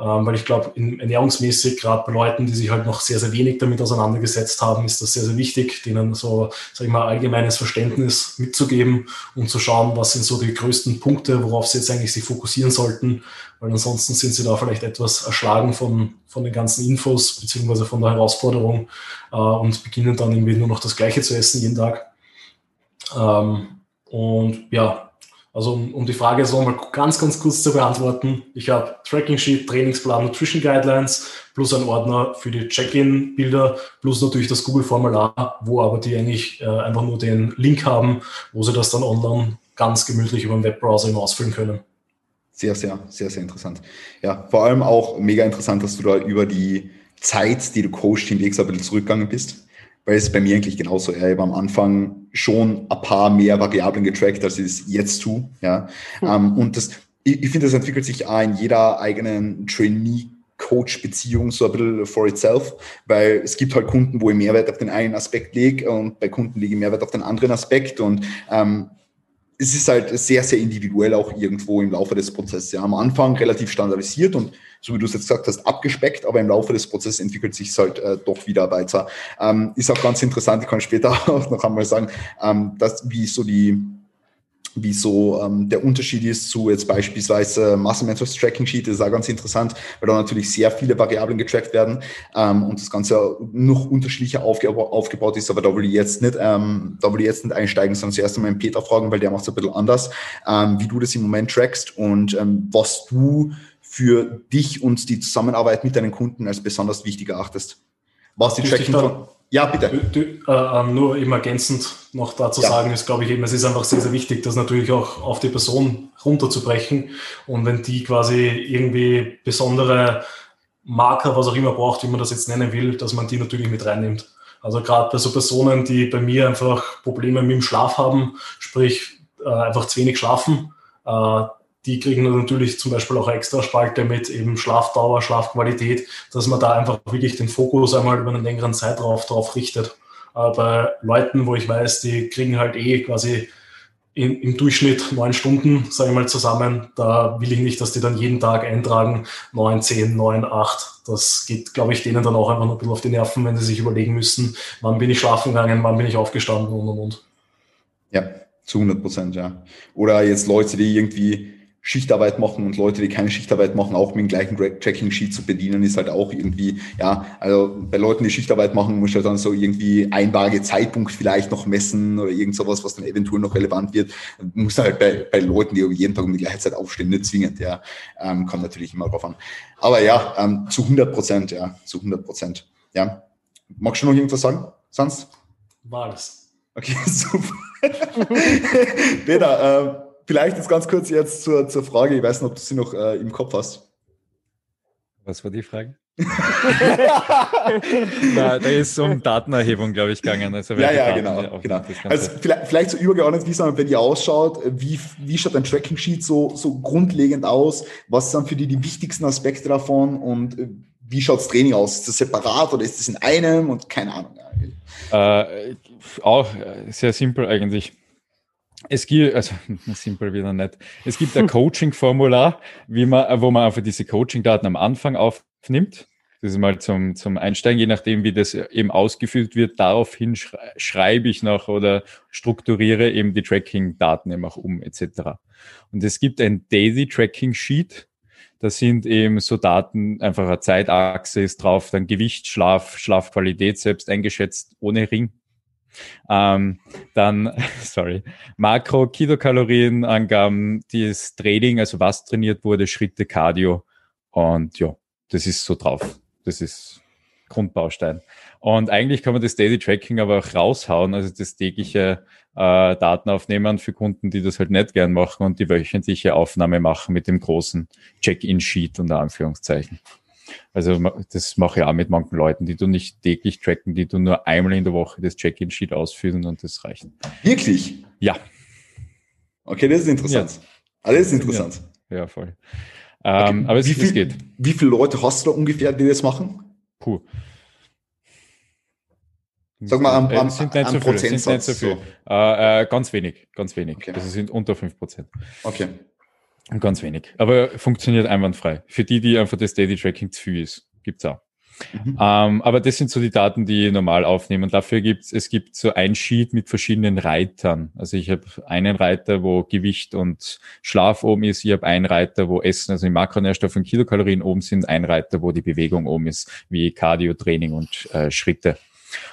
ähm, weil ich glaube, ernährungsmäßig, gerade bei Leuten, die sich halt noch sehr, sehr wenig damit auseinandergesetzt haben, ist das sehr, sehr wichtig, denen so, sag ich mal, allgemeines Verständnis mitzugeben und zu schauen, was sind so die größten Punkte, worauf sie jetzt eigentlich sich fokussieren sollten, weil ansonsten sind sie da vielleicht etwas erschlagen von, von den ganzen Infos beziehungsweise von der Herausforderung äh, und beginnen dann irgendwie nur noch das Gleiche zu essen jeden Tag. Ähm, und ja, also um, um die Frage so mal ganz, ganz kurz zu beantworten. Ich habe Tracking Sheet, Trainingsplan, Nutrition Guidelines plus ein Ordner für die Check-in-Bilder plus natürlich das Google-Formular, wo aber die eigentlich äh, einfach nur den Link haben, wo sie das dann online ganz gemütlich über den Webbrowser ausfüllen können. Sehr, sehr, sehr, sehr interessant. Ja, vor allem auch mega interessant, dass du da über die Zeit, die du coachst, hinlegst, ein bisschen zurückgegangen bist weil es bei mir eigentlich genauso. Ja, ich habe am Anfang schon ein paar mehr Variablen getrackt, als ich es jetzt tue. Ja. Mhm. und das, ich, ich finde, das entwickelt sich auch in jeder eigenen Trainee Coach-Beziehung so ein bisschen for itself, weil es gibt halt Kunden, wo ich Mehrwert auf den einen Aspekt lege und bei Kunden lege ich Mehrwert auf den anderen Aspekt und ähm, es ist halt sehr, sehr individuell auch irgendwo im Laufe des Prozesses. Ja, am Anfang relativ standardisiert und so wie du es jetzt gesagt hast, abgespeckt, aber im Laufe des Prozesses entwickelt sich es halt äh, doch wieder weiter. Ähm, ist auch ganz interessant, ich kann später auch noch einmal sagen, ähm, dass, wie so die, wie so ähm, der Unterschied ist zu jetzt beispielsweise Muscle Tracking Sheet, das ist auch ganz interessant, weil da natürlich sehr viele Variablen getrackt werden ähm, und das Ganze noch unterschiedlicher aufge aufgebaut ist, aber da will ich jetzt nicht, ähm, da will ich jetzt nicht einsteigen, sondern zuerst einmal den Peter fragen, weil der macht es ein bisschen anders, ähm, wie du das im Moment trackst und ähm, was du für dich und die Zusammenarbeit mit deinen Kunden als besonders wichtig erachtest? Was die Tracking von. Ja, bitte. Du, du, äh, ähm, nur eben ergänzend noch dazu ja. sagen ist, glaube ich eben, es ist einfach sehr, sehr wichtig, das natürlich auch auf die Person runterzubrechen. Und wenn die quasi irgendwie besondere Marker, was auch immer braucht, wie man das jetzt nennen will, dass man die natürlich mit reinnimmt. Also gerade bei so Personen, die bei mir einfach Probleme mit dem Schlaf haben, sprich äh, einfach zu wenig schlafen, äh, die kriegen natürlich zum Beispiel auch extra Spalte mit eben Schlafdauer, Schlafqualität, dass man da einfach wirklich den Fokus einmal über einen längeren Zeitraum drauf richtet. Aber Leuten, wo ich weiß, die kriegen halt eh quasi in, im Durchschnitt neun Stunden, sage ich mal, zusammen. Da will ich nicht, dass die dann jeden Tag eintragen, neun, zehn, neun, acht. Das geht, glaube ich, denen dann auch einfach noch ein bisschen auf die Nerven, wenn sie sich überlegen müssen, wann bin ich schlafen gegangen, wann bin ich aufgestanden und und und. Ja, zu 100 Prozent, ja. Oder jetzt Leute, die irgendwie Schichtarbeit machen und Leute, die keine Schichtarbeit machen, auch mit dem gleichen Tracking-Sheet zu bedienen, ist halt auch irgendwie, ja, also bei Leuten, die Schichtarbeit machen, muss halt dann so irgendwie einwaage Zeitpunkt vielleicht noch messen oder irgend sowas, was dann eventuell noch relevant wird. Muss halt bei, bei Leuten, die jeden Tag um die gleiche Zeit aufstehen, nicht zwingend, ja, ähm, kommt natürlich immer drauf an. Aber ja, ähm, zu 100 Prozent, ja, zu 100 Prozent, ja. Magst du noch irgendwas sagen, sonst? War das. Okay, super. Peter, äh, Vielleicht jetzt ganz kurz jetzt zur, zur Frage, ich weiß nicht, ob du sie noch äh, im Kopf hast. Was war die Frage? da, da ist um Datenerhebung, glaube ich, gegangen. Also ja, ja, genau. genau. Also vielleicht, vielleicht so übergeordnet, wie es dann bei dir ausschaut, wie, wie schaut dein Tracking-Sheet so, so grundlegend aus? Was sind für dich die wichtigsten Aspekte davon und äh, wie schaut das Training aus? Ist das separat oder ist das in einem und keine Ahnung. Äh, auch sehr simpel eigentlich. Es gibt, also simpel wieder nicht. Es gibt ein Coaching-Formular, wie man, wo man einfach diese Coaching-Daten am Anfang aufnimmt. Das ist mal zum, zum Einsteigen, je nachdem, wie das eben ausgefüllt wird. Daraufhin schreibe ich noch oder strukturiere eben die Tracking-Daten eben auch um, etc. Und es gibt ein Daily Tracking Sheet. Da sind eben so Daten, einfach eine Zeitachse ist drauf, dann Gewicht, Schlaf, Schlafqualität selbst eingeschätzt ohne Ring. Ähm, dann, sorry, Makro, Kilokalorien, Angaben, das Training, also was trainiert wurde, Schritte, Cardio und ja, das ist so drauf. Das ist Grundbaustein. Und eigentlich kann man das Daily Tracking aber auch raushauen, also das tägliche äh, Daten aufnehmen für Kunden, die das halt nicht gern machen und die wöchentliche Aufnahme machen mit dem großen Check-in-Sheet unter Anführungszeichen. Also das mache ich auch mit manchen Leuten, die du nicht täglich tracken, die du nur einmal in der Woche das Check-in-Sheet ausfüllen und das reicht. Wirklich? Ja. Okay, das ist interessant. Ja. Alles ist interessant. Ja, ja voll. Ähm, okay. Aber es, wie viel, es geht. Wie viele Leute hast du da ungefähr, die das machen? Puh. Sag mal, am, am, sind nicht am so viele, sind nicht so viel. So. Äh, äh, ganz wenig, ganz wenig. Okay. Also sind unter fünf Prozent. Okay. Ganz wenig. Aber funktioniert einwandfrei. Für die, die einfach das Daily Tracking zu viel ist, gibt's auch. Mhm. Ähm, aber das sind so die Daten, die ich normal aufnehmen. Dafür gibt's es gibt so ein Sheet mit verschiedenen Reitern. Also ich habe einen Reiter, wo Gewicht und Schlaf oben ist. Ich habe einen Reiter, wo Essen, also die Makronährstoffe und Kilokalorien oben sind. Ein Reiter, wo die Bewegung oben ist, wie Cardio, Training und äh, Schritte.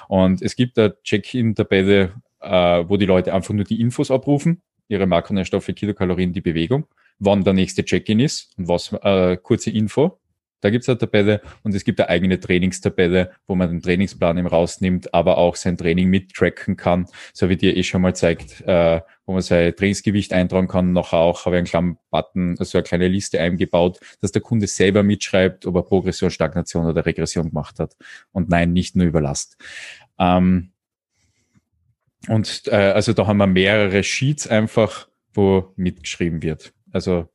Und es gibt da Check-in-Tabelle, äh, wo die Leute einfach nur die Infos abrufen, ihre Makronährstoffe, Kilokalorien, die Bewegung, wann der nächste Check-in ist und was, äh, kurze Info. Da gibt's eine Tabelle und es gibt eine eigene Trainingstabelle, wo man den Trainingsplan eben rausnimmt, aber auch sein Training mittracken kann, so wie dir eh schon mal zeigt, äh, wo man sein Trainingsgewicht eintragen kann. Nachher auch habe ich einen kleinen Button, also eine kleine Liste eingebaut, dass der Kunde selber mitschreibt, ob er Progression, Stagnation oder Regression gemacht hat. Und nein, nicht nur Überlast. Ähm, und äh, also da haben wir mehrere Sheets einfach, wo mitgeschrieben wird. Also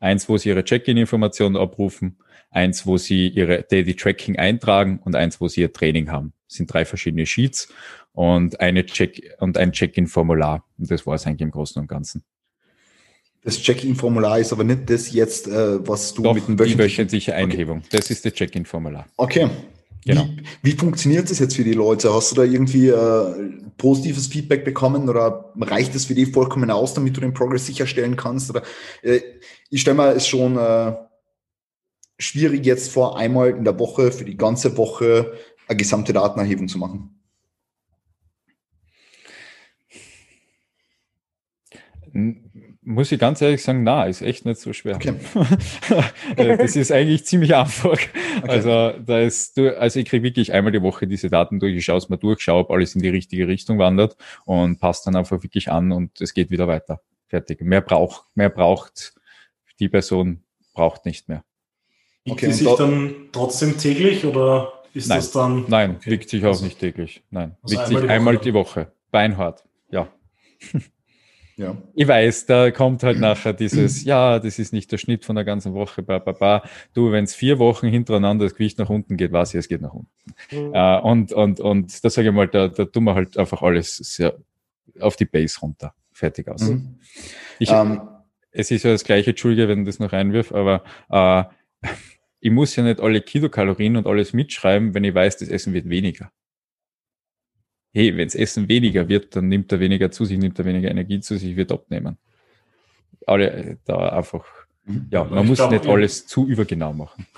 eins, wo sie ihre Check-in-Informationen abrufen, eins, wo sie ihre Daily Tracking eintragen und eins, wo sie ihr Training haben. Das sind drei verschiedene Sheets und eine Check und ein Check-in-Formular. Und das war es eigentlich im Großen und Ganzen. Das Check-in-Formular ist aber nicht das jetzt, äh, was du Doch, mit dem wöchentlichen... die wöchentliche Einhebung. Okay. Das ist das Check-in-Formular. Okay. Genau. Wie, wie, funktioniert das jetzt für die Leute? Hast du da irgendwie äh, positives Feedback bekommen oder reicht es für die vollkommen aus, damit du den Progress sicherstellen kannst? Oder, äh, ich stelle mir es schon äh, schwierig jetzt vor, einmal in der Woche für die ganze Woche eine gesamte Datenerhebung zu machen. Muss ich ganz ehrlich sagen, na, ist echt nicht so schwer. Okay. Äh, das ist eigentlich ziemlich einfach. Okay. Also da ist du, also ich kriege wirklich einmal die Woche diese Daten durch, ich schaue es mal durch, schaue, ob alles in die richtige Richtung wandert und passt dann einfach wirklich an und es geht wieder weiter. Fertig. Mehr braucht, mehr braucht die Person braucht nicht mehr. Wiegt okay, die sich dann trotzdem täglich oder ist nein, das dann? Nein, okay. wiegt sich auch also, nicht täglich. Nein, also wiegt einmal sich die einmal die Woche. Beinhart, ja. Ja. Ich weiß, da kommt halt nachher dieses, ja, das ist nicht der Schnitt von der ganzen Woche, ba, ba, ba. Du, wenn es vier Wochen hintereinander das Gewicht nach unten geht, weiß ich, es geht nach unten. Mhm. Uh, und, und, und da sage ich mal, da, da tun wir halt einfach alles sehr auf die Base runter. Fertig aus. Mhm. Ich, ähm. es ist ja das gleiche, Entschuldige, wenn du das noch einwirf, aber uh, ich muss ja nicht alle Kilokalorien und alles mitschreiben, wenn ich weiß, das Essen wird weniger. Hey, wenn das Essen weniger wird, dann nimmt er weniger zu sich, nimmt er weniger Energie zu sich, wird abnehmen. Alle äh, da einfach, mhm. ja, man ich muss glaub, nicht alles zu übergenau machen.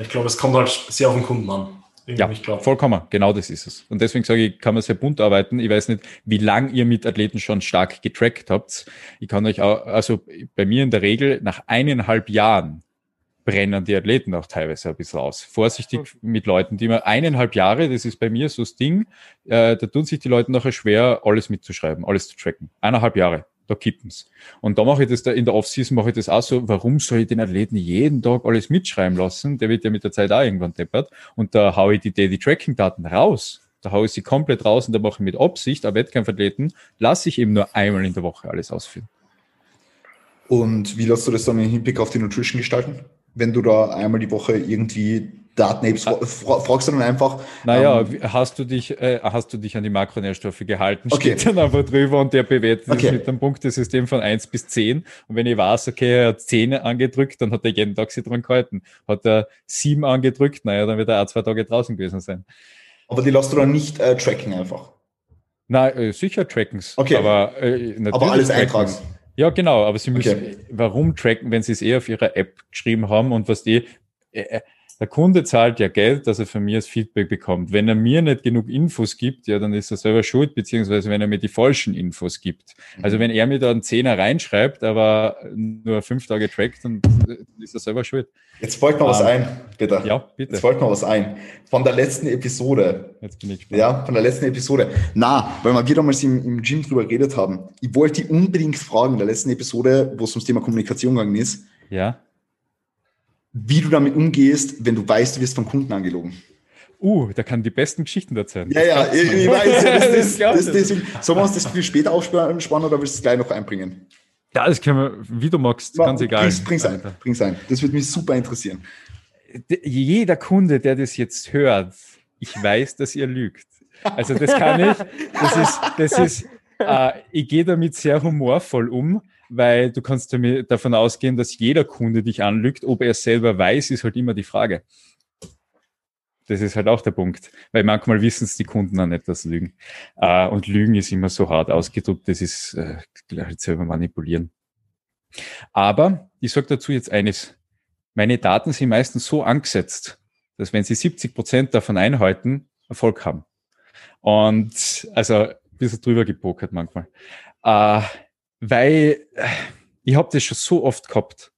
Ich glaube, es kommt halt sehr auf den Kunden an. Ja, vollkommen. Genau das ist es. Und deswegen sage ich, kann man sehr bunt arbeiten. Ich weiß nicht, wie lang ihr mit Athleten schon stark getrackt habt. Ich kann euch auch, also bei mir in der Regel nach eineinhalb Jahren brennen die Athleten auch teilweise ein bisschen aus. Vorsichtig mit Leuten, die immer eineinhalb Jahre, das ist bei mir so das Ding, äh, da tun sich die Leute nachher schwer, alles mitzuschreiben, alles zu tracken. Eineinhalb Jahre, da kippen's. Und da mache ich das da in der Offseason mache ich das auch so, warum soll ich den Athleten jeden Tag alles mitschreiben lassen? Der wird ja mit der Zeit auch irgendwann deppert. Und da haue ich die Daily Tracking Daten raus. Da haue ich sie komplett raus und da mache ich mit Absicht, aber Wettkampfathleten lasse ich eben nur einmal in der Woche alles ausführen. Und wie lässt du das dann im Hinblick auf die Nutrition gestalten? Wenn du da einmal die Woche irgendwie Datenapes? Fragst du dann einfach. Naja, ähm, hast du dich, äh, hast du dich an die Makronährstoffe gehalten? Okay. Steht dann einfach drüber und der bewertet okay. es mit einem Punktesystem von 1 bis 10. Und wenn ich weiß, okay, er hat 10 angedrückt, dann hat er jeden Tag sich dran gehalten. Hat er 7 angedrückt, naja, dann wird er auch zwei Tage draußen gewesen sein. Aber die lässt du dann nicht äh, tracken einfach? Nein, äh, sicher trackens. Okay. Aber, äh, aber alles eintragen. Ja, genau, aber sie müssen, okay. warum tracken, wenn sie es eh auf ihrer App geschrieben haben und was die, äh, äh der Kunde zahlt ja Geld, dass er von mir das Feedback bekommt. Wenn er mir nicht genug Infos gibt, ja, dann ist er selber schuld, beziehungsweise wenn er mir die falschen Infos gibt. Also mhm. wenn er mir da einen Zehner reinschreibt, aber nur fünf Tage trackt, dann ist er selber schuld. Jetzt folgt noch um, was ähm, ein, bitte. Ja, bitte. Jetzt folgt noch was ein. Von der letzten Episode. Jetzt bin ich gespannt. Ja, von der letzten Episode. Na, weil wir wieder mal im, im Gym drüber geredet haben. Ich wollte unbedingt fragen, in der letzten Episode, wo es ums Thema Kommunikation gegangen ist. Ja wie du damit umgehst, wenn du weißt, du wirst von Kunden angelogen. Uh, da kann die besten Geschichten erzählen. Ja, ja, ich, ich, weiß. Ja, das, das, das, das, deswegen, sollen wir uns das viel später aufspannen oder willst du es gleich noch einbringen? Ja, das können wir, wie du magst, ja, ganz egal. Bring's, bring's ein, bring's ein. Das würde mich super interessieren. Jeder Kunde, der das jetzt hört, ich weiß, dass ihr lügt. Also das kann ich, das ist, das ist, äh, ich gehe damit sehr humorvoll um, weil du kannst davon ausgehen, dass jeder Kunde dich anlügt. Ob er es selber weiß, ist halt immer die Frage. Das ist halt auch der Punkt, weil manchmal wissen es die Kunden nicht, dass Lügen. Äh, und Lügen ist immer so hart ausgedrückt, das ist äh, selber manipulieren. Aber ich sage dazu jetzt eines. Meine Daten sind meistens so angesetzt, dass wenn sie 70 Prozent davon einhalten, Erfolg haben. Und also ein bisschen drüber gepokert manchmal. Äh, weil ich habe das schon so oft gehabt.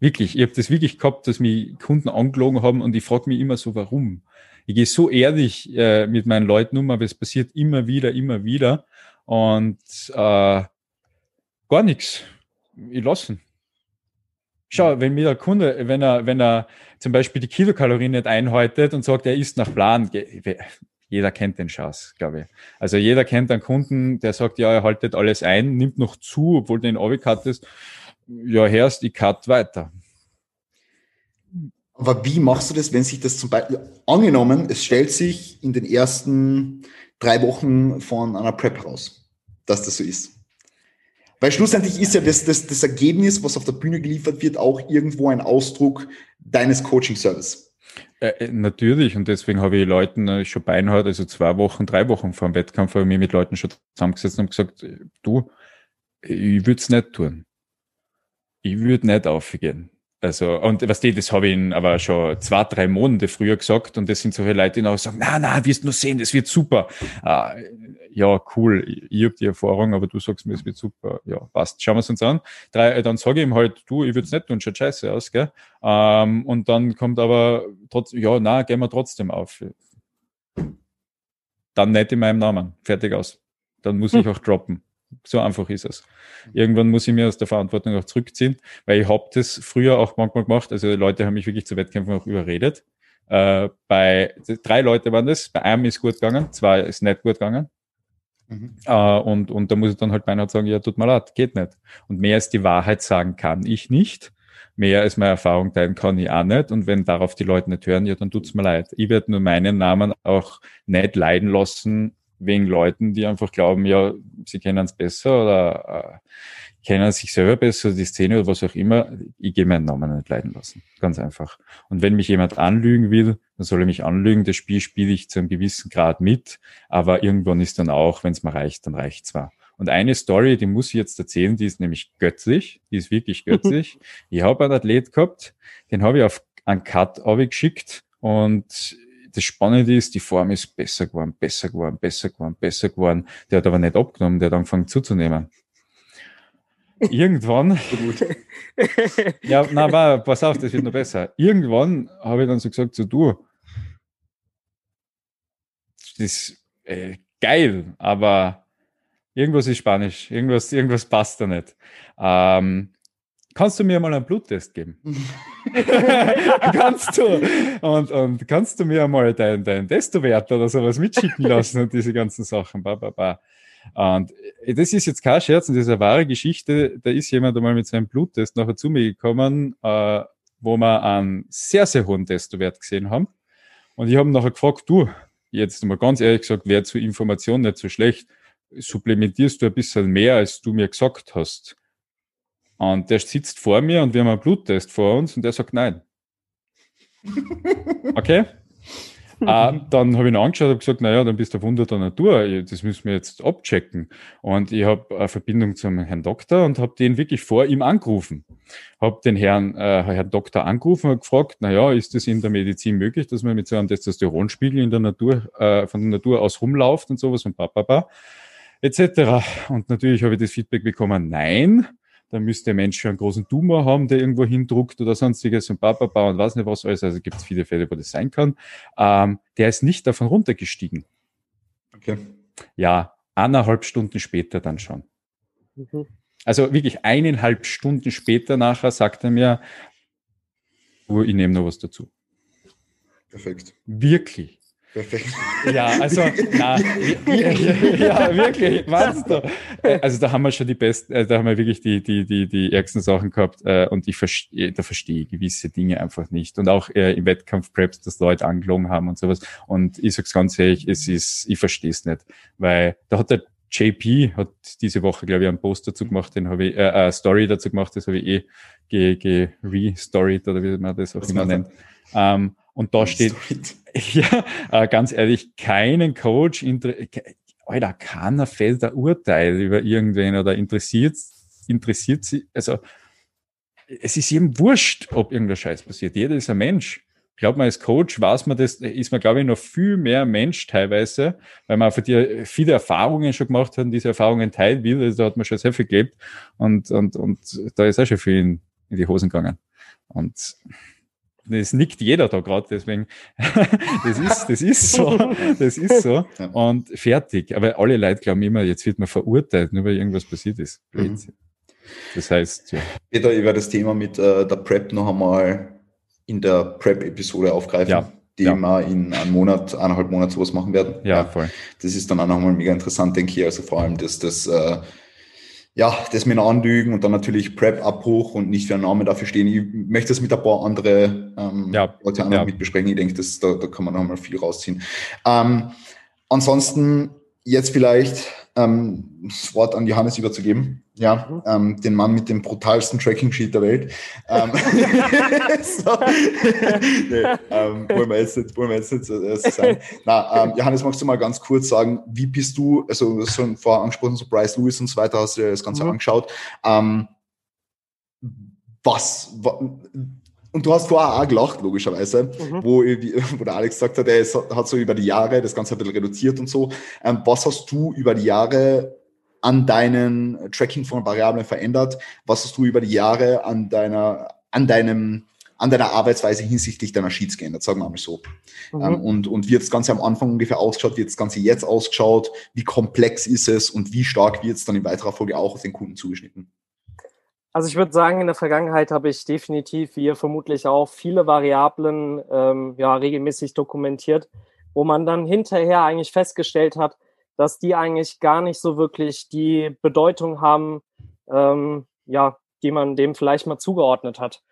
Wirklich, ich habe das wirklich gehabt, dass mich Kunden angelogen haben und ich frage mich immer so, warum. Ich gehe so ehrlich äh, mit meinen Leuten um, aber es passiert immer wieder, immer wieder und äh, gar nichts. Ich lasse Schau, wenn mir der Kunde, wenn er, wenn er zum Beispiel die Kilokalorien nicht einhaltet und sagt, er isst nach Plan, jeder kennt den Schatz, glaube ich. Also jeder kennt einen Kunden, der sagt, ja, er haltet alles ein, nimmt noch zu, obwohl du ihn ist. Ja, herrst, ich cut weiter. Aber wie machst du das, wenn sich das zum Beispiel, angenommen, es stellt sich in den ersten drei Wochen von einer Prep raus, dass das so ist? Weil schlussendlich ist ja das, das, das Ergebnis, was auf der Bühne geliefert wird, auch irgendwo ein Ausdruck deines Coaching-Service. Äh, äh, natürlich, und deswegen habe ich Leuten äh, schon beinhart, also zwei Wochen, drei Wochen vor dem Wettkampf, habe ich mich mit Leuten schon zusammengesetzt und gesagt, äh, du, ich würde es nicht tun. Ich würde nicht aufgehen. Also, und was die, das habe ich ihnen aber schon zwei, drei Monate früher gesagt und das sind solche Leute, die auch sagen, na, na, wirst nur sehen, das wird super. Ah, ja, cool, ich, ich habe die Erfahrung, aber du sagst mir, es wird super. Ja, passt, schauen wir es uns an. Drei, dann sage ich ihm halt, du, ich würde es nicht tun, schaut scheiße aus, gell? Ähm, und dann kommt aber trotzdem, ja, na, gehen wir trotzdem auf. Dann nicht in meinem Namen, fertig aus. Dann muss ich auch droppen. So einfach ist es. Irgendwann muss ich mir aus der Verantwortung auch zurückziehen, weil ich habe das früher auch manchmal gemacht. Also Leute haben mich wirklich zu Wettkämpfen auch überredet. Äh, bei drei Leute waren das, bei einem ist gut gegangen, zwei ist nicht gut gegangen. Mhm. Äh, und, und da muss ich dann halt beinahe sagen, ja, tut mir leid, geht nicht. Und mehr als die Wahrheit sagen kann ich nicht. Mehr als meine Erfahrung teilen kann ich auch nicht. Und wenn darauf die Leute nicht hören, ja, dann tut's mir leid. Ich werde nur meinen Namen auch nicht leiden lassen, wegen Leuten, die einfach glauben, ja, sie kennen es besser oder äh, kennen sich selber besser, die Szene oder was auch immer. Ich gehe meinen Namen nicht leiden lassen. Ganz einfach. Und wenn mich jemand anlügen will, dann soll er mich anlügen. Das Spiel spiele ich zu einem gewissen Grad mit, aber irgendwann ist dann auch, wenn es mir reicht, dann reicht zwar. Und eine Story, die muss ich jetzt erzählen, die ist nämlich göttlich, die ist wirklich göttlich. ich habe einen Athlet gehabt, den habe ich auf einen Cut geschickt und das Spannende ist, die Form ist besser geworden, besser geworden, besser geworden, besser geworden. Der hat aber nicht abgenommen, der hat angefangen zuzunehmen. Irgendwann, ja, na, aber pass auf, das wird noch besser. Irgendwann habe ich dann so gesagt, so du, das ist äh, geil, aber irgendwas ist Spanisch, irgendwas, irgendwas passt da nicht. Ähm, kannst du mir mal einen Bluttest geben? kannst du. Und, und kannst du mir mal deinen dein Testowert oder sowas mitschicken lassen und diese ganzen Sachen. Ba, ba, ba. Und das ist jetzt kein Scherz und das ist eine wahre Geschichte. Da ist jemand einmal mit seinem Bluttest nachher zu mir gekommen, äh, wo wir einen sehr, sehr hohen Testowert gesehen haben. Und ich habe nachher gefragt, du, jetzt mal ganz ehrlich gesagt, wäre zur Information nicht so schlecht, supplementierst du ein bisschen mehr, als du mir gesagt hast. Und der sitzt vor mir und wir haben einen Bluttest vor uns und der sagt nein. Okay? äh, dann habe ich ihn angeschaut und gesagt, naja, dann bist du Wunder der Natur, das müssen wir jetzt abchecken. Und ich habe eine Verbindung zum Herrn Doktor und habe den wirklich vor ihm angerufen. Habe den Herrn, äh, Herrn Doktor angerufen und gefragt, naja, ist es in der Medizin möglich, dass man mit so einem Testosteronspiegel in der Natur, äh, von der Natur aus rumläuft und sowas und papapa, etc. Und natürlich habe ich das Feedback bekommen, nein, dann müsste der Mensch schon einen großen Tumor haben, der irgendwo hindruckt oder sonstiges und Papa und weiß nicht was alles. Also gibt es viele Fälle, wo das sein kann. Ähm, der ist nicht davon runtergestiegen. Okay. Ja, eineinhalb Stunden später dann schon. Mhm. Also wirklich eineinhalb Stunden später nachher sagt er mir, oh, ich nehme noch was dazu. Perfekt. Wirklich. Perfekt. Ja, also, na, ja, wirklich, meinst du? Äh, also da haben wir schon die besten, äh, da haben wir wirklich die, die, die, die ärgsten Sachen gehabt äh, und ich verstehe, da verstehe ich gewisse Dinge einfach nicht. Und auch im Wettkampf-Preps, dass Leute angelogen haben und sowas. Und ich sag's ganz ehrlich, es ist, ich verstehe es nicht. Weil da hat der JP hat diese Woche, glaube ich, einen Post dazu gemacht, den habe ich, äh, eine Story dazu gemacht, das habe ich eh ge, ge restoried oder wie man das auch immer nennt. Ähm, und da steht, ja, äh, ganz ehrlich, keinen Coach, Alter, keiner fällt ein Urteil über irgendwen oder interessiert, interessiert sie, also, es ist jedem wurscht, ob irgendein Scheiß passiert. Jeder ist ein Mensch. Glaubt man als Coach weiß man das, ist man, glaube ich, noch viel mehr Mensch teilweise, weil man einfach die viele Erfahrungen schon gemacht hat und diese Erfahrungen teilen will. Also da hat man schon sehr viel gelebt und, und, und da ist auch schon viel in, in die Hosen gegangen. Und das nickt jeder da gerade, deswegen, das ist, das ist so, das ist so und fertig. Aber alle Leute glauben immer, jetzt wird man verurteilt, nur weil irgendwas passiert ist. Mhm. Das heißt, ja. Peter, ich werde das Thema mit äh, der Prep noch einmal in der Prep-Episode aufgreifen. Ja die ja. wir in einem Monat, eineinhalb Monat sowas machen werden. Ja, ja, voll. Das ist dann auch nochmal mega interessant, denke ich. Also vor allem, dass das äh, ja, das mit Anlügen und dann natürlich Prep-Abbruch und nicht für einen Namen dafür stehen. Ich möchte das mit ein paar andere ähm, ja. Leute auch noch ja. mit besprechen. Ich denke, das, da, da kann man noch mal viel rausziehen. Ähm, ansonsten jetzt vielleicht ähm, das Wort an Johannes überzugeben. Ja, mhm. ähm, den Mann mit dem brutalsten Tracking-Sheet der Welt. Ähm, so. nee, ähm, wollen wir jetzt nicht, wollen wir jetzt nicht äh, sein. Na, ähm, Johannes, magst du mal ganz kurz sagen, wie bist du, also du hast schon vorher angesprochen, so Bryce Lewis und so weiter, hast du dir das Ganze mhm. angeschaut. Ähm, was, was und du hast vorher auch gelacht, logischerweise, mhm. wo, wo der Alex gesagt hat, er hat so über die Jahre das Ganze ein bisschen reduziert und so. Ähm, was hast du über die Jahre an deinen Tracking von Variablen verändert? Was hast du über die Jahre an deiner, an deinem, an deiner Arbeitsweise hinsichtlich deiner Sheets geändert, sagen wir mal so. Mhm. Ähm, und, und wie hat das Ganze am Anfang ungefähr ausgeschaut, wie hat das Ganze jetzt ausgeschaut, wie komplex ist es und wie stark wird es dann in weiterer Folge auch auf den Kunden zugeschnitten? Also ich würde sagen, in der Vergangenheit habe ich definitiv, wie ihr vermutlich auch, viele Variablen ähm, ja, regelmäßig dokumentiert, wo man dann hinterher eigentlich festgestellt hat, dass die eigentlich gar nicht so wirklich die Bedeutung haben, ähm, ja, die man dem vielleicht mal zugeordnet hat.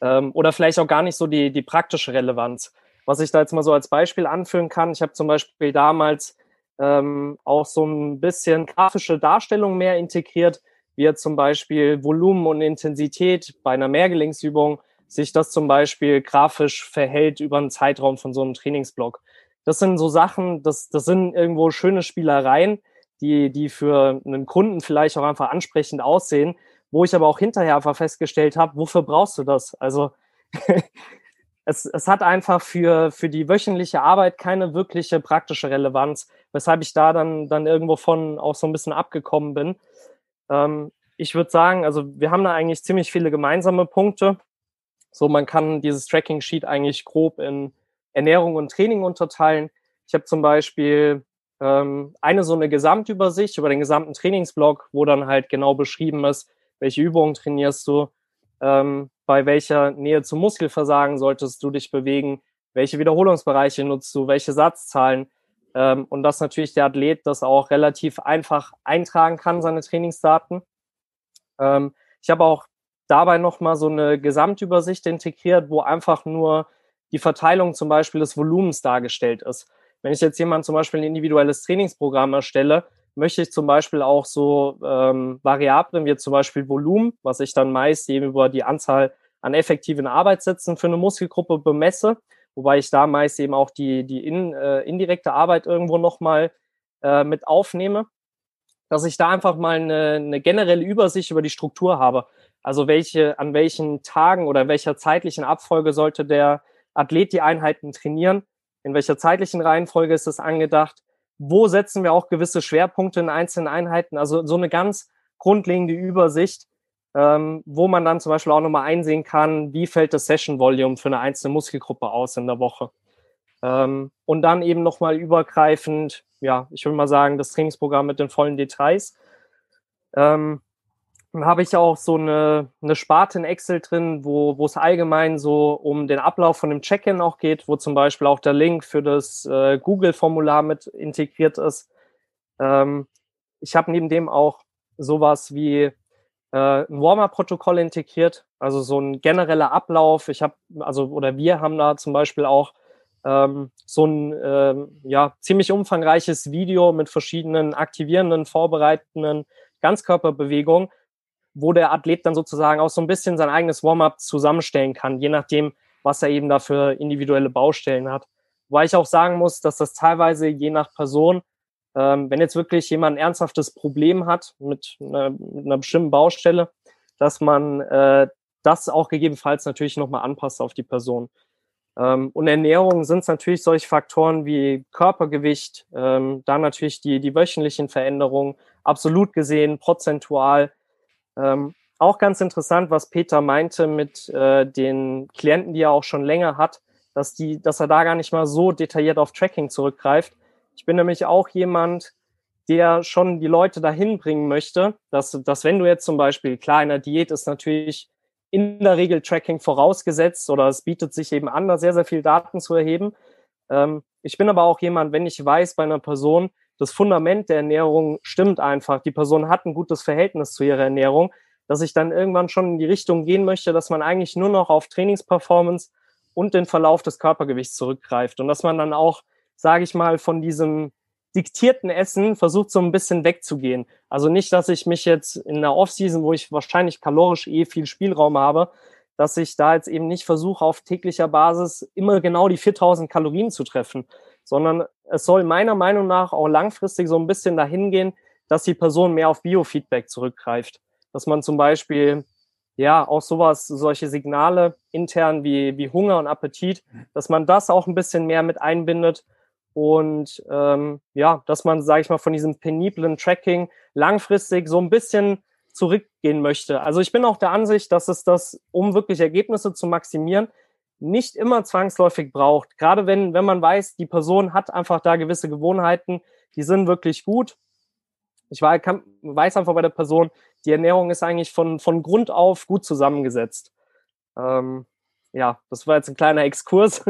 Ähm, oder vielleicht auch gar nicht so die, die praktische Relevanz. Was ich da jetzt mal so als Beispiel anführen kann, ich habe zum Beispiel damals ähm, auch so ein bisschen grafische Darstellung mehr integriert, wie jetzt zum Beispiel Volumen und Intensität bei einer Mehrgelenksübung sich das zum Beispiel grafisch verhält über einen Zeitraum von so einem Trainingsblock. Das sind so Sachen, das, das sind irgendwo schöne Spielereien, die, die für einen Kunden vielleicht auch einfach ansprechend aussehen, wo ich aber auch hinterher einfach festgestellt habe, wofür brauchst du das? Also es, es hat einfach für, für die wöchentliche Arbeit keine wirkliche praktische Relevanz, weshalb ich da dann, dann irgendwo von auch so ein bisschen abgekommen bin. Ähm, ich würde sagen, also wir haben da eigentlich ziemlich viele gemeinsame Punkte. So, man kann dieses Tracking-Sheet eigentlich grob in Ernährung und Training unterteilen. Ich habe zum Beispiel ähm, eine so eine Gesamtübersicht über den gesamten Trainingsblock, wo dann halt genau beschrieben ist, welche Übungen trainierst du, ähm, bei welcher Nähe zum Muskelversagen solltest du dich bewegen, welche Wiederholungsbereiche nutzt du, welche Satzzahlen, ähm, und dass natürlich der Athlet das auch relativ einfach eintragen kann, seine Trainingsdaten. Ähm, ich habe auch dabei nochmal so eine Gesamtübersicht integriert, wo einfach nur die Verteilung zum Beispiel des Volumens dargestellt ist. Wenn ich jetzt jemand zum Beispiel ein individuelles Trainingsprogramm erstelle, möchte ich zum Beispiel auch so ähm, Variablen wie zum Beispiel Volumen, was ich dann meist eben über die Anzahl an effektiven Arbeitssätzen für eine Muskelgruppe bemesse, wobei ich da meist eben auch die, die in, äh, indirekte Arbeit irgendwo nochmal äh, mit aufnehme, dass ich da einfach mal eine, eine generelle Übersicht über die Struktur habe. Also welche, an welchen Tagen oder in welcher zeitlichen Abfolge sollte der Athlet die Einheiten trainieren? In welcher zeitlichen Reihenfolge ist es angedacht? Wo setzen wir auch gewisse Schwerpunkte in einzelnen Einheiten? Also so eine ganz grundlegende Übersicht, ähm, wo man dann zum Beispiel auch nochmal einsehen kann, wie fällt das Session Volume für eine einzelne Muskelgruppe aus in der Woche. Ähm, und dann eben nochmal übergreifend, ja, ich würde mal sagen, das Trainingsprogramm mit den vollen Details. Ähm, habe ich auch so eine, eine Sparte in Excel drin, wo, wo es allgemein so um den Ablauf von dem Check-in auch geht, wo zum Beispiel auch der Link für das äh, Google-Formular mit integriert ist. Ähm, ich habe neben dem auch sowas wie äh, ein Warm-up-Protokoll integriert, also so ein genereller Ablauf. Ich habe, also, oder wir haben da zum Beispiel auch ähm, so ein äh, ja, ziemlich umfangreiches Video mit verschiedenen aktivierenden, vorbereitenden Ganzkörperbewegungen, wo der Athlet dann sozusagen auch so ein bisschen sein eigenes Warm-up zusammenstellen kann, je nachdem, was er eben da für individuelle Baustellen hat. Weil ich auch sagen muss, dass das teilweise je nach Person ähm, wenn jetzt wirklich jemand ein ernsthaftes Problem hat mit einer, mit einer bestimmten Baustelle, dass man äh, das auch gegebenenfalls natürlich nochmal anpasst auf die Person. Ähm, und Ernährung sind es natürlich solche Faktoren wie Körpergewicht, ähm, dann natürlich die, die wöchentlichen Veränderungen, absolut gesehen, prozentual. Ähm, auch ganz interessant, was Peter meinte mit äh, den Klienten, die er auch schon länger hat, dass, die, dass er da gar nicht mal so detailliert auf Tracking zurückgreift, ich bin nämlich auch jemand, der schon die Leute dahin bringen möchte, dass, dass wenn du jetzt zum Beispiel, klar, in der Diät ist natürlich in der Regel Tracking vorausgesetzt oder es bietet sich eben an, da sehr, sehr viel Daten zu erheben. Ähm, ich bin aber auch jemand, wenn ich weiß bei einer Person, das Fundament der Ernährung stimmt einfach, die Person hat ein gutes Verhältnis zu ihrer Ernährung, dass ich dann irgendwann schon in die Richtung gehen möchte, dass man eigentlich nur noch auf Trainingsperformance und den Verlauf des Körpergewichts zurückgreift. Und dass man dann auch sage ich mal, von diesem diktierten Essen versucht so ein bisschen wegzugehen. Also nicht, dass ich mich jetzt in der Offseason, wo ich wahrscheinlich kalorisch eh viel Spielraum habe, dass ich da jetzt eben nicht versuche, auf täglicher Basis immer genau die 4000 Kalorien zu treffen, sondern es soll meiner Meinung nach auch langfristig so ein bisschen dahin gehen, dass die Person mehr auf Biofeedback zurückgreift. Dass man zum Beispiel ja, auch sowas, solche Signale intern wie, wie Hunger und Appetit, dass man das auch ein bisschen mehr mit einbindet und ähm, ja, dass man, sage ich mal, von diesem peniblen Tracking langfristig so ein bisschen zurückgehen möchte. Also ich bin auch der Ansicht, dass es das, um wirklich Ergebnisse zu maximieren, nicht immer zwangsläufig braucht. Gerade wenn, wenn man weiß, die Person hat einfach da gewisse Gewohnheiten, die sind wirklich gut. Ich weiß, kann, weiß einfach bei der Person, die Ernährung ist eigentlich von, von Grund auf gut zusammengesetzt. Ähm, ja, das war jetzt ein kleiner Exkurs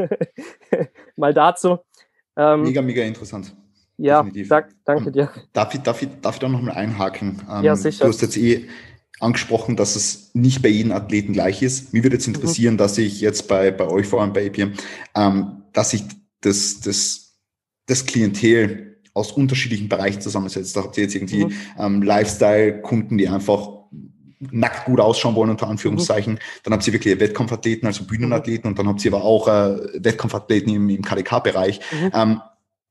mal dazu. Ähm, mega, mega interessant. Ja, da, danke ähm, dir. Darf ich, darf ich, darf ich da nochmal einhaken? Ähm, ja, sicher. Du hast jetzt eh angesprochen, dass es nicht bei jedem Athleten gleich ist. Mir würde jetzt mhm. interessieren, mhm. dass ich jetzt bei, bei euch vor allem bei APM, ähm, dass ich das, das, das Klientel aus unterschiedlichen Bereichen zusammensetzt. Da habt ihr jetzt irgendwie mhm. ähm, Lifestyle-Kunden, die einfach nackt gut ausschauen wollen, unter Anführungszeichen. Mhm. Dann habt ihr wirklich Wettkampfathleten, also Bühnenathleten und dann habt ihr aber auch äh, Wettkampfathleten im, im KDK-Bereich. Mhm. Ähm,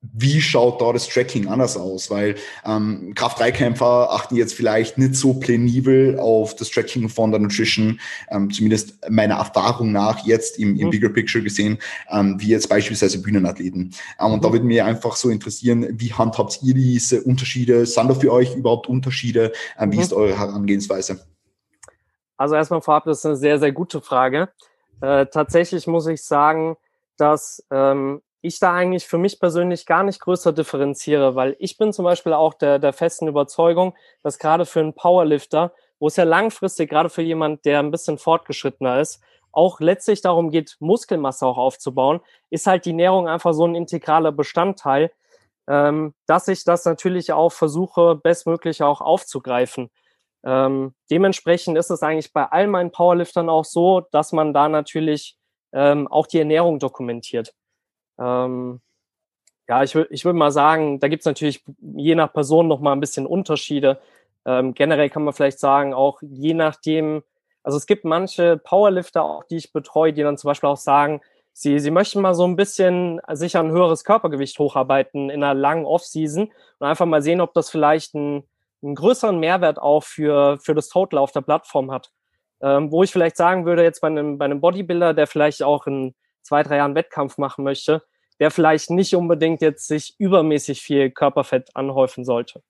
wie schaut da das Tracking anders aus? Weil ähm, Kraft-3-Kämpfer achten jetzt vielleicht nicht so plenibel auf das Tracking von der Nutrition, ähm, zumindest meiner Erfahrung nach jetzt im, im mhm. Bigger Picture gesehen, ähm, wie jetzt beispielsweise Bühnenathleten. Ähm, und da mhm. würde mich einfach so interessieren, wie handhabt ihr diese Unterschiede? Sind da für euch überhaupt Unterschiede? Ähm, wie mhm. ist eure Herangehensweise? Also erstmal vorab, das ist eine sehr, sehr gute Frage. Äh, tatsächlich muss ich sagen, dass ähm, ich da eigentlich für mich persönlich gar nicht größer differenziere, weil ich bin zum Beispiel auch der, der festen Überzeugung, dass gerade für einen Powerlifter, wo es ja langfristig, gerade für jemand, der ein bisschen fortgeschrittener ist, auch letztlich darum geht, Muskelmasse auch aufzubauen, ist halt die Nährung einfach so ein integraler Bestandteil, ähm, dass ich das natürlich auch versuche, bestmöglich auch aufzugreifen. Ähm, dementsprechend ist es eigentlich bei all meinen Powerliftern auch so, dass man da natürlich ähm, auch die Ernährung dokumentiert. Ähm, ja, ich, würde ich würde mal sagen, da gibt es natürlich je nach Person noch mal ein bisschen Unterschiede. Ähm, generell kann man vielleicht sagen, auch je nachdem, also es gibt manche Powerlifter auch, die ich betreue, die dann zum Beispiel auch sagen, sie, sie möchten mal so ein bisschen sich ein höheres Körpergewicht hocharbeiten in einer langen Off-Season und einfach mal sehen, ob das vielleicht einen, einen größeren Mehrwert auch für, für das Total auf der Plattform hat. Ähm, wo ich vielleicht sagen würde, jetzt bei einem, bei einem Bodybuilder, der vielleicht auch in zwei, drei Jahren Wettkampf machen möchte, der vielleicht nicht unbedingt jetzt sich übermäßig viel Körperfett anhäufen sollte.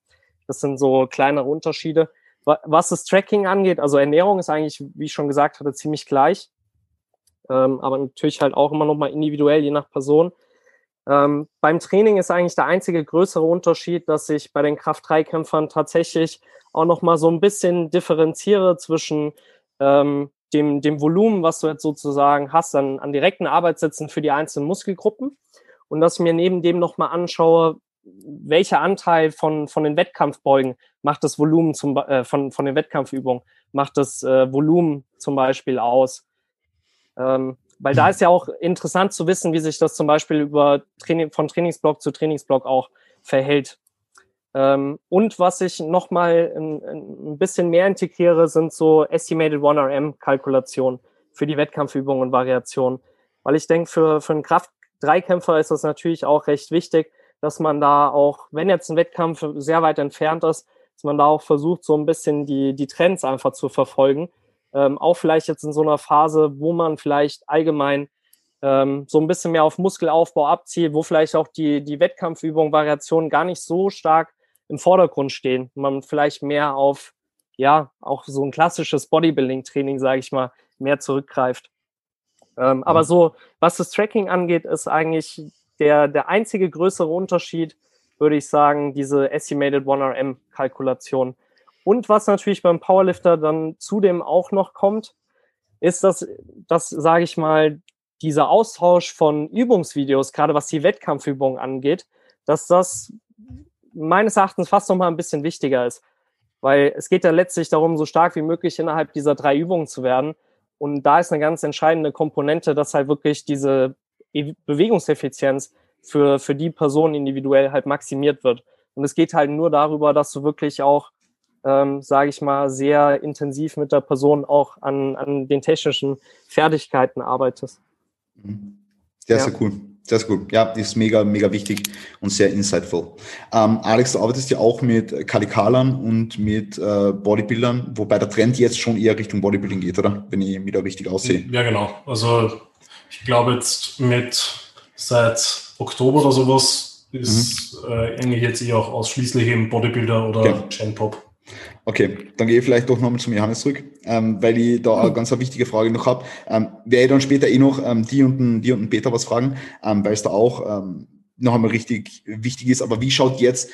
Das sind so kleinere Unterschiede. Was das Tracking angeht, also Ernährung ist eigentlich, wie ich schon gesagt hatte, ziemlich gleich. Ähm, aber natürlich halt auch immer noch mal individuell, je nach Person. Ähm, beim Training ist eigentlich der einzige größere Unterschied, dass ich bei den Kraft-3-Kämpfern tatsächlich auch noch mal so ein bisschen differenziere zwischen ähm, dem, dem Volumen, was du jetzt sozusagen hast an, an direkten Arbeitssätzen für die einzelnen Muskelgruppen und dass ich mir neben dem nochmal anschaue, welcher Anteil von, von den Wettkampfbeugen macht das Volumen zum, äh, von, von den Wettkampfübungen, macht das äh, Volumen zum Beispiel aus. Ähm, weil da ist ja auch interessant zu wissen, wie sich das zum Beispiel über Training, von Trainingsblock zu Trainingsblock auch verhält. Ähm, und was ich nochmal ein, ein bisschen mehr integriere, sind so Estimated 1RM-Kalkulationen für die Kampfübungen und Variationen. Weil ich denke, für, für einen Kraft-Dreikämpfer ist das natürlich auch recht wichtig, dass man da auch, wenn jetzt ein Wettkampf sehr weit entfernt ist, dass man da auch versucht, so ein bisschen die, die Trends einfach zu verfolgen. Ähm, auch vielleicht jetzt in so einer Phase, wo man vielleicht allgemein ähm, so ein bisschen mehr auf Muskelaufbau abzielt, wo vielleicht auch die, die Wettkampfübung, Variationen gar nicht so stark im Vordergrund stehen. Man vielleicht mehr auf, ja, auch so ein klassisches Bodybuilding-Training, sage ich mal, mehr zurückgreift. Ähm, mhm. Aber so, was das Tracking angeht, ist eigentlich der, der einzige größere Unterschied, würde ich sagen, diese Estimated 1RM-Kalkulation. Und was natürlich beim Powerlifter dann zudem auch noch kommt, ist, dass, dass sage ich mal, dieser Austausch von Übungsvideos, gerade was die Wettkampfübungen angeht, dass das meines Erachtens fast noch mal ein bisschen wichtiger ist. Weil es geht ja letztlich darum, so stark wie möglich innerhalb dieser drei Übungen zu werden. Und da ist eine ganz entscheidende Komponente, dass halt wirklich diese e-, Bewegungseffizienz für, für die Person individuell halt maximiert wird. Und es geht halt nur darüber, dass du wirklich auch, ähm, sage ich mal, sehr intensiv mit der Person auch an, an den technischen Fertigkeiten arbeitest. Mhm. Sehr, ja. sehr cool. Sehr, sehr gut. Ja, ist mega, mega wichtig und sehr insightful. Ähm, Alex, du arbeitest ja auch mit Kalikalern und mit äh, Bodybuildern, wobei der Trend jetzt schon eher Richtung Bodybuilding geht, oder? Wenn ich da richtig aussehe. Ja, genau. Also ich glaube jetzt mit seit Oktober oder sowas ist mhm. äh, eigentlich jetzt eher auch ausschließlich eben Bodybuilder oder okay. Chain Pop. Okay, dann gehe ich vielleicht doch nochmal zum Johannes zurück, ähm, weil ich da eine ganz eine wichtige Frage noch habe. Ähm, werde ich dann später eh noch ähm, die, und den, die und den Peter was fragen, ähm, weil es da auch ähm, noch einmal richtig wichtig ist. Aber wie schaut jetzt,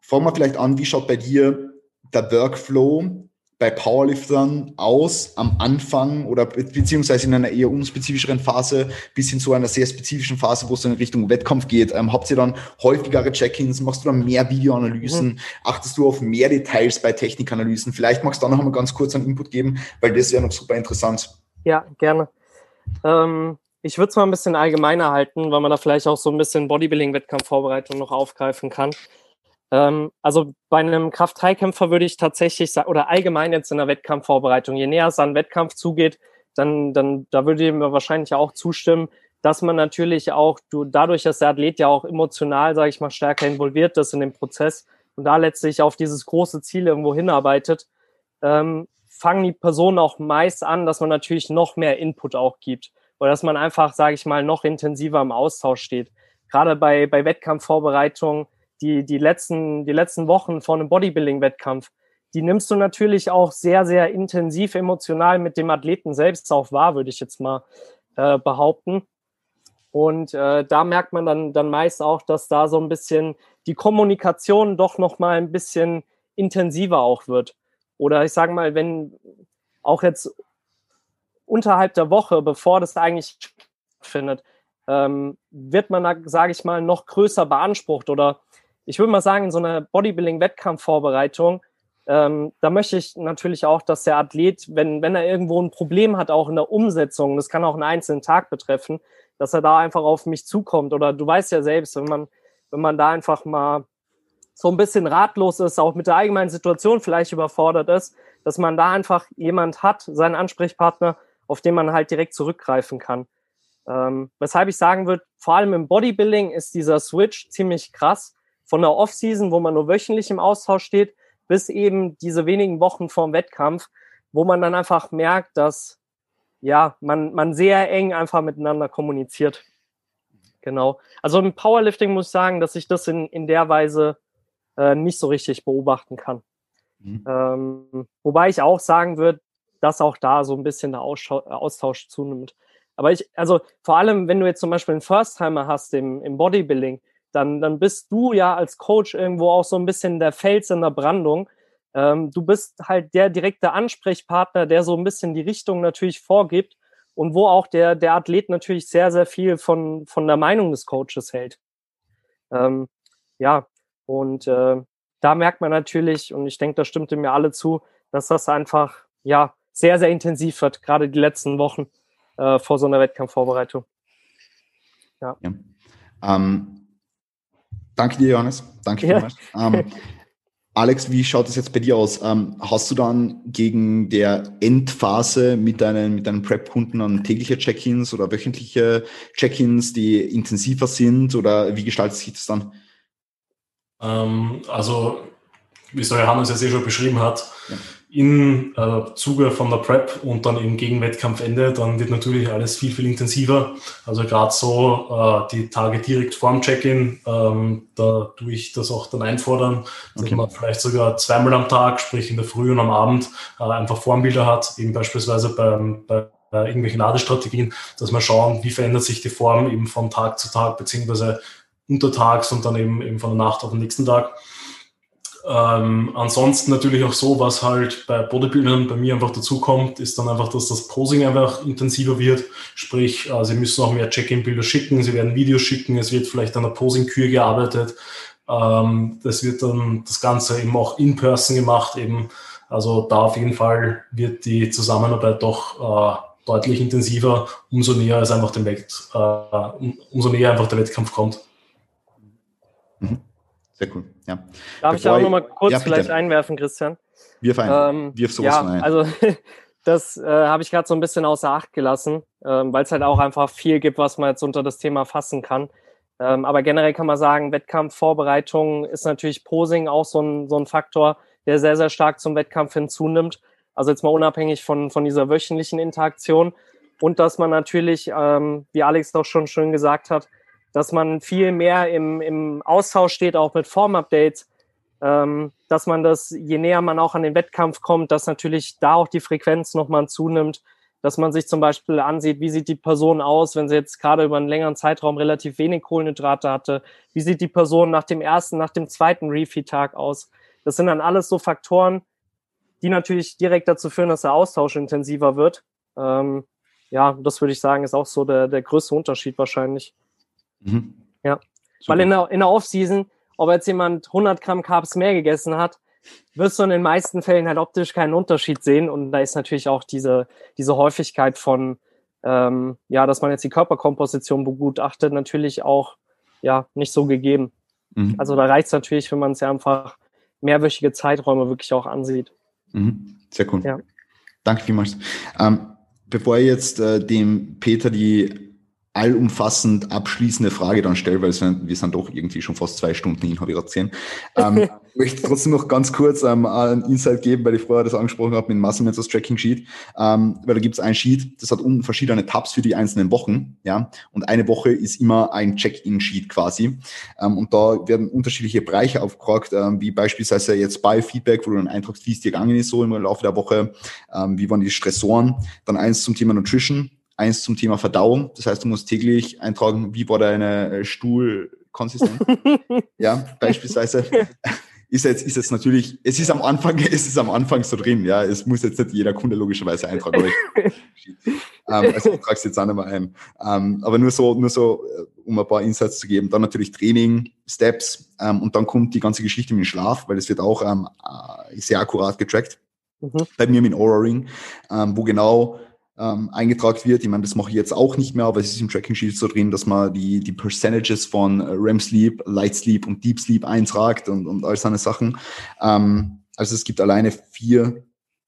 fangen wir vielleicht an, wie schaut bei dir der Workflow bei Powerliftern aus am Anfang oder beziehungsweise in einer eher unspezifischeren Phase bis hin zu einer sehr spezifischen Phase, wo es in Richtung Wettkampf geht? Ähm, habt ihr dann häufigere Check-ins? Machst du dann mehr Videoanalysen? Mhm. Achtest du auf mehr Details bei Technikanalysen? Vielleicht magst du da noch einmal ganz kurz einen Input geben, weil das wäre noch super interessant. Ja, gerne. Ähm, ich würde es mal ein bisschen allgemeiner halten, weil man da vielleicht auch so ein bisschen Bodybuilding-Wettkampfvorbereitung noch aufgreifen kann. Ähm, also bei einem Kraft-3-Kämpfer würde ich tatsächlich sagen, oder allgemein jetzt in der Wettkampfvorbereitung, je näher es an Wettkampf zugeht, dann, dann da würde ich mir wahrscheinlich auch zustimmen, dass man natürlich auch, du, dadurch, dass der Athlet ja auch emotional, sage ich mal, stärker involviert ist in dem Prozess und da letztlich auf dieses große Ziel irgendwo hinarbeitet, ähm, fangen die Personen auch meist an, dass man natürlich noch mehr Input auch gibt oder dass man einfach, sage ich mal, noch intensiver im Austausch steht. Gerade bei, bei Wettkampfvorbereitungen die, die, letzten, die letzten Wochen vor einem Bodybuilding-Wettkampf, die nimmst du natürlich auch sehr, sehr intensiv emotional mit dem Athleten selbst auch wahr, würde ich jetzt mal äh, behaupten. Und äh, da merkt man dann, dann meist auch, dass da so ein bisschen die Kommunikation doch noch mal ein bisschen intensiver auch wird. Oder ich sage mal, wenn auch jetzt unterhalb der Woche, bevor das eigentlich findet, ähm, wird man da, sage ich mal, noch größer beansprucht oder ich würde mal sagen, in so einer Bodybuilding-Wettkampfvorbereitung ähm, da möchte ich natürlich auch, dass der Athlet, wenn, wenn er irgendwo ein Problem hat, auch in der Umsetzung, das kann auch einen einzelnen Tag betreffen, dass er da einfach auf mich zukommt. Oder du weißt ja selbst, wenn man, wenn man da einfach mal so ein bisschen ratlos ist, auch mit der allgemeinen Situation vielleicht überfordert ist, dass man da einfach jemand hat, seinen Ansprechpartner, auf den man halt direkt zurückgreifen kann. Ähm, weshalb ich sagen würde, vor allem im Bodybuilding ist dieser Switch ziemlich krass. Von der Offseason, wo man nur wöchentlich im Austausch steht, bis eben diese wenigen Wochen vorm Wettkampf, wo man dann einfach merkt, dass ja, man, man sehr eng einfach miteinander kommuniziert. Genau. Also im Powerlifting muss ich sagen, dass ich das in, in der Weise äh, nicht so richtig beobachten kann. Mhm. Ähm, wobei ich auch sagen würde, dass auch da so ein bisschen der Austausch zunimmt. Aber ich, also vor allem, wenn du jetzt zum Beispiel einen First-Timer hast im, im Bodybuilding, dann, dann bist du ja als Coach irgendwo auch so ein bisschen der Fels in der Brandung. Ähm, du bist halt der direkte Ansprechpartner, der so ein bisschen die Richtung natürlich vorgibt und wo auch der, der Athlet natürlich sehr, sehr viel von, von der Meinung des Coaches hält. Ähm, ja, und äh, da merkt man natürlich, und ich denke, da stimmte mir alle zu, dass das einfach ja sehr, sehr intensiv wird, gerade die letzten Wochen äh, vor so einer Wettkampfvorbereitung. Ja. ja. Ähm, danke dir, Johannes. Danke ja. Ähm, Alex, wie schaut es jetzt bei dir aus? Ähm, hast du dann gegen der Endphase mit deinen, mit deinen Prep-Kunden dann tägliche Check-ins oder wöchentliche Check-ins, die intensiver sind oder wie gestaltet sich das dann? Ähm, also, wie es der Johannes jetzt eh schon beschrieben hat, ja in äh, Zuge von der Prep und dann eben gegen Wettkampfende, dann wird natürlich alles viel, viel intensiver. Also gerade so äh, die Tage direkt vorm Check-in, ähm, da tue ich das auch dann einfordern, dass okay. man vielleicht sogar zweimal am Tag, sprich in der Früh und am Abend, äh, einfach Formbilder hat, eben beispielsweise beim, bei irgendwelchen Ladestrategien, dass man schauen, wie verändert sich die Form eben von Tag zu Tag, beziehungsweise untertags und dann eben, eben von der Nacht auf den nächsten Tag. Ähm, ansonsten natürlich auch so, was halt bei Bodybuildern bei mir einfach dazu kommt, ist dann einfach, dass das Posing einfach intensiver wird. Sprich, äh, sie müssen auch mehr Check-in-Bilder schicken, sie werden Videos schicken, es wird vielleicht an der Posing-Kür gearbeitet. Ähm, das wird dann das Ganze eben auch in person gemacht. Eben. Also da auf jeden Fall wird die Zusammenarbeit doch äh, deutlich intensiver, umso näher es einfach dem Wett, äh, umso näher einfach der Wettkampf kommt. Mhm. Sehr cool, ja. Darf Bevor ich auch nochmal kurz ja, vielleicht einwerfen, Christian? Wir fein. Ähm, Wirf sowas ja, ein. Also das äh, habe ich gerade so ein bisschen außer Acht gelassen, ähm, weil es halt auch einfach viel gibt, was man jetzt unter das Thema fassen kann. Ähm, aber generell kann man sagen, Wettkampfvorbereitung ist natürlich Posing auch so ein, so ein Faktor, der sehr, sehr stark zum Wettkampf hinzunimmt. Also jetzt mal unabhängig von, von dieser wöchentlichen Interaktion. Und dass man natürlich, ähm, wie Alex doch schon schön gesagt hat, dass man viel mehr im, im Austausch steht, auch mit Form-Updates, ähm, dass man das, je näher man auch an den Wettkampf kommt, dass natürlich da auch die Frequenz nochmal zunimmt, dass man sich zum Beispiel ansieht, wie sieht die Person aus, wenn sie jetzt gerade über einen längeren Zeitraum relativ wenig Kohlenhydrate hatte, wie sieht die Person nach dem ersten, nach dem zweiten Refeed-Tag aus. Das sind dann alles so Faktoren, die natürlich direkt dazu führen, dass der Austausch intensiver wird. Ähm, ja, das würde ich sagen, ist auch so der, der größte Unterschied wahrscheinlich. Mhm. Ja, Super. weil in der, in der Off-Season, ob jetzt jemand 100 Gramm Carbs mehr gegessen hat, wirst du in den meisten Fällen halt optisch keinen Unterschied sehen. Und da ist natürlich auch diese, diese Häufigkeit von, ähm, ja, dass man jetzt die Körperkomposition begutachtet, natürlich auch ja nicht so gegeben. Mhm. Also da reicht es natürlich, wenn man es ja einfach mehrwöchige Zeiträume wirklich auch ansieht. Mhm. Sehr cool. Ja. Danke vielmals. Ähm, bevor ich jetzt äh, dem Peter die allumfassend abschließende Frage dann stelle, weil wir sind doch irgendwie schon fast zwei Stunden hin, habe ich gerade gesehen. Ähm, möchte trotzdem noch ganz kurz ähm, einen Insight geben, weil ich vorher das angesprochen habe mit dem Muscle Mentors Tracking Sheet, ähm, weil da gibt es ein Sheet, das hat unten verschiedene Tabs für die einzelnen Wochen, ja, und eine Woche ist immer ein Check-in-Sheet quasi, ähm, und da werden unterschiedliche Bereiche aufgefragt, ähm, wie beispielsweise jetzt Biofeedback, wo du dann eintragst, wie es dir gegangen ist so im Laufe der Woche, ähm, wie waren die Stressoren, dann eins zum Thema Nutrition, eins zum Thema Verdauung. Das heißt, du musst täglich eintragen, wie war deine äh, Stuhlkonsistenz. ja, beispielsweise ist jetzt, ist jetzt natürlich, es ist am Anfang, es ist am Anfang so drin, ja. Es muss jetzt nicht jeder Kunde logischerweise eintragen. Aber ich, ähm, also ich trage es jetzt auch nicht mehr ein. Ähm, aber nur so, nur so, äh, um ein paar Insights zu geben. Dann natürlich Training, Steps ähm, und dann kommt die ganze Geschichte mit dem Schlaf, weil das wird auch ähm, äh, sehr akkurat getrackt. Mhm. Bei mir mit Aura Ring, ähm, wo genau ähm, eingetragen wird. Ich meine, das mache ich jetzt auch nicht mehr, aber es ist im Tracking Sheet so drin, dass man die, die Percentages von REM Sleep, Light Sleep und Deep Sleep eintragt und, und all seine Sachen. Ähm, also es gibt alleine vier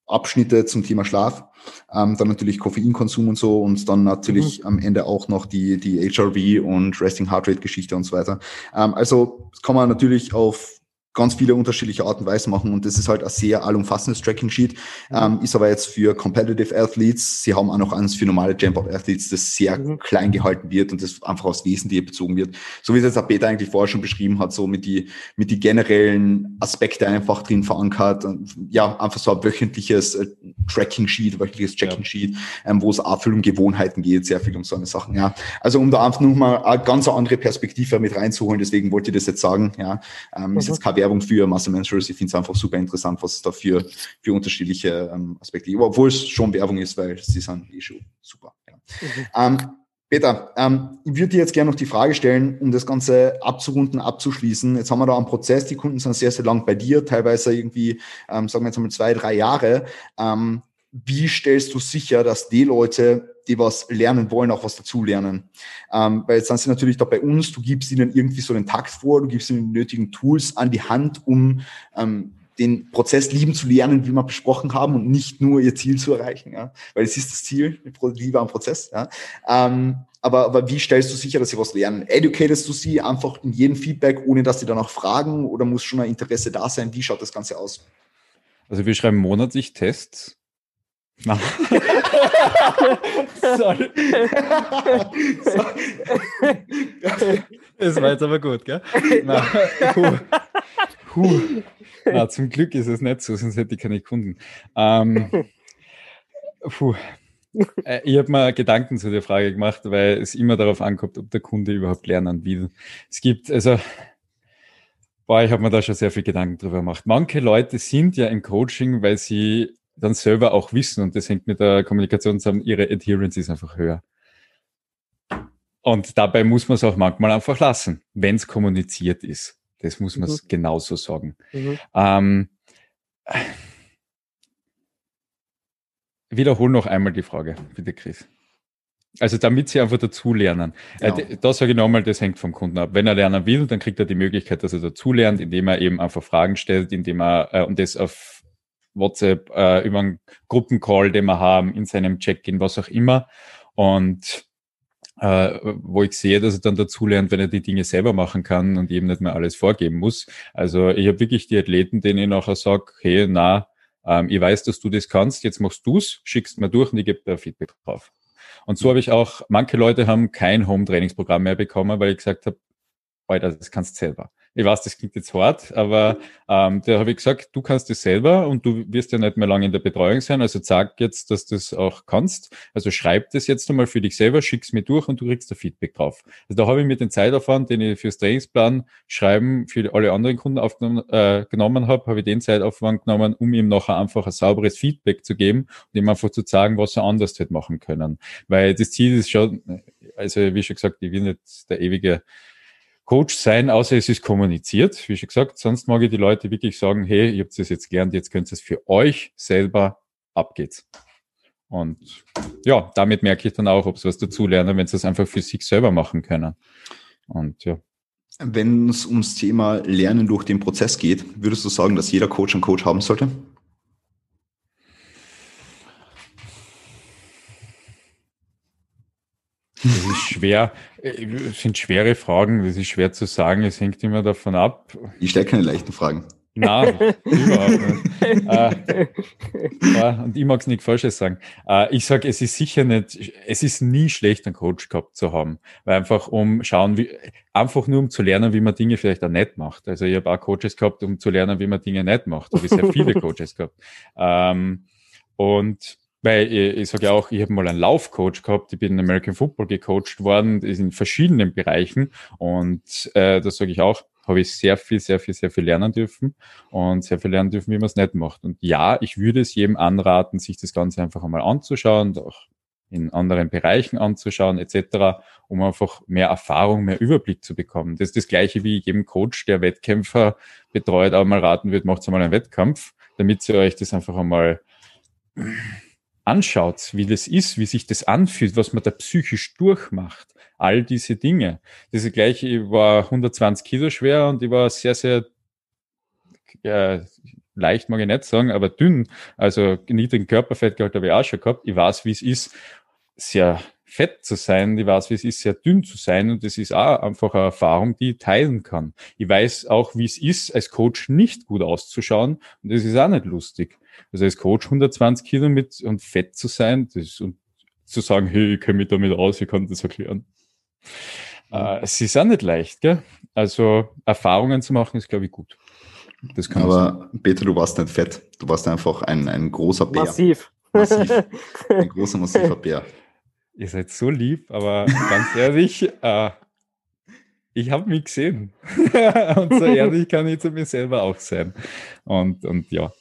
Abschnitte zum Thema Schlaf. Ähm, dann natürlich Koffeinkonsum und so und dann natürlich mhm. am Ende auch noch die, die HRV und Resting Heart Rate Geschichte und so weiter. Ähm, also das kann man natürlich auf ganz viele unterschiedliche Arten und Weisen machen und das ist halt ein sehr allumfassendes Tracking-Sheet, ähm, ist aber jetzt für Competitive Athletes, sie haben auch noch eins für normale Jump-Up-Athletes, das sehr mhm. klein gehalten wird und das einfach aus Wesentliche bezogen wird. So wie es jetzt auch Peter eigentlich vorher schon beschrieben hat, so mit die, mit die generellen Aspekte einfach drin verankert und ja, einfach so ein wöchentliches äh, Tracking-Sheet, wöchentliches Tracking-Sheet, ähm, wo es auch viel um Gewohnheiten geht, sehr viel um so eine Sachen, ja. Also um da einfach nochmal eine ganz andere Perspektive mit reinzuholen, deswegen wollte ich das jetzt sagen, ja, ähm, mhm. ist jetzt kein Werbung für Muscle Mentors. Ich finde es einfach super interessant, was es da für, für unterschiedliche ähm, Aspekte gibt. Obwohl es schon Werbung ist, weil sie sind eh schon super. Ja. Mhm. Ähm, Peter, ähm, ich würde dir jetzt gerne noch die Frage stellen, um das Ganze abzurunden, abzuschließen. Jetzt haben wir da einen Prozess, die Kunden sind sehr, sehr lang bei dir, teilweise irgendwie, ähm, sagen wir jetzt mal zwei, drei Jahre. Ähm, wie stellst du sicher, dass die Leute, die was lernen wollen, auch was dazulernen? Ähm, weil jetzt sind sie natürlich da bei uns, du gibst ihnen irgendwie so den Takt vor, du gibst ihnen die nötigen Tools an die Hand, um ähm, den Prozess lieben zu lernen, wie wir besprochen haben, und nicht nur ihr Ziel zu erreichen, ja? weil es ist das Ziel, Liebe am Prozess. Ja? Ähm, aber, aber wie stellst du sicher, dass sie was lernen? Educatest du sie einfach in jedem Feedback, ohne dass sie danach fragen, oder muss schon ein Interesse da sein? Wie schaut das Ganze aus? Also wir schreiben monatlich Tests na. Sorry. Das war jetzt aber gut, gell? Na, puh. Puh. Na, zum Glück ist es nicht so, sonst hätte ich keine Kunden. Ähm, puh. Äh, ich habe mir Gedanken zu der Frage gemacht, weil es immer darauf ankommt, ob der Kunde überhaupt lernen will. Es gibt, also, boah, ich habe mir da schon sehr viel Gedanken drüber gemacht. Manche Leute sind ja im Coaching, weil sie dann selber auch wissen und das hängt mit der Kommunikation zusammen, ihre Adherence ist einfach höher. Und dabei muss man es auch manchmal einfach lassen, wenn es kommuniziert ist. Das muss man mhm. genauso sagen. Mhm. Ähm, wiederhol noch einmal die Frage, bitte, Chris. Also damit sie einfach dazulernen. Genau. Äh, da sage ich nochmal, das hängt vom Kunden ab. Wenn er lernen will, dann kriegt er die Möglichkeit, dass er dazulernt, indem er eben einfach Fragen stellt, indem er äh, und das auf WhatsApp, äh, über einen Gruppencall, den wir haben, in seinem Check-in, was auch immer. Und äh, wo ich sehe, dass er dann dazu lernt, wenn er die Dinge selber machen kann und eben nicht mehr alles vorgeben muss. Also ich habe wirklich die Athleten, denen ich nachher sage, hey, na, ähm, ich weiß, dass du das kannst, jetzt machst du's, schickst mir durch und ich gebe da Feedback drauf. Und so habe ich auch, manche Leute haben kein Home-Trainingsprogramm mehr bekommen, weil ich gesagt habe, Alter, das kannst du selber ich weiß, das klingt jetzt hart, aber ähm, da habe ich gesagt, du kannst es selber und du wirst ja nicht mehr lange in der Betreuung sein, also sag jetzt, dass du das auch kannst. Also schreib das jetzt einmal für dich selber, schick's mir durch und du kriegst da Feedback drauf. Also da habe ich mir den Zeitaufwand, den ich fürs Trainingsplan schreiben für alle anderen Kunden aufgenommen äh, genommen habe, habe ich den Zeitaufwand genommen, um ihm nachher einfach ein sauberes Feedback zu geben und ihm einfach zu sagen, was er anders hätte machen können. Weil das Ziel ist schon, also wie schon gesagt, ich will nicht der ewige Coach sein, außer es ist kommuniziert, wie schon gesagt. Sonst mag ich die Leute wirklich sagen, hey, ihr habt es jetzt gelernt, jetzt könnt ihr es für euch selber, ab geht's. Und ja, damit merke ich dann auch, ob sie was dazu lernen, wenn sie es einfach für sich selber machen können. Und ja. Wenn es ums Thema Lernen durch den Prozess geht, würdest du sagen, dass jeder Coach einen Coach haben sollte? Das ist schwer, das äh, sind schwere Fragen, das ist schwer zu sagen, es hängt immer davon ab. Ich stelle keine leichten Fragen. Nein, überhaupt nicht. Äh, und ich mag es nicht Falsches sagen. Äh, ich sage, es ist sicher nicht, es ist nie schlecht, einen Coach gehabt zu haben. Weil einfach um schauen, wie, einfach nur um zu lernen, wie man Dinge vielleicht auch nicht macht. Also ich habe auch Coaches gehabt, um zu lernen, wie man Dinge nicht macht. Da habe ich sehr viele Coaches gehabt. Ähm, und weil ich, ich sage ja auch, ich habe mal einen Laufcoach gehabt, ich bin in American Football gecoacht worden, in verschiedenen Bereichen. Und äh, da sage ich auch, habe ich sehr viel, sehr viel, sehr viel lernen dürfen und sehr viel lernen dürfen, wie man es nicht macht. Und ja, ich würde es jedem anraten, sich das Ganze einfach einmal anzuschauen, auch in anderen Bereichen anzuschauen, etc., um einfach mehr Erfahrung, mehr Überblick zu bekommen. Das ist das Gleiche wie jedem Coach, der Wettkämpfer betreut, auch mal raten wird, macht einmal einen Wettkampf, damit ihr euch das einfach einmal anschaut, wie das ist, wie sich das anfühlt, was man da psychisch durchmacht, all diese Dinge. Das gleiche, ich war 120 Kilo schwer und ich war sehr, sehr äh, leicht mag ich nicht sagen, aber dünn, also niedrigen Körperfettgehalt habe ich auch schon gehabt. Ich weiß, wie es ist, sehr fett zu sein, ich weiß, wie es ist, sehr dünn zu sein und das ist auch einfach eine Erfahrung, die ich teilen kann. Ich weiß auch, wie es ist, als Coach nicht gut auszuschauen und das ist auch nicht lustig. Also als Coach 120 Kilo mit und fett zu sein, das und zu sagen, hey, ich kenne mich damit aus, ich kann das erklären. Äh, es ist auch nicht leicht, gell? Also Erfahrungen zu machen, ist, glaube ich, gut. Das kann Aber Peter, du warst nicht fett. Du warst einfach ein, ein großer Bär. Massiv. Massiv. Ein großer, massiver Bär. Ihr seid so lieb, aber ganz ehrlich, äh, ich habe mich gesehen. und so ehrlich kann ich zu mir selber auch sein. Und, und ja,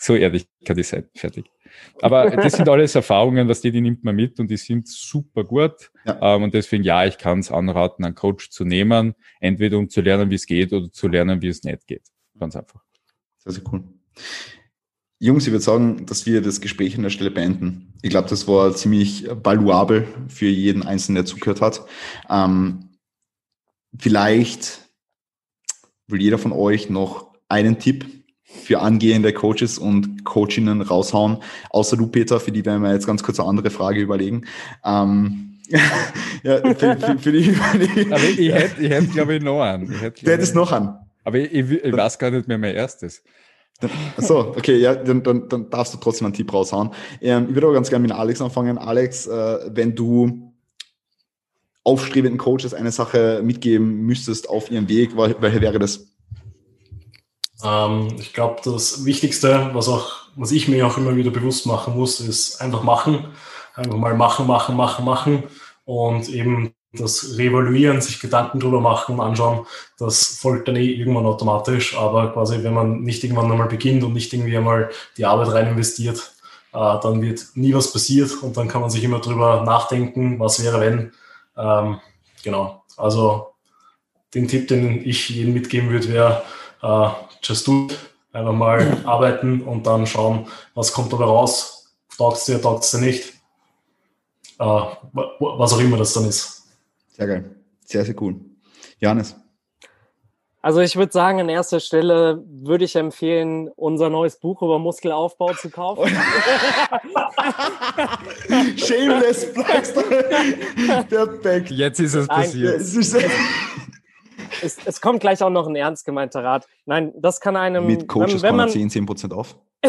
so ehrlich kann ich sein. Fertig. Aber das sind alles Erfahrungen, was die, die nimmt man mit und die sind super gut. Ja. Ähm, und deswegen, ja, ich kann es anraten, einen Coach zu nehmen, entweder um zu lernen, wie es geht oder zu lernen, wie es nicht geht. Ganz einfach. Sehr, sehr cool. Jungs, ich würde sagen, dass wir das Gespräch an der Stelle beenden. Ich glaube, das war ziemlich valuabel für jeden Einzelnen, der zugehört hat. Ähm, vielleicht will jeder von euch noch einen Tipp für angehende Coaches und Coachinnen raushauen, außer du, Peter, für die werden wir jetzt ganz kurz eine andere Frage überlegen. Ähm, ja, für, für, für die, Aber ich hätte, ich hätte glaube ich, noch einen. Ich hätte, du hättest noch einen. Aber ich, ich, ich weiß gar nicht mehr mein erstes. So, okay, ja, dann, dann, dann darfst du trotzdem einen Tipp raushauen. Ähm, ich würde aber ganz gerne mit Alex anfangen. Alex, äh, wenn du aufstrebenden Coaches eine Sache mitgeben müsstest auf ihrem Weg, welche wäre das? Ähm, ich glaube, das Wichtigste, was auch, was ich mir auch immer wieder bewusst machen muss, ist einfach machen. Einfach mal machen, machen, machen, machen und eben das Revaluieren, sich Gedanken drüber machen, anschauen, das folgt dann eh irgendwann automatisch. Aber quasi, wenn man nicht irgendwann einmal beginnt und nicht irgendwie einmal die Arbeit rein investiert, äh, dann wird nie was passiert und dann kann man sich immer drüber nachdenken, was wäre, wenn. Ähm, genau. Also den Tipp, den ich jedem mitgeben würde, wäre äh, just do it. Einfach mal arbeiten und dann schauen, was kommt dabei raus. Taugt es dir, taugt es dir nicht. Äh, was auch immer das dann ist. Sehr geil. Sehr, sehr cool. Johannes. Also ich würde sagen, an erster Stelle würde ich empfehlen, unser neues Buch über Muskelaufbau zu kaufen. Shameless Plugs. Perfekt. Jetzt ist es passiert. Es, es, kommt gleich auch noch ein ernst gemeinter Rat. Nein, das kann einem... Mit Coaches wenn, wenn man 10, 10% auf.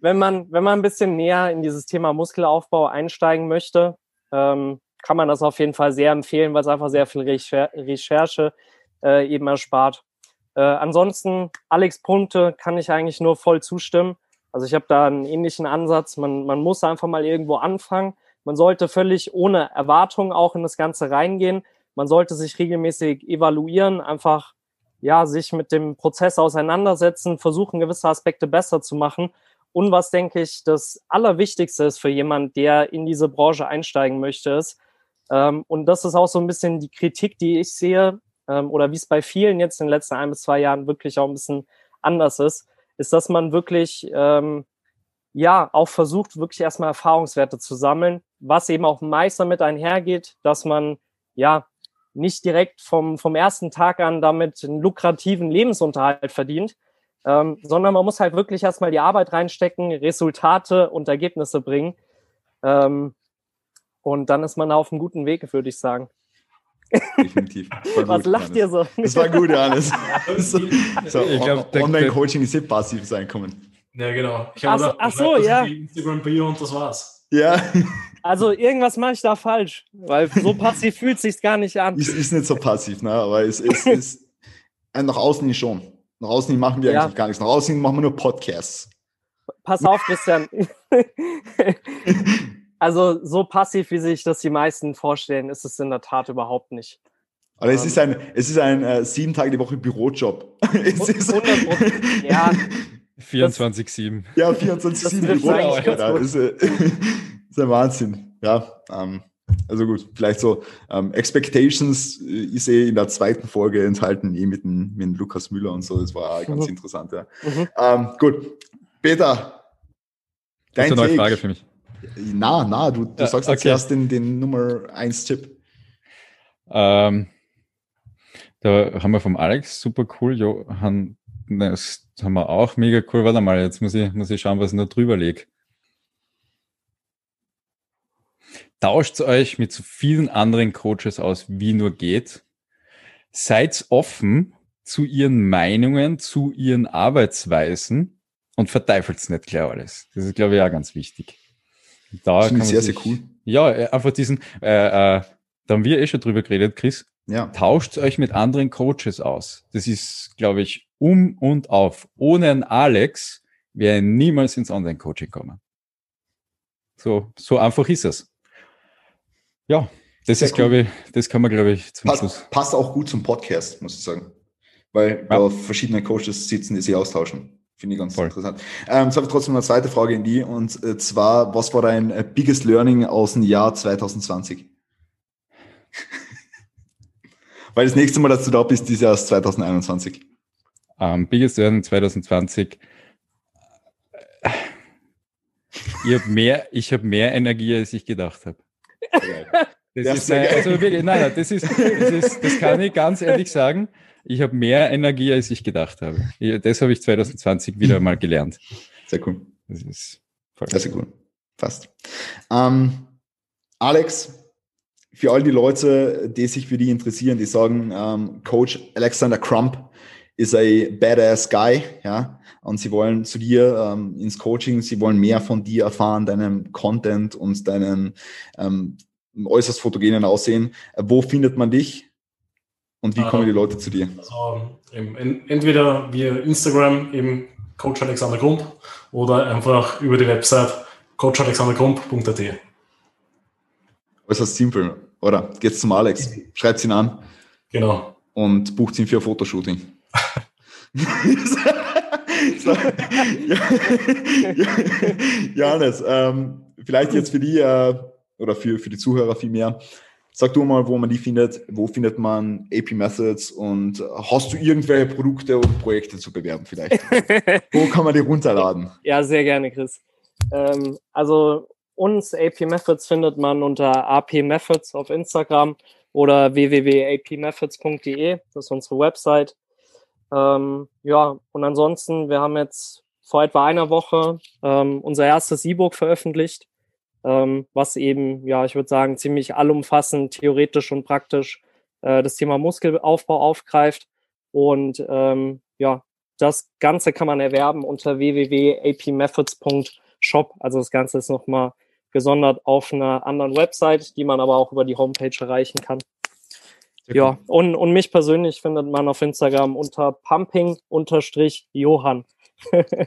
wenn, man, wenn man ein bisschen näher in dieses Thema Muskelaufbau einsteigen möchte, ähm, kann man das auf jeden Fall sehr empfehlen, weil es einfach sehr viel Recher Recherche äh, eben erspart. Äh, ansonsten, Alex Punkte kann ich eigentlich nur voll zustimmen. Also ich habe da einen ähnlichen Ansatz. Man, man muss einfach mal irgendwo anfangen. Man sollte völlig ohne Erwartung auch in das Ganze reingehen. Man sollte sich regelmäßig evaluieren, einfach ja, sich mit dem Prozess auseinandersetzen, versuchen, gewisse Aspekte besser zu machen. Und was, denke ich, das Allerwichtigste ist für jemand, der in diese Branche einsteigen möchte, ist, ähm, und das ist auch so ein bisschen die Kritik, die ich sehe, ähm, oder wie es bei vielen jetzt in den letzten ein bis zwei Jahren wirklich auch ein bisschen anders ist, ist, dass man wirklich, ähm, ja, auch versucht, wirklich erstmal Erfahrungswerte zu sammeln, was eben auch meist damit einhergeht, dass man, ja, nicht direkt vom, vom ersten Tag an damit einen lukrativen Lebensunterhalt verdient, ähm, sondern man muss halt wirklich erstmal die Arbeit reinstecken, Resultate und Ergebnisse bringen. Ähm, und dann ist man auf einem guten Weg, würde ich sagen. Definitiv. Was gut, lacht ihr so? Das war gut, Johannes. so, so, ich glaub, Online-Coaching ist nicht passives Einkommen. Ja, genau. Ich ach, gedacht, ach so, ja. Instagram-Bio und das war's. Ja. Also irgendwas mache ich da falsch, weil so passiv fühlt es sich gar nicht an. Es ist nicht so passiv, ne? aber es, es ist nach außen nicht schon. Nach außen machen wir ja. eigentlich gar nichts. Nach außen machen wir nur Podcasts. Pass auf, Christian. also so passiv, wie sich das die meisten vorstellen, ist es in der Tat überhaupt nicht. Aber es ist ein, es ist ein äh, sieben Tage die Woche Bürojob. es ist ja. 24-7. Ja, 24-7 trifft's eigentlich ganz ja, gut. ist, äh, ist ein Wahnsinn. Ja, ähm, also gut, vielleicht so ähm, Expectations äh, ist eh in der zweiten Folge enthalten, eh mit dem, mit dem Lukas Müller und so. Das war auch ganz Mhm. interessant. Ja. Mhm. Ähm, gut, Peter, Hast du eine neue Take. Frage für mich? Na, na, du, du Ja, sagst jetzt okay. erst den, den Nummer 1 Tipp. Ähm, da haben wir vom Alex super cool, Johann, das haben wir auch mega cool. Warte mal, jetzt muss ich, muss ich schauen, was ich noch drüber lege. Tauscht euch mit so vielen anderen Coaches aus, wie nur geht. Seid offen zu ihren Meinungen, zu ihren Arbeitsweisen und verteifelt nicht gleich alles. Das ist, glaube ich, auch ganz wichtig. Da Das man sehr, sich- sehr cool. Ja, äh, einfach diesen, äh, äh, da haben wir eh schon drüber geredet, Chris. Ja, Tauscht euch mit anderen Coaches aus. Das ist, glaube ich, um und auf. Ohne einen Alex wäre ich niemals ins Online-Coaching kommen. So, so einfach ist es. Ja, das Sehr ist, glaube ich, das kann man, glaube ich, zum Schluss. passt, passt auch gut zum Podcast, muss ich sagen. Weil Ja. da verschiedene Coaches sitzen, die sich austauschen. Finde ich ganz Voll. interessant. Ähm, jetzt habe ich trotzdem eine zweite Frage in die und äh, zwar, was war dein äh, biggest learning aus dem Jahr 2020? Weil das nächste Mal, dass du da bist, ist erst 2021. Ähm, Biggest Learning 2020. Ich habe mehr, ich habe mehr Energie, als ich gedacht habe. Das ist mein, geil. also wirklich, nein, nein, das ist, das ist, das kann ich ganz ehrlich sagen. Ich habe mehr Energie, als ich gedacht habe. Das habe ich 2020 wieder mal gelernt. Sehr cool. Das ist voll. Sehr, sehr cool. Fast. Ähm, Alex, für all die Leute, die sich für die interessieren, die sagen, ähm, Coach Alexander Crump ist ein badass guy, ja, und sie wollen zu dir ähm, ins Coaching, sie wollen mehr von dir erfahren, deinem Content und deinem ähm, äußerst fotogenen Aussehen. Äh, wo findet man dich? Und wie kommen die Leute zu dir? Also eben, en- entweder via Instagram im Coach Alexander Grump oder einfach über die Website coachalexandergrump.at. Äußerst simpel, oder? Geht's zum Alex, schreibt ihn an. Genau. und bucht ihn für ein Fotoshooting. So, ja, Johannes, ähm, vielleicht jetzt für die äh, oder für, für die Zuhörer viel mehr. Sag du mal, wo man die findet, wo findet man AP Methods und hast du irgendwelche Produkte und Projekte zu bewerben vielleicht? wo kann man die runterladen? Ja, sehr gerne, Chris. Ähm, also uns AP Methods findet man unter AP Methods auf Instagram oder www.apmethods.de. Das ist unsere Website. Ähm, ja, und ansonsten, wir haben jetzt vor etwa einer Woche ähm, unser erstes E-Book veröffentlicht, ähm, was eben, ja, ich würde sagen, ziemlich allumfassend, theoretisch und praktisch äh, das Thema Muskelaufbau aufgreift. Und ähm, ja, das Ganze kann man erwerben unter www.apmethods.shop. Also das Ganze ist nochmal gesondert auf einer anderen Website, die man aber auch über die Homepage erreichen kann. Ja, und, und mich persönlich findet man auf Instagram unter pumping-johann.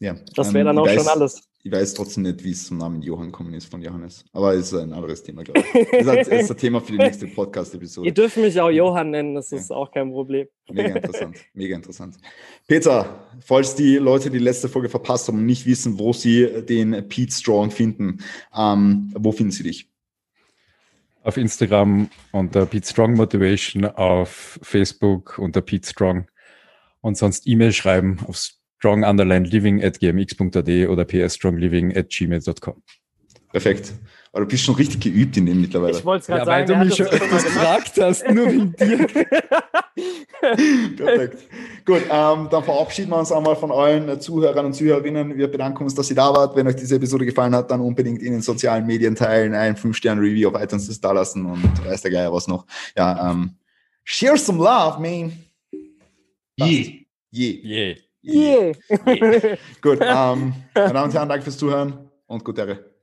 Ja, Das wäre ähm, dann auch ich schon weiß- alles. Ich weiß trotzdem nicht, wie es zum Namen Johann gekommen ist von Johannes. Aber es ist ein anderes Thema, glaube ich. Das ist, das ist ein Thema für die nächste Podcast-Episode. Ihr dürft mich auch Johann nennen, das ist auch kein Problem. Mega interessant, mega interessant. Peter, falls die Leute die letzte Folge verpasst haben und nicht wissen, wo sie den Pete Strong finden, ähm, wo finden sie dich? Auf Instagram unter Pete Strong Motivation, auf Facebook unter Pete Strong und sonst E-Mail schreiben auf strong underline living at gmx.at oder psstrongliving at gmail.com. Perfekt. Aber du bist schon richtig geübt in dem mittlerweile. Ich wollte es gerade Ja, weil sagen, du er mich schon öfters gefragt hast, nur wegen dir. Perfekt. Gut, ähm, dann verabschieden wir uns einmal von allen Zuhörern und Zuhörerinnen. Wir bedanken uns, dass ihr da wart. Wenn euch diese Episode gefallen hat, dann unbedingt in den sozialen Medien teilen, ein 5-Sterne-Review auf iTunes das da lassen und weiß der Geier was noch. Ja, ähm, share some love, man. Je. Je. Yeah. Yeah. Gut, ähm, meine Damen und Herren, danke fürs Zuhören und gute Ehre.